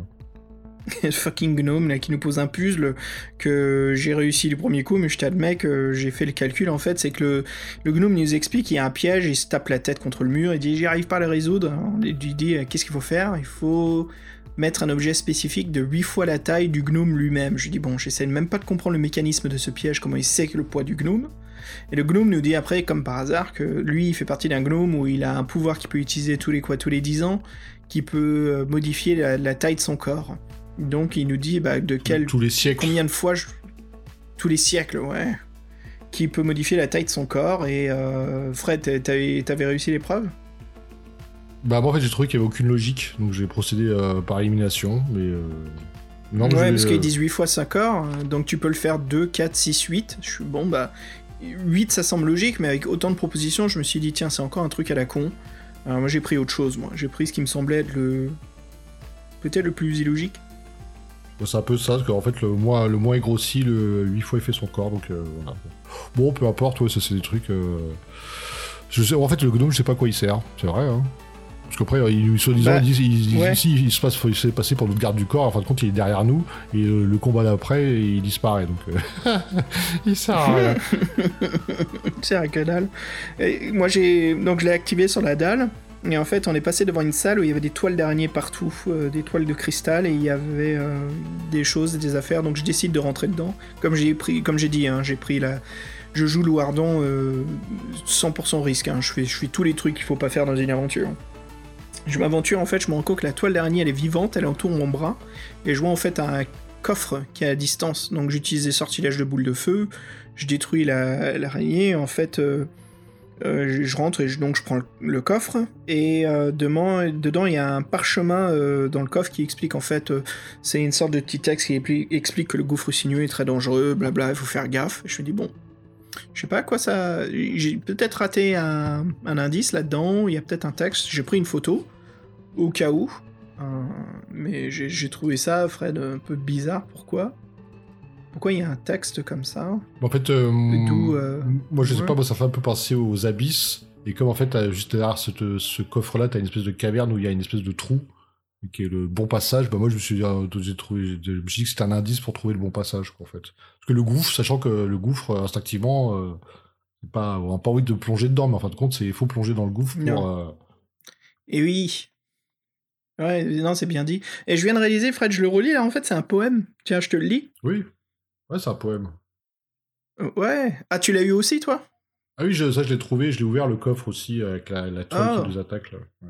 Le fucking gnome là qui nous pose un puzzle que j'ai réussi du premier coup, mais je t'admets que j'ai fait le calcul en fait, c'est que le, le gnome nous explique qu'il y a un piège, il se tape la tête contre le mur, il dit j'y arrive pas à le résoudre. On lui dit qu'est-ce qu'il faut faire? Il faut mettre un objet spécifique de 8 fois la taille du gnome lui-même. Je lui dis bon, j'essaie même pas de comprendre le mécanisme de ce piège, comment il sait que le poids du gnome. Et le gnome nous dit après, comme par hasard, que lui, il fait partie d'un gnome où il a un pouvoir qu'il peut utiliser tous les quoi, tous les 10 ans, qui peut euh, modifier la, la taille de son corps. Donc il nous dit bah, de quel, Tous les siècles. combien de fois, je- tous les siècles, ouais, qui peut modifier la taille de son corps. Et euh, Fred, t'a- t'avais t'avais réussi l'épreuve? Bah, moi, en fait, j'ai trouvé qu'il y avait aucune logique, donc j'ai procédé euh, par élimination, mais. euh, Non, Ouais, parce qu'ils disent 8 fois 5 corps, euh, donc tu peux le faire 2, 4, 6, 8. Je suis bon, bah. 8 ça semble logique, mais avec autant de propositions, je me suis dit, tiens, c'est encore un truc à la con. Alors moi j'ai pris autre chose, moi. J'ai pris ce qui me semblait être le. Peut-être le plus illogique. C'est un peu ça, parce qu'en fait, le moins, le moins est grossi, le 8 fois il fait son corps, donc euh, voilà. Bon, peu importe, ouais, ça c'est des trucs. Je sais, en fait, le gnome, je sais pas quoi il sert, c'est vrai, hein. Parce qu'après, il, soi-disant, Bah, ils disent, ils disent ouais. ici, il se passe, il s'est passé pour notre garde du corps, en fin de compte, il est derrière nous, et euh, le combat d'après, il disparaît, donc. euh, il sert à rien. C'est à que dalle. Et moi j'ai. Donc je l'ai activé sur la dalle. Et en fait, on est passé devant une salle où il y avait des toiles d'araignée partout, euh, des toiles de cristal, et il y avait euh, des choses, des affaires. Donc je décide de rentrer dedans. Comme j'ai pris, comme j'ai dit, hein, j'ai pris la. Je joue Louardon euh, 100% risque. hein. Je fais, je fais tous les trucs qu'il faut pas faire dans une aventure. Je m'aventure en fait, je me rends compte que la toile d'araignée elle est vivante, elle entoure mon bras, et je vois en fait un coffre qui est à distance. Donc j'utilise des sortilèges de boules de feu, je détruis la- l'araignée, en fait. euh, euh, je- rentre et je- donc je prends le, coffre et euh, dedans, dedans il y a un parchemin dans le coffre qui explique en fait c'est une sorte de petit texte qui expli- explique que le gouffre sinueux est très dangereux, blabla, il faut faire gaffe. Je me dis bon, je sais pas quoi ça. J'ai peut-être raté un, un indice là-dedans. Il y a peut-être un texte. J'ai pris une photo au cas où, Euh, mais j'ai trouvé ça Fred un peu bizarre. Pourquoi? Pourquoi il y a un texte comme ça? En fait, euh, euh, moi je sais ouais. pas, moi ça fait un peu penser aux abysses. Et comme en fait, juste derrière ce coffre-là, t'as une espèce de caverne où il y a une espèce de trou qui est le bon passage. Bah moi je me suis dit, j'ai trouvé, je me suis dit que c'était un indice pour trouver le bon passage, quoi, en fait. Parce que le gouffre, sachant que le gouffre, euh, instinctivement, euh, c'est pas, on n'a pas envie de plonger dedans, mais en fin de compte, il faut plonger dans le gouffre pour. Euh, Et oui. Ouais, non, c'est bien dit. Et je viens de réaliser, Fred, je le relis là, en fait, c'est un poème. Tiens, je te le lis. Oui. Ouais, c'est un poème. Euh, Ouais. Ah, tu l'as eu aussi, toi? Ah oui, je- ça je l'ai trouvé, je l'ai ouvert le coffre aussi avec la, la toile Ah. qui nous attaque là. Ouais.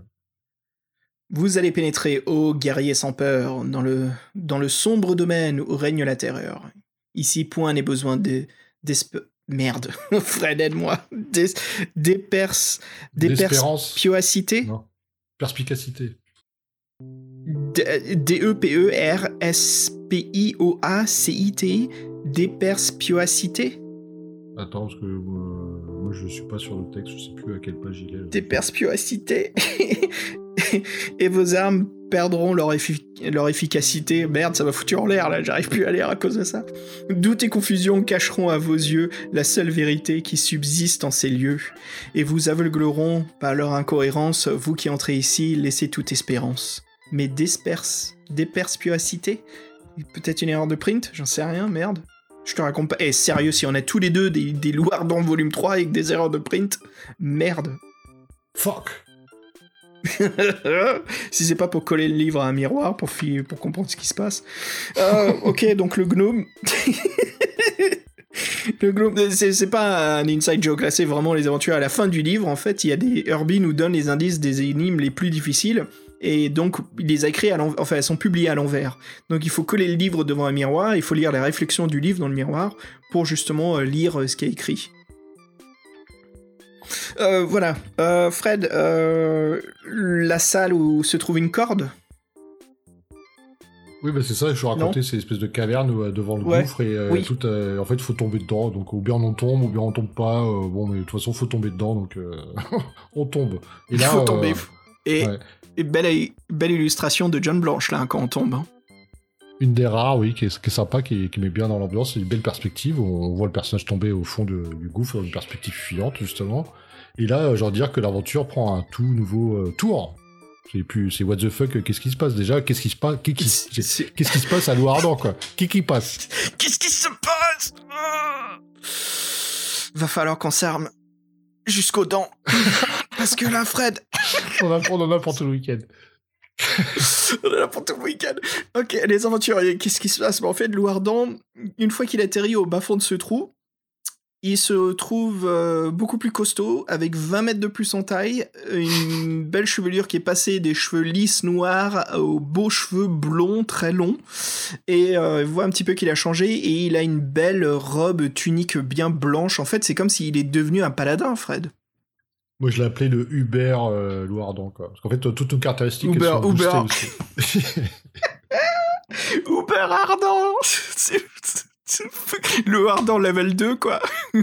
Vous allez pénétrer, ô guerrier sans peur, dans le, dans le sombre domaine où règne la terreur. Ici, point n'est besoin de... Merde, Fred, aide-moi. Des. D'espérance. Déperspioacité Non. Perspicacité. D- D-E-P-E-R-S-P-I-O-A-C-I-T Déperspioacité Attends, parce que euh, moi je suis pas sur le texte, je sais plus à quelle page il est. Déperspioacité Et vos armes perdront leur, effi- leur efficacité. Merde, ça m'a foutu en l'air là, j'arrive plus à lire à cause de ça. Doute et confusion cacheront à vos yeux la seule vérité qui subsiste en ces lieux. Et vous aveugleront par leur incohérence, vous qui entrez ici, laissez toute espérance. Mais disperse, déperspioacité Peut-être une erreur de print? J'en sais rien, merde. Je te raconte pas. Eh, sérieux, si on a tous les deux des, des Loirs dans volume 3 avec des erreurs de print, merde. Fuck si c'est pas pour coller le livre à un miroir pour, pour comprendre ce qui se passe. Euh, ok, donc le gnome. le gnome, c'est c'est pas un inside joke, là, c'est vraiment les aventures à la fin du livre. En fait, il y a des. Herbie nous donne les indices des énigmes les plus difficiles. Et donc, il les a écrits à l'envers. Enfin, elles sont publiées à l'envers. Donc, il faut coller le livre devant un miroir, il faut lire les réflexions du livre dans le miroir pour justement euh, lire euh, ce qui est écrit. Euh, voilà. Euh, Fred, euh, la salle où se trouve une corde? Oui, bah c'est ça, je vous racontais, c'est une espèce de caverne devant le Ouais, gouffre et oui. tout, en fait, il faut tomber dedans. Donc, ou bien on tombe, ou bien on tombe pas. bon, mais de toute façon, faut tomber dedans, donc on tombe. Et Il faut tomber. Et, ouais. et belle, belle illustration de John Blanche, là, quand on tombe. Une des rares, oui, qui est, qui est sympa, qui, qui met bien dans l'ambiance. C'est une belle perspective. On voit le personnage tomber au fond de- du gouffre, une perspective fuyante, justement. Et là, euh, j'ai envie de dire que l'aventure prend un tout nouveau euh, tour. C'est plus, c'est what the fuck, euh, qu'est-ce qui se passe déjà? Qu'est-ce qui se passe? Qu'est-ce qui, qui se passe à Louardan, quoi? Qu'est-ce qui passe? Qu'est-ce qui se passe? Ah Va falloir qu'on s'arme jusqu'aux dents. Parce que là, Fred, on, a- on en a pour tout le week-end. on est là pour tout le week-end. Ok, les aventuriers, qu'est-ce qui se passe? Bah, En fait, Louardan, une fois qu'il atterrit au bas-fond de ce trou, il se trouve euh, beaucoup plus costaud, avec 20 mètres de plus en taille, une belle chevelure qui est passée des cheveux lisses noirs aux beaux cheveux blonds très longs, et euh, on voit un petit peu qu'il a changé, et il a une belle robe tunique bien blanche. En fait, c'est comme s'il est devenu un paladin, Fred. Moi, je l'ai appelé le Uber euh, quoi. Parce qu'en fait, toutes nos caractéristiques, elles Uber, sont Uber. aussi. Uber ardent Le ardent level 2, quoi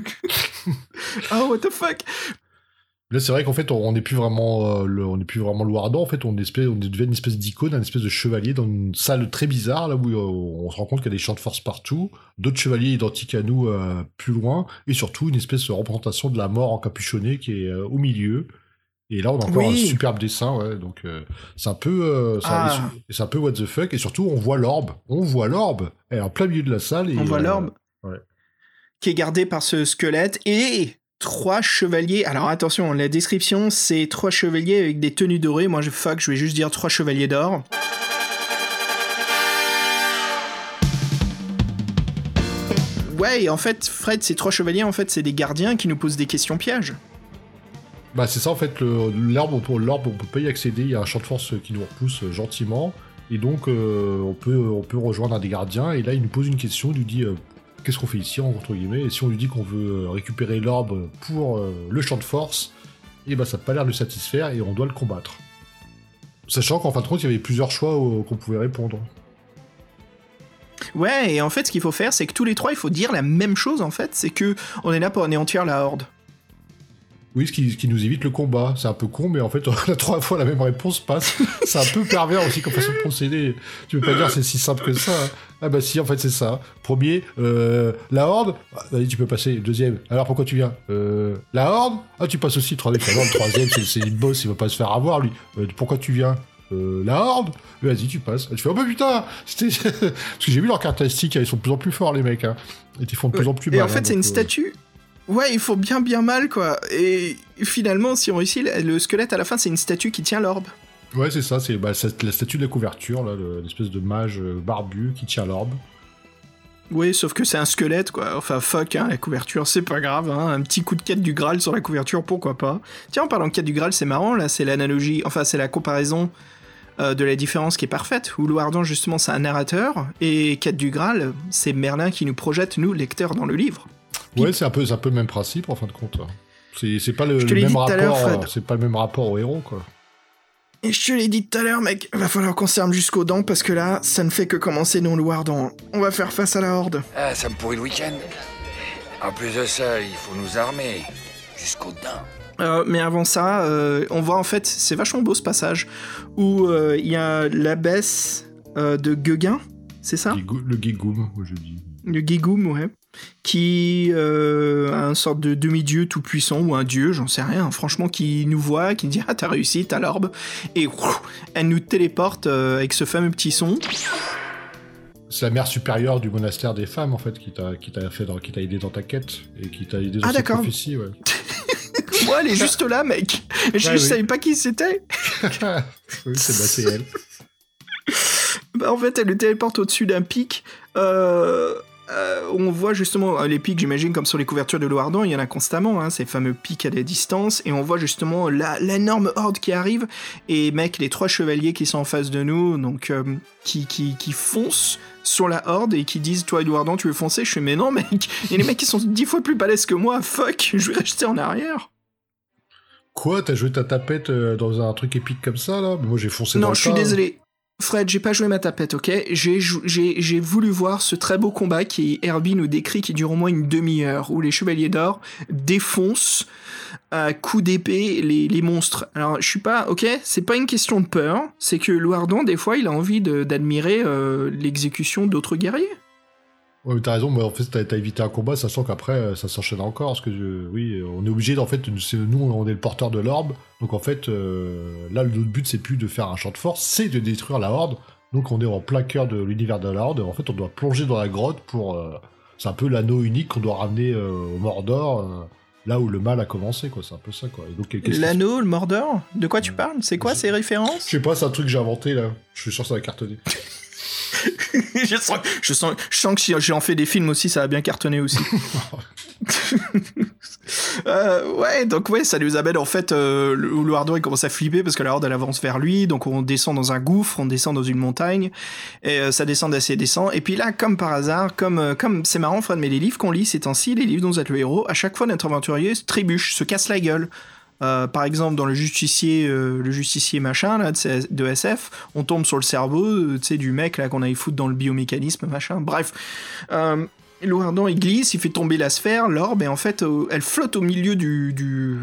Oh, what the fuck Là, c'est vrai qu'en fait, on n'est plus vraiment, euh, le- on n'est plus vraiment. En fait, on, est espèce, on devient une espèce d'icône, une espèce de chevalier dans une salle très bizarre, là où euh, on se rend compte qu'il y a des champs de force partout, d'autres chevaliers identiques à nous euh, plus loin, et surtout une espèce de représentation de la mort encapuchonnée qui est euh, au milieu. Et là, on a encore Oui. un superbe dessin, ouais. Donc, c'est un peu, c'est un- Ah. c'est un peu what the fuck. Et surtout, on voit l'orbe. On voit l'orbe. Elle est en plein milieu de la salle. Et, On voit l'orbe ouais. qui est gardé par ce squelette et trois chevaliers. Alors attention, la description c'est trois chevaliers avec des tenues dorées. Moi je fuck, je vais juste dire trois chevaliers d'or. Ouais, en fait, Fred, ces trois chevaliers, en fait, c'est des gardiens qui nous posent des questions pièges. Bah c'est ça en fait, l'arbre on on peut pas y accéder, il y a un champ de force qui nous repousse euh, gentiment, et donc euh, on, peut, on peut rejoindre un des gardiens, et là il nous pose une question, il nous dit euh, qu'est-ce qu'on fait ici, entre guillemets Et si on lui dit qu'on veut euh, récupérer l'orbe pour euh, le champ de force, et bah ça n'a pas l'air de le satisfaire et on doit le combattre. Sachant qu'en fin de compte, il y avait plusieurs choix qu'on pouvait répondre. Ouais, et en fait, ce qu'il faut faire, c'est que tous les trois, il faut dire la même chose, en fait. C'est que on est là pour anéantir la horde. Oui, ce qui, ce qui nous évite le combat. C'est un peu con, mais en fait, on a trois fois la même réponse passe. C'est un peu pervers aussi comme façon de procéder. Tu peux pas dire c'est si simple que ça. hein. Ah bah si, en fait, c'est ça. Premier, euh, la horde. Ah, Vas-y, tu peux passer. Deuxième, alors pourquoi tu viens? Euh, La horde? Ah, tu passes aussi. Troisième, le troisième, c'est- une boss, il va pas se faire avoir, lui. Euh, pourquoi tu viens? Euh, la horde? Vas-y, tu passes. Tu fais, oh bah putain c'était- Parce que j'ai vu leurs caractéristiques, ils sont de plus en plus forts, les mecs. Hein. Et ils font de plus en plus Et mal. en fait, hein, c'est une euh, statue. Ouais, il faut bien bien mal, quoi. Et finalement, si on réussit, le le squelette à la fin, c'est une statue qui tient l'orbe. Ouais, c'est ça, c'est bah, la statue de la couverture, l'espèce de mage euh, barbu qui tient l'orbe. Oui, sauf que c'est un squelette, quoi. Enfin, fuck, hein, la couverture, c'est pas grave. Hein. Un petit coup de quête du Graal sur la couverture, pourquoi pas. Tiens, en parlant de quête du Graal, c'est marrant, là, c'est l'analogie, enfin, c'est la comparaison euh, de la différence qui est parfaite, où Louardan, justement, c'est un narrateur, et quête du Graal, c'est Merlin qui nous projette, nous, lecteurs, dans le livre. Ouais, c'est un, peu, c'est un peu le même principe, en fin de compte. C'est c'est pas le, même rapport, c'est pas le même rapport au héros, quoi. Et je te l'ai dit tout à l'heure, mec, va falloir qu'on s'arme jusqu'aux dents, parce que là, ça ne fait que commencer, non, Louardan. On va faire face à la Horde. Ah, ça me pourrit le week-end. En plus de ça, il faut nous armer. Jusqu'aux dents. Euh, mais avant ça, euh, on voit en fait, c'est vachement beau ce passage, où euh, il y a l'abbesse euh, de Gueguin, c'est ça? Le Gigoum, moi je dis. Le Gigoum, ouais. Qui euh, a un sorte de demi-dieu tout puissant, ou un dieu, j'en sais rien, franchement, qui nous voit, qui dit Ah, t'as réussi, t'as l'orbe. Et ouf, elle nous téléporte euh, avec ce fameux petit son. C'est la mère supérieure du monastère des femmes, en fait, qui t'a qui t'a fait dans- qui t'a aidé dans ta quête, et qui t'a aidé dans Ah, cette d'accord. prophétie, ouais. Moi, elle est juste là, mec. Je Ouais, ne oui. savais pas qui c'était. oui, c'est bah, c'est elle. Bah, en fait, elle le téléporte au-dessus d'un pic. Euh, euh, on voit justement euh, les pics, j'imagine, comme sur les couvertures de Loardan, il y en a constamment, hein, ces fameux pics à des distances. Et on voit justement la- l'énorme horde qui arrive. Et mec, les trois chevaliers qui sont en face de nous, donc euh, qui, qui, qui foncent sur la horde et qui disent Toi, Loardan, tu veux foncer? Je fais Mais non, mec Et les mecs qui sont dix fois plus balèzes que moi, fuck, je vais rester en arrière. Quoi, t'as joué ta tapette dans un truc épique comme ça, là? Moi j'ai foncé dans Non, le je suis tas. désolé. Fred, j'ai pas joué ma tapette, ok? J'ai voulu voir ce très beau combat qui Herbie nous décrit qui dure au moins une demi-heure, où les Chevaliers d'Or défoncent à coups d'épée les, monstres. Alors, je suis pas, ok? C'est pas une question de peur, c'est que Loardon, des fois, il a envie d'admirer euh, l'exécution d'autres guerriers. Ouais, mais t'as raison, mais en fait, t'as évité un combat, sachant qu'après, euh, ça s'enchaîne encore, parce que, euh, oui, on est obligé, en fait, nous, on est le porteur de l'orbe, donc en fait, euh, là, le notre but, c'est plus de faire un champ de force, c'est de détruire la horde, donc on est en plein cœur de l'univers de la horde, en fait, on doit plonger dans la grotte pour... euh, c'est un peu l'anneau unique qu'on doit ramener au Mordor, là où le mal a commencé, quoi, c'est un peu ça, quoi. L'anneau, le Mordor? De quoi tu parles? C'est quoi ces références? Je sais pas, c'est un truc que j'ai inventé, là. Je suis sûr que ça va cartonner. je, sens, je, sens, je sens que si j'en fais des films aussi, ça va bien cartonner aussi. Euh, ouais, donc ouais, ça nous amène en fait euh, le le Hardware il commence à flipper parce que la horde elle avance vers lui, donc on descend dans un gouffre, on descend dans une montagne, et euh, ça descend assez descend. Et puis là, comme par hasard, comme euh, comme c'est marrant, Fred, mais les livres qu'on lit ces temps-ci, les livres dont vous êtes le héros, à chaque fois notre aventurier se trébuche, se casse la gueule. Euh, par exemple, dans le justicier, euh, le justicier machin là, de, SF, on tombe sur le cerveau, euh, du mec là qu'on aille foutre dans le biomécanisme machin. Bref, euh, Loardan il glisse, il fait tomber la sphère, l'orbe, et en fait, elle flotte au milieu du, du-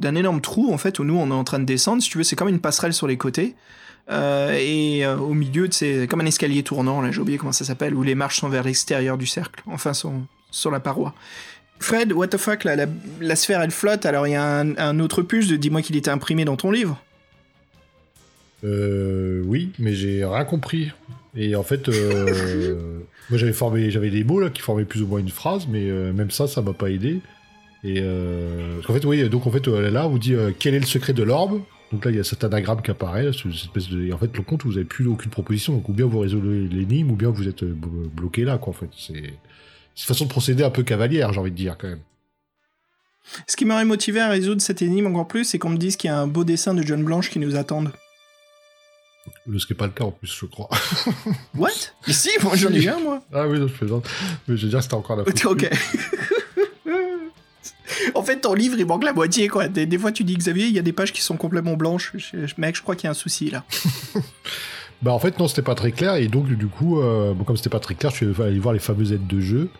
d'un énorme trou, en fait, où nous on est en train de descendre. Si tu veux, c'est comme une passerelle sur les côtés. Et au milieu, c'est comme un escalier tournant, là, j'ai oublié comment ça s'appelle, où les marches sont vers l'extérieur du cercle, enfin, sont sur la paroi. Fred, what the fuck, là, la, la sphère elle flotte, alors il y a un, un autre puce de dis-moi qu'il était imprimé dans ton livre. Euh, oui, mais j'ai rien compris. Et en fait, euh, moi j'avais formé, j'avais des mots là qui formaient plus ou moins une phrase, mais euh, même ça, ça m'a pas aidé. Et euh, qu'en fait, oui, donc en fait, euh, là, on vous dit quel est le secret de l'orbe? Donc là, il y a cet anagramme qui apparaît, là, cette espèce de. Et en fait, le compte, vous avez plus aucune proposition. Donc ou bien vous résolvez l'énigme, ou bien vous êtes blo- bloqué là, quoi. En fait, c'est une façon de procéder un peu cavalière, j'ai envie de dire quand même. Ce qui m'aurait motivé à résoudre cette énigme encore plus, c'est qu'on me dise qu'il y a un beau dessin de John Blanche qui nous attendent. Ce qui n'est pas le cas en plus, je crois. What? Si, moi j'en ai un, moi. ah oui, non, je plaisante. Mais je veux dire, c'était encore la faute. Ok. en fait, ton livre, il manque la moitié, quoi. Des, des fois, tu dis, Xavier, il y a des pages qui sont complètement blanches. Je- je- mec, je crois qu'il y a un souci, là. Bah en fait non c'était pas très clair et donc du coup euh, bon, comme c'était pas très clair je suis allé voir les fameuses aides de jeu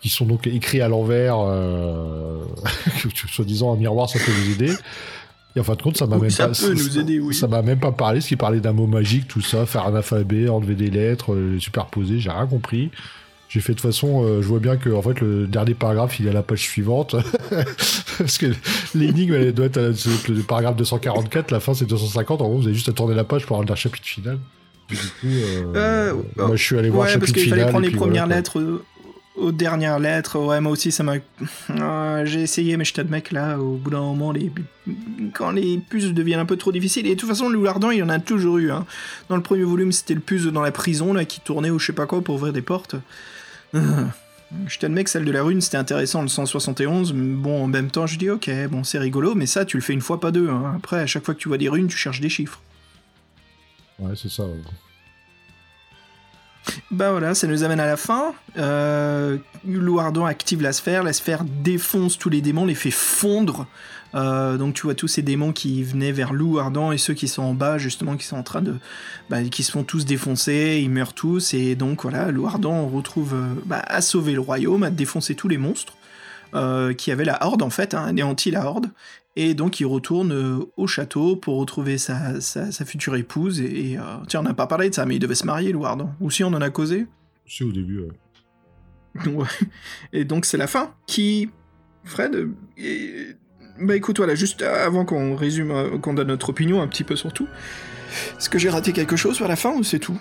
qui sont donc écrits à l'envers euh, soi-disant un miroir ça peut nous aider et en fin de compte ça m'a même ça pas peut nous aider, oui. ça m'a même pas parlé ce qui parlait d'un mot magique tout ça faire un alphabet enlever des lettres euh, les superposer j'ai rien compris j'ai fait de toute façon, euh, je vois bien que en fait le dernier paragraphe il est à la page suivante parce que l'énigme elle doit être à la- le paragraphe 244, la fin c'est 250. En gros, vous avez juste à tourner la page pour avoir le chapitre final. Du coup, euh, moi je suis allé voir Ouais, le parce chapitre qu'il fallait final. prendre les premières voilà, lettres aux dernières lettres. Ouais, moi aussi, ça m'a. Euh, J'ai essayé, mais je t'admets que là, au bout d'un moment, les... quand les puces deviennent un peu trop difficiles. Et de toute façon, le loup ardent, il y en a toujours eu. Hein. Dans le premier volume, c'était le puce dans la prison, là, qui tournait ou je sais pas quoi pour ouvrir des portes. Je t'admets que celle de la rune, c'était intéressant, le 171. mais Bon, en même temps, je dis, ok, bon, c'est rigolo, mais ça, tu le fais une fois, pas deux. hein. Après, à chaque fois que tu vois des runes, tu cherches des chiffres. Ouais, c'est ça. Bah voilà, ça nous amène à la fin. Euh, Louardon active la sphère, la sphère défonce tous les démons, les fait fondre. Euh, donc tu vois tous ces démons qui venaient vers Lou Ardent et ceux qui sont en bas justement qui sont en train de bah, qui se font tous défoncer, ils meurent tous et donc voilà Lou Ardent retrouve euh, bah, à sauver le royaume, à défoncer tous les monstres euh, qui avaient la horde en fait, hein, anéanti la horde et donc il retourne euh, au château pour retrouver sa, sa, sa future épouse et, et, euh, tiens on n'a pas parlé de ça mais il devait se marier Lou Ardent ou si on en a causé? C'est au début. ouais. Ouais. Et donc c'est la fin qui... Fred et- Bah écoute, voilà, juste avant qu'on résume, euh, qu'on donne notre opinion un petit peu sur tout, est-ce que j'ai raté quelque chose vers la fin ou c'est tout?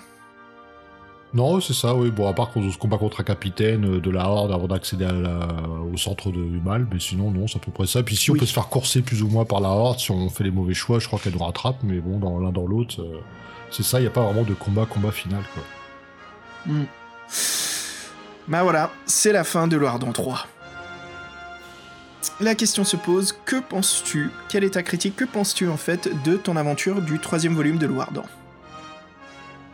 Non, c'est ça, oui. Bon, à part qu'on se combat contre un capitaine euh, de la Horde avant d'accéder la- au centre de- du mal, mais sinon, non, c'est à peu près ça. Puis si Oui. on peut se faire courser plus ou moins par la Horde, si on fait les mauvais choix, je crois qu'elle nous rattrape, mais bon, dans l'un dans l'autre, euh, c'est ça, il n'y a pas vraiment de combat, combat final, quoi. Bah voilà, c'est la fin de Loardon 3. La question se pose, que penses-tu Quelle est ta critique Que penses-tu en fait de ton aventure du troisième volume de Loardon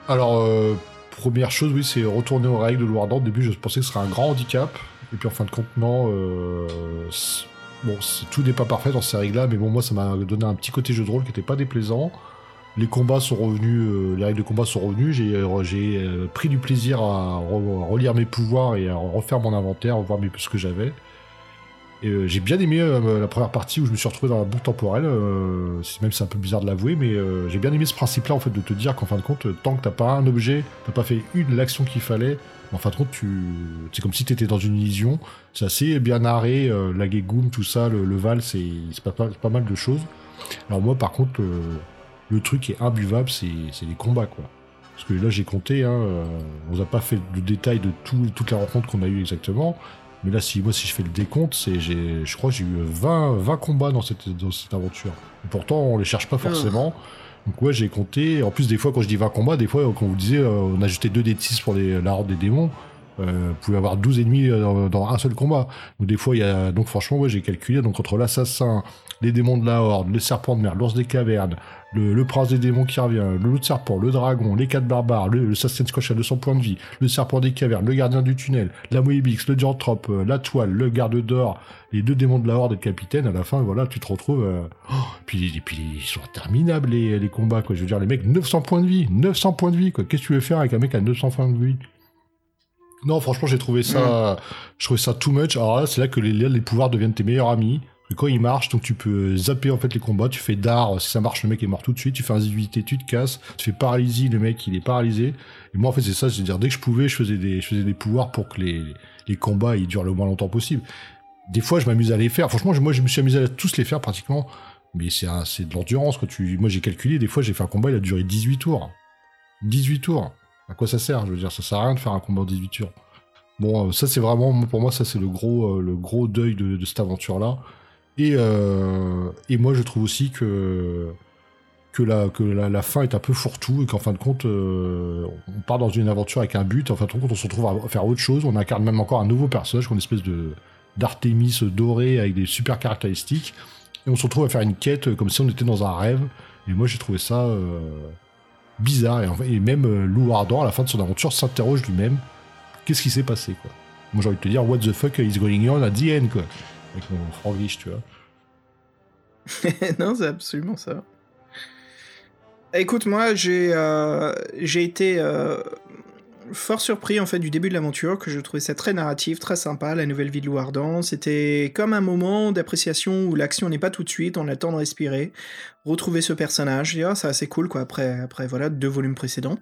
Alors, euh, première chose, oui, c'est retourner aux règles de Lourdan. Au début, je pensais que ce serait un grand handicap. Et puis, en fin de compte, non. euh, bon, tout n'est pas parfait dans ces règles-là, mais bon, moi, ça m'a donné un petit côté jeu de rôle qui n'était pas déplaisant. Les combats sont revenus, euh, les règles de combat sont revenues. J'ai euh, pris du plaisir à, re- à relire mes pouvoirs et à refaire mon inventaire, voir ce que j'avais. Euh, j'ai bien aimé euh, la première partie où je me suis retrouvé dans la boucle temporelle. euh, même c'est un peu bizarre de l'avouer, mais euh, j'ai bien aimé ce principe-là en fait de te dire qu'en fin de compte, tant que t'as pas un objet, t'as pas fait une l'action qu'il fallait, en fin de compte, tu c'est comme si t'étais dans une illusion. C'est assez bien narré, la Gegoum, tout ça, le, Val, c'est pas, pas, mal de choses. Alors moi, par contre, le truc qui est imbuvable, c'est les combats, quoi. Parce que là, j'ai compté, hein, on n'a pas fait le détail de tout- toutes les rencontres qu'on a eues exactement. Mais là, si moi, si je fais le décompte, c'est, j'ai, je crois que j'ai eu 20, 20 combats dans cette, dans cette aventure. Et pourtant, on les cherche pas forcément. Donc ouais, j'ai compté. En plus, des fois, quand je dis 20 combats, des fois, quand vous disiez, euh, on a ajouté 2 d 6 pour les, la horde des démons. Euh, vous pouvez avoir 12 ennemis euh, dans, dans un seul combat. Donc des fois, il y a... Donc franchement, ouais, j'ai calculé. Donc entre l'assassin, les démons de la horde, le serpent de mer, l'ours des cavernes, le, le prince des démons qui revient, le loup de serpent, le dragon, les quatre barbares, le, le Sassen's Squash à 200 points de vie, le serpent des cavernes, le gardien du tunnel, la Moebix, le Dianthrope, euh, la toile, le garde d'or, les deux démons de la horde et le capitaine, à la fin, voilà, tu te retrouves... euh, oh, puis, et puis ils sont interminables, les, les combats, quoi. Je veux dire, les mecs, 900 points de vie, 900 points de vie, quoi. Qu'est-ce que tu veux faire avec un mec à 900 points de vie? Non, franchement, j'ai trouvé ça... Je trouvais ça too much. Alors là, c'est là que les, les pouvoirs deviennent tes meilleurs amis. Quand ils marchent, donc tu peux zapper en fait les combats, tu fais d'art, si ça marche, le mec est mort tout de suite, tu fais invisibilité, tu te casses, tu fais paralysie, le mec il est paralysé. Et moi en fait c'est ça, c'est-à-dire dès que je pouvais, je faisais des, je faisais des pouvoirs pour que les, les combats ils durent le moins longtemps possible. Des fois je m'amuse à les faire, franchement moi je me suis amusé à tous les faire pratiquement, mais c'est un- de l'endurance. Tu, moi j'ai calculé, des fois j'ai fait un combat, il a duré 18 tours. 18 tours. À quoi ça sert? Je veux dire, ça sert à rien de faire un combat en 18 tours. Bon, euh, ça c'est vraiment, pour moi, ça c'est le gros, euh, le gros deuil de, de cette aventure-là. Et, euh, et moi je trouve aussi que, que, la, que la, fin est un peu fourre-tout et qu'en fin de compte, euh, on part dans une aventure avec un but, en fin de compte, on se retrouve à faire autre chose. On incarne même encore un nouveau personnage, une espèce de d'Artémis doré avec des super caractéristiques. Et on se retrouve à faire une quête comme si on était dans un rêve. Et moi j'ai trouvé ça. euh, bizarre. Et, en fait- et même Lou Ardent, à la fin de son aventure, s'interroge lui-même qu'est-ce qui s'est passé, quoi? Moi, j'ai envie de te dire, what the fuck is going on at the end, quoi? Avec mon tu vois. non, c'est absolument ça. Écoute, moi, j'ai euh, été euh, fort surpris en fait du début de l'aventure, que je trouvais ça très narratif, très sympa, la nouvelle vie de Louardan. C'était comme un moment d'appréciation où l'action n'est pas tout de suite, on a le temps de respirer, retrouver ce personnage. Je dis, ah, c'est assez cool, quoi, après, après voilà, deux volumes précédents.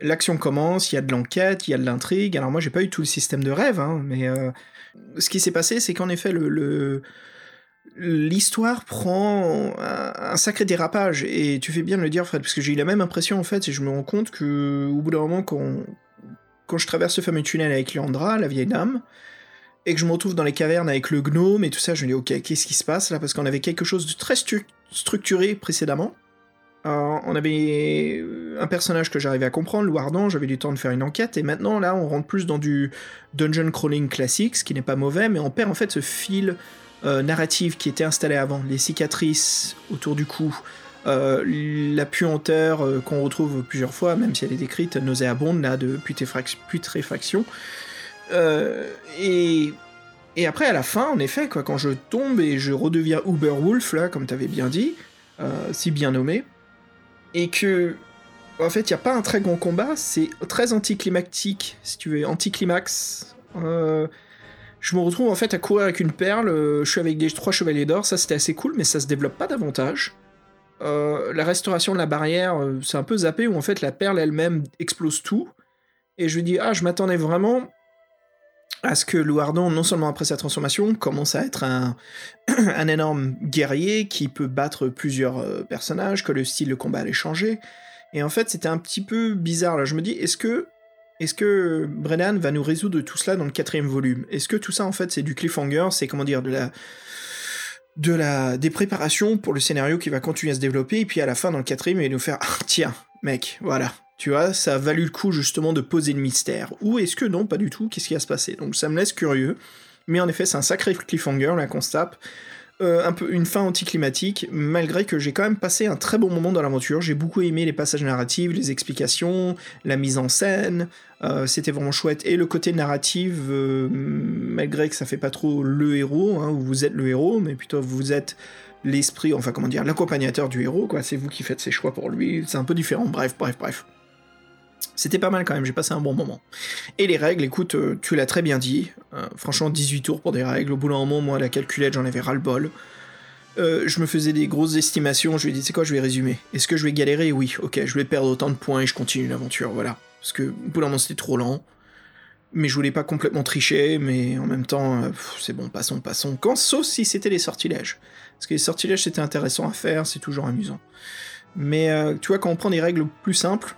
L'action commence, il y a de l'enquête, il y a de l'intrigue. Alors moi, j'ai pas eu tout le système de rêve, hein, mais euh, ce qui s'est passé, c'est qu'en effet, l'histoire prend un, sacré dérapage. Et tu fais bien de le dire Fred parce que j'ai eu la même impression en fait et je me rends compte que au bout d'un moment quand, je traverse ce fameux tunnel avec Leandra la vieille dame et que je me retrouve dans les cavernes avec le gnome et tout ça je me dis ok qu'est-ce qui se passe là? Parce qu'on avait quelque chose de très structuré précédemment Euh, on avait un personnage que j'arrivais à comprendre, Lou Ardent, j'avais du temps de faire une enquête, et maintenant là on rentre plus dans du dungeon crawling classique, ce qui n'est pas mauvais, mais on perd en fait ce fil euh, narrative qui était installée avant, les cicatrices autour du cou, euh, la puanteur qu'on retrouve plusieurs fois, même si elle est décrite nauséabonde là de putréfac- putréfaction. Et, après à la fin, en effet, quoi, quand je tombe et je redeviens Uberwolf là, comme t'avais bien dit, si bien nommé, et que en fait il n'y a pas un très grand combat, c'est très anticlimactique, si tu veux, anticlimax. Euh, je me retrouve en fait à courir avec une perle, euh, je suis avec des trois chevaliers d'or, ça c'était assez cool, mais ça se développe pas davantage. Euh, la restauration de la barrière, c'est un peu zappé, où en fait la perle elle-même explose tout. Et je dis, ah, je m'attendais vraiment à ce que Louardon, non seulement après sa transformation, commence à être un, énorme guerrier qui peut battre plusieurs euh, personnages, que le style de combat allait changer. Et en fait, c'était un petit peu bizarre. Je me dis, est-ce que est-ce que Brennan va nous résoudre tout cela dans le quatrième volume? Est-ce que tout ça, en fait, c'est du cliffhanger C'est comment dire de la de la des préparations pour le scénario qui va continuer à se développer et puis à la fin dans le quatrième il va nous faire ah, tiens mec voilà tu vois ça a valu le coup justement de poser le mystère ou est-ce que non pas du tout qu'est-ce qui va se passer? Donc ça me laisse curieux mais en effet c'est un sacré cliffhanger là qu'on se tape Euh, un peu une fin anticlimatique, malgré que j'ai quand même passé un très bon moment dans l'aventure. J'ai beaucoup aimé les passages narratifs, les explications, la mise en scène. Euh, C'était vraiment chouette. Et le côté narratif, euh, malgré que ça fait pas trop le héros, hein, vous êtes le héros, mais plutôt vous êtes l'esprit, enfin comment dire, l'accompagnateur du héros, quoi. C'est vous qui faites ses choix pour lui. C'est un peu différent. Bref, bref, bref. C'était pas mal quand même, j'ai passé un bon moment. Et les règles, écoute, euh, tu l'as très bien dit. Euh, franchement, 18 tours pour des règles. Au bout d'un moment, moi, la calculette, j'en avais ras-le-bol. Euh, je me faisais des grosses estimations. Je lui ai dit, c'est quoi, je vais résumer. Est-ce que je vais galérer? Oui, ok, je vais perdre autant de points et je continue l'aventure, voilà. Parce que, au bout d'un moment, c'était trop lent. Mais je voulais pas complètement tricher, mais en même temps, c'est bon, passons, passons. Quand, sauf si c'était les sortilèges. Parce que les sortilèges, c'était intéressant à faire, c'est toujours amusant. Mais tu vois, quand on prend des règles plus simples,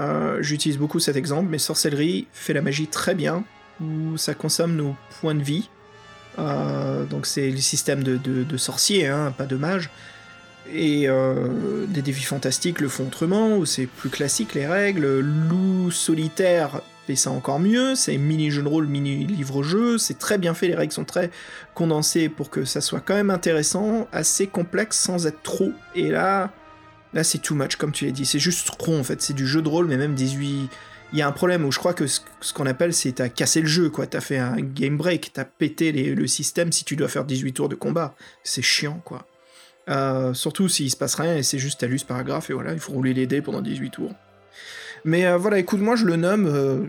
euh, j'utilise beaucoup cet exemple, mais sorcellerie fait la magie très bien, où ça consomme nos points de vie. Euh, donc c'est le système de, de, sorcier, hein, pas de mage. Et euh, des défis fantastiques le font autrement, où c'est plus classique les règles. Loup solitaire fait ça encore mieux, c'est mini jeu de rôle, mini livre-jeu, c'est très bien fait, les règles sont très condensées pour que ça soit quand même intéressant, assez complexe sans être trop. Et là, Là, c'est too much, comme tu l'as dit. C'est juste trop, en fait. C'est du jeu de rôle, mais même 18. Il y a un problème où je crois que ce, qu'on appelle, c'est t'as cassé le jeu, quoi. T'as fait un game break, t'as pété le système si tu dois faire 18 tours de combat. C'est chiant, quoi. Euh, surtout s'il se passe rien et c'est juste t'as lu ce paragraphe et voilà, il faut rouler les dés pendant 18 tours. Mais euh, voilà, écoute, moi je le nomme, euh,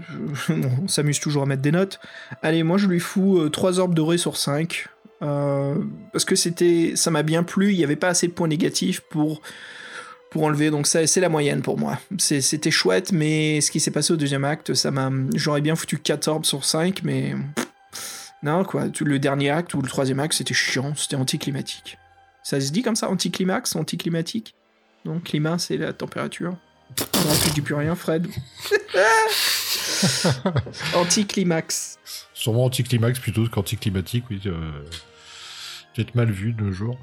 on s'amuse toujours à mettre des notes. Allez, moi je lui fous 3 orbes dorés sur 5. euh, parce que c'était, ça m'a bien plu, il n'y avait pas assez de points négatifs pour pour enlever, donc ça c'est la moyenne pour moi. C'était chouette, mais ce qui s'est passé au deuxième acte, ça m'a. J'aurais bien foutu 4 orbes sur 5, mais. Non, quoi. Le dernier acte ou le troisième acte, c'était chiant, c'était anticlimatique. Ça se dit comme ça, anticlimax, anticlimatique? Donc, climat, c'est la température. Non, tu dis plus rien, Fred. Anticlimax. Sûrement anticlimax plutôt qu'anticlimatique, oui. Euh... Peut-être mal vu de nos jours.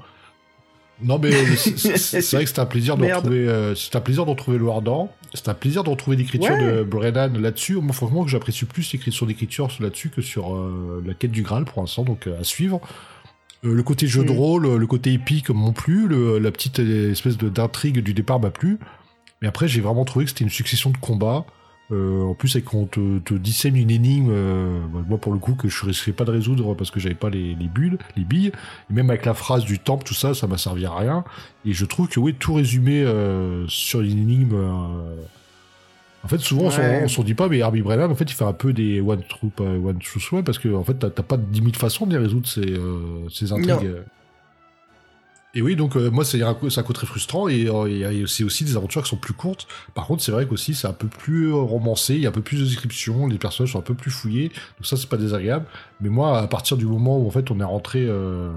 Non, mais c'est- vrai que c'est un plaisir de retrouver. euh, c'est un plaisir de retrouver le Ardent. C'est un plaisir de retrouver l'écriture Ouais. de Brennan là-dessus. Moi, franchement, que j'apprécie plus l'écriture d'écriture là-dessus que sur euh, la quête du Graal pour l'instant, donc euh, à suivre. Euh, le côté jeu de Mm. rôle, le côté épique m'ont plu, le- la petite espèce d'intrigue du départ m'a plu. Mais après, j'ai vraiment trouvé que c'était une succession de combats. Euh, en plus, et qu'on te, te dissème une énigme, euh, bah, moi pour le coup, que je risquais pas de résoudre parce que j'avais pas les, les bulles, les billes. Et même avec la phrase du temple, tout ça, ça m'a servi à rien. Et je trouve que, oui, tout résumé euh, sur une énigme. En fait, souvent, Ouais. on s'en dit pas, mais Herbie Brennan, en fait, il fait un peu des one pas one true sway, parce que, en fait, t'as pas de 10 000 façons de les résoudre, ces, ces intrigues. Non. Euh. Et oui, donc euh, moi c'est un, très frustrant et euh, c'est aussi des aventures qui sont plus courtes. Par contre, c'est vrai qu'aussi c'est un peu plus euh, romancé, il y a un peu plus de descriptions, les personnages sont un peu plus fouillés, donc ça c'est pas désagréable. Mais moi, à partir du moment où en fait on est rentré euh,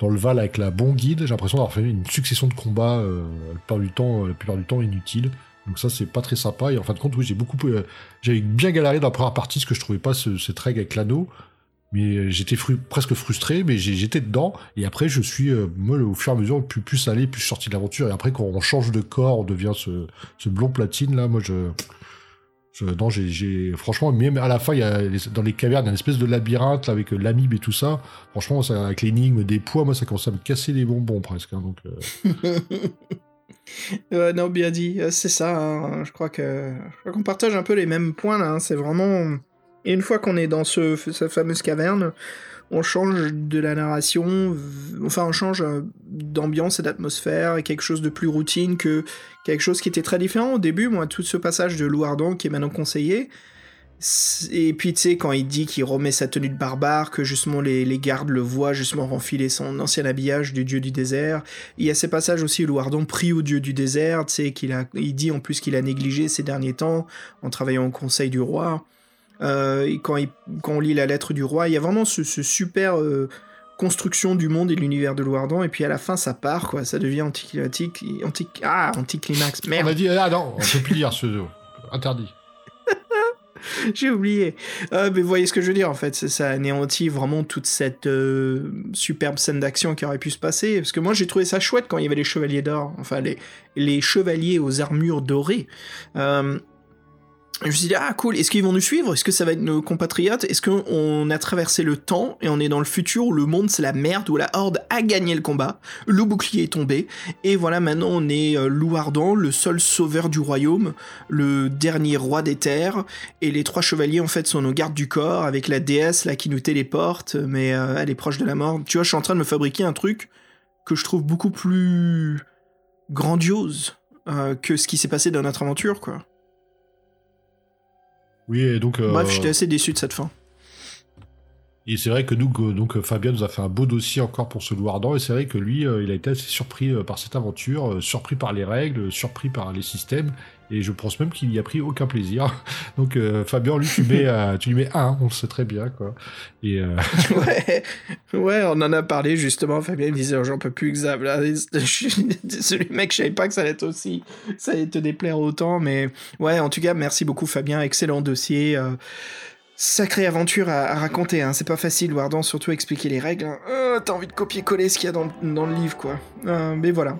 dans le Val avec la bon guide, j'ai l'impression d'avoir fait une succession de combats euh, la plupart du temps, euh, la plupart du temps inutiles. Donc ça c'est pas très sympa et en fin de compte oui j'ai beaucoup euh, j'avais bien galéré dans la première partie parce que je trouvais pas ce, cette règle avec l'anneau mais euh, j'étais presque frustré, mais j'étais dedans. Et après, je suis, euh, au fur et à mesure, plus, plus allé, plus sorti de l'aventure. Et après, quand on change de corps, on devient ce, blond platine, là, moi, je. j'ai-. Franchement, même à la fin, y a, dans les cavernes, il y a une espèce de labyrinthe avec euh, l'amibe et tout ça. Franchement, avec l'énigme des poids, moi, ça commence à me casser les bonbons presque. hein, non, bien dit, c'est ça. hein. Je crois que je crois qu'on partage un peu les mêmes points là. hein. C'est vraiment. Et une fois qu'on est dans ce, cette fameuse caverne, on change de la narration. Enfin, on change euh, d'ambiance et d'atmosphère et quelque chose de plus routine que quelque chose qui était très différent au début. Moi, tout ce passage de Louardan qui est maintenant conseillé. Et puis, tu sais, quand il dit qu'il remet sa tenue de barbare, que justement les, les gardes le voient justement renfiler son ancien habillage du dieu du désert, il y a ces passages aussi où Louardon prie au dieu du désert, tu sais, qu'il a, il dit en plus qu'il a négligé ces derniers temps en travaillant au conseil du roi. Euh, quand, il- quand on lit la lettre du roi, il y a vraiment ce, ce super euh, construction du monde et de l'univers de Louardon, et puis à la fin ça part, quoi, ça devient anticlimatique, anti, ah, anticlimax, on merde, a dit, ah non, on peut plus lire ce. Interdit. j'ai oublié. Euh, mais vous voyez ce que je veux dire, en fait, ça anéantit vraiment toute cette euh, superbe scène d'action qui aurait pu se passer, parce que moi j'ai trouvé ça chouette quand il y avait les chevaliers d'or, enfin les, les chevaliers aux armures dorées. Euh, je me suis dit, ah cool, est-ce qu'ils vont nous suivre? Est-ce que ça va être nos compatriotes? Est-ce qu'on a traversé le temps et on est dans le futur où le monde c'est la merde, où la horde a gagné le combat, le bouclier est tombé, et voilà maintenant on est euh, Louardan, le seul sauveur du royaume, le dernier roi des terres, et les trois chevaliers en fait sont nos gardes du corps, avec la déesse là qui nous téléporte, mais euh, elle est proche de la mort. Tu vois, je suis en train de me fabriquer un truc que je trouve beaucoup plus grandiose euh, que ce qui s'est passé dans notre aventure, quoi. Oui, et donc. euh, Bref, j'étais assez déçu de cette fin. Et c'est vrai que nous, que- donc euh, Fabien nous a fait un beau dossier encore pour ce loup ardent, et c'est vrai que lui, euh, il a été assez surpris euh, par cette aventure, euh, surpris par les règles, euh, surpris par les systèmes, et je pense même qu'il n'y a pris aucun plaisir. Donc euh, Fabien, lui, tu, mets, euh, tu lui mets un, on le sait très bien, quoi. Et euh, ouais, on en a parlé justement. Fabien me disait, oh, j'en peux plus suis désolé, mec, je savais pas que ça allait te déplaire autant. Mais ouais, en tout cas, merci beaucoup, Fabien. Excellent dossier. euh, Sacrée aventure à, raconter, hein. c'est pas facile, Wardan, surtout expliquer les règles. hein. T'as envie de copier-coller ce qu'il y a dans, dans le livre, quoi. Mais voilà.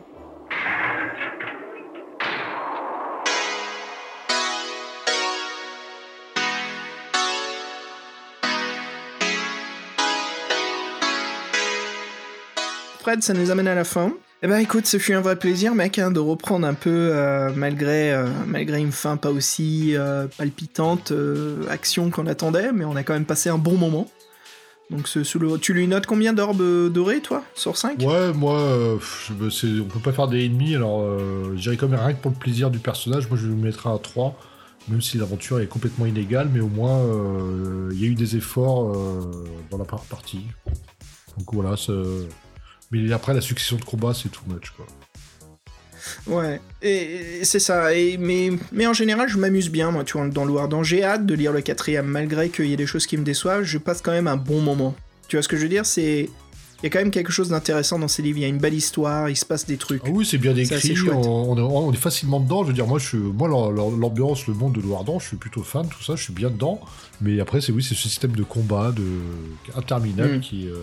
Fred, ça nous amène à la fin. Eh ben écoute, ce fut un vrai plaisir, mec, hein, de reprendre un peu, euh, malgré, euh, malgré une fin pas aussi euh, palpitante, action qu'on attendait, mais on a quand même passé un bon moment. Donc ce, tu lui notes combien d'orbes dorés, toi, sur 5 ouais, moi, on peut pas faire des ennemis, alors je dirais quand même rien que pour le plaisir du personnage, moi je lui mettrai un 3, même si l'aventure est complètement inégale, mais au moins il y a eu des efforts dans la première partie. Donc voilà, c'est- mais après la succession de combats, c'est too much, quoi. Ouais, et, et c'est ça. Et, mais, mais en général, je m'amuse bien, moi, tu vois, dans Louardan. J'ai hâte de lire le quatrième, malgré qu'il y ait des choses qui me déçoivent, je passe quand même un bon moment. Tu vois ce que je veux dire C'est... Il y a quand même quelque chose d'intéressant dans ces livres, il y a une belle histoire, il se passe des trucs. Ah oui, c'est bien décrit, on, on est, on est facilement dedans. Je veux dire, moi, je moi, l'am- l'am- l'ambiance, le monde de Loardan, je suis plutôt fan, tout ça, je suis bien dedans. Mais après, c'est oui, c'est ce système de combat, de interminable Mm. qui, euh,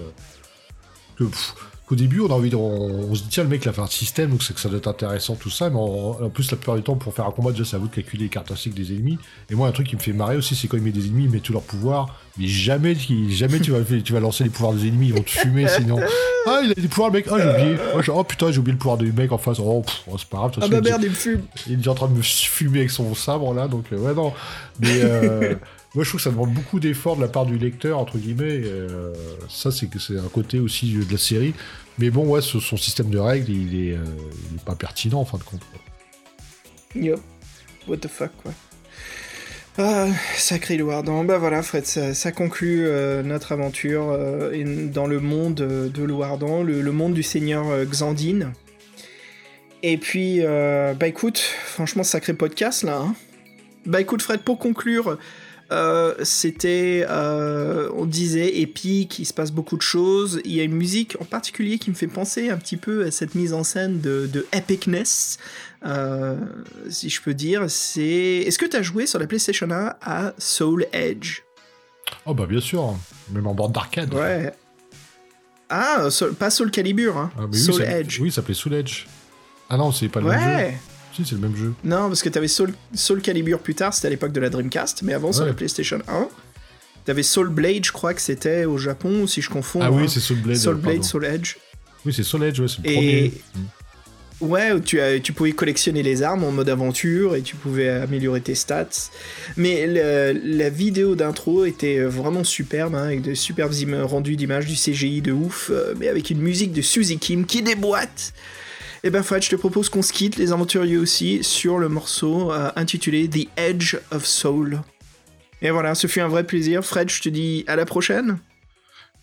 que, pff, qu'au début, on a envie de, on, on se dit, tiens, le mec, il a fait un système, donc c'est que ça doit être intéressant, tout ça, mais en, en plus, la plupart du temps, pour faire un combat, déjà, à vous de calculer les caractéristiques des ennemis. Et moi, un truc qui me fait marrer aussi, c'est quand il met des ennemis, il met tous leurs pouvoirs, mais jamais, jamais tu vas, tu vas lancer les pouvoirs des ennemis, ils vont te fumer, sinon. Ah, il a des pouvoirs, le mec, ah, j'ai oublié. Je- oh putain, j'ai oublié le pouvoir du mec en face. Oh, oh, c'est pas grave, Ah façon, bah il- merde, il me fume. il est déjà en train de me fumer avec son sabre là, donc euh, ouais non. Mais euh, moi je trouve que ça demande beaucoup d'efforts de la part du lecteur entre guillemets. et, euh, ça c'est que c'est un côté aussi de la série. Mais bon ouais, son système de règles euh, il est pas pertinent en fin de compte. Yup. What the fuck, quoi. Ah, sacré Louardan. Bah voilà, Fred, ça, conclut euh, notre aventure euh, dans le monde de Louardan, le, monde du seigneur Xandine. Et puis, bah écoute, franchement, sacré podcast là. hein. Bah écoute, Fred, pour conclure, euh, c'était, euh, on disait, épique, il se passe beaucoup de choses. Il y a une musique en particulier qui me fait penser un petit peu à cette mise en scène de, de epicness, euh, si je peux dire. C'est, est-ce que tu as joué sur la PlayStation 1 à Soul Edge? Oh bah bien sûr, même en bande d'arcade. Ouais. Ah, pas Soul Calibur, hein. Ah, oui, Soul ça- Edge. Oui, ça s'appelait Soul Edge. Ah non, c'est pas le même jeu. Si, c'est le même jeu. Non, parce que t'avais Soul, Soul Calibur plus tard, c'était à l'époque de la Dreamcast, mais avant sur Ouais. la PlayStation 1. T'avais Soul Blade, je crois que c'était au Japon, si je confonds. Ah hein. oui, c'est Soul Blade. Soul Blade, pardon. Soul Edge. Oui, c'est Soul Edge, ouais, c'est le Et- premier. Ouais, où tu, as, tu pouvais collectionner les armes en mode aventure et tu pouvais améliorer tes stats. Mais le- la vidéo d'intro était vraiment superbe, hein, avec de superbes rendus d'images, du CGI de ouf, euh, mais avec une musique de Suzy Kim qui déboîte. Et ben Fred, je te propose qu'on se quitte, les aventuriers aussi, sur le morceau euh, intitulé The Edge of Soul. Et voilà, ce fut un vrai plaisir. Fred, je te dis à la prochaine.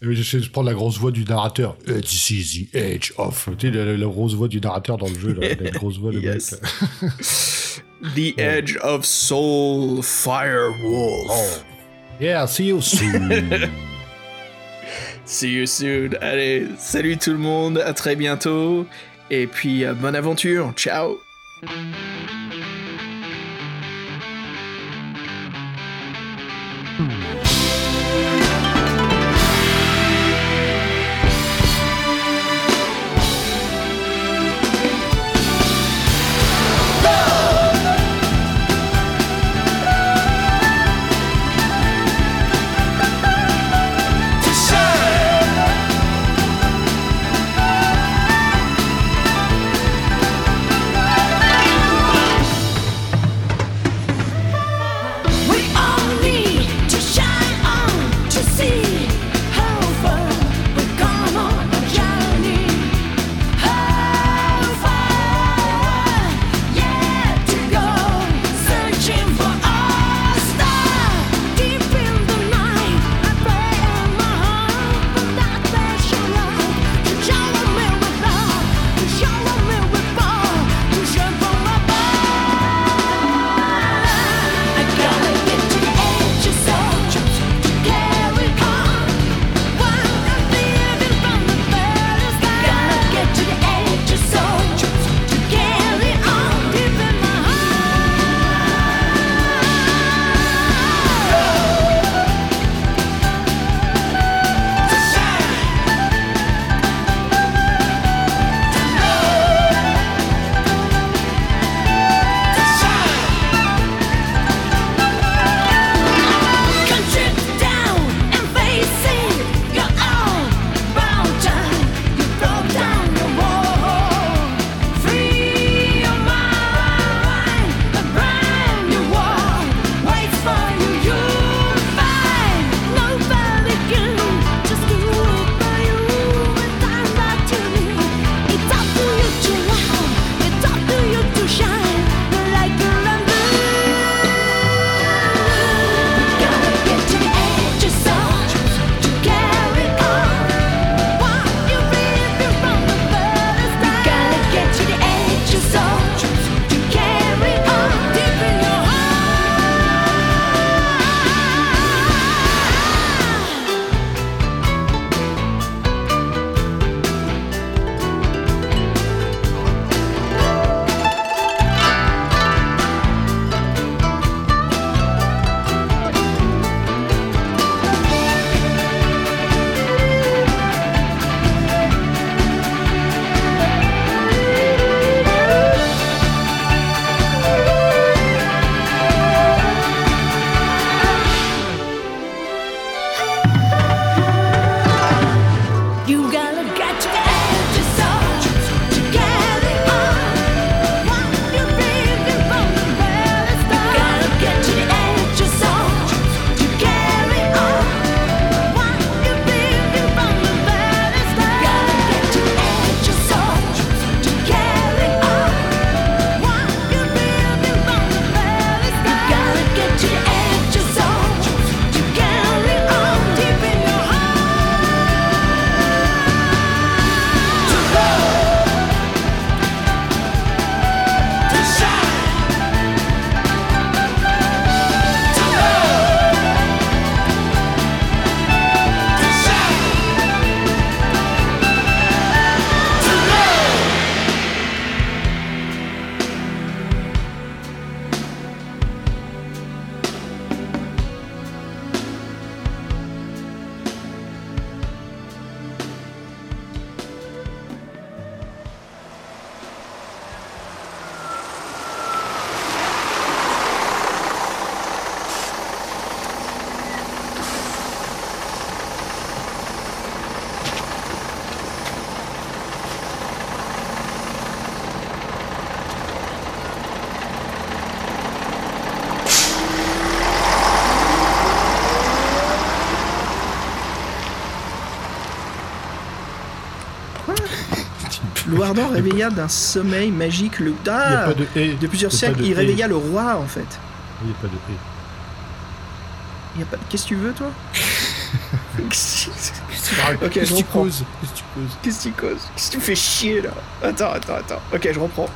Oui, J'essaie de prendre la grosse voix du narrateur. Uh, This is the edge of. Tu sais, la, la grosse voix du narrateur dans le jeu, là, la grosse voix de Yes. mec. The Edge of Soul Firewolf. Yeah, see you soon. See you soon. Allez, salut tout le monde, à très bientôt. Et puis, euh, bonne aventure. Ciao. Louardan réveilla d'un sommeil magique le. Il n'y a Ah pas de et. De plusieurs siècles, de il et. réveilla le roi en fait. Il n'y a pas de et. Il y a pas... Qu'est-ce que tu veux toi? Qu'est-ce qu'est-ce que tu causes Qu'est-ce que tu causes que tu causes? Qu'est-ce que tu fais chier là? Attends, attends, attends. Ok, je reprends.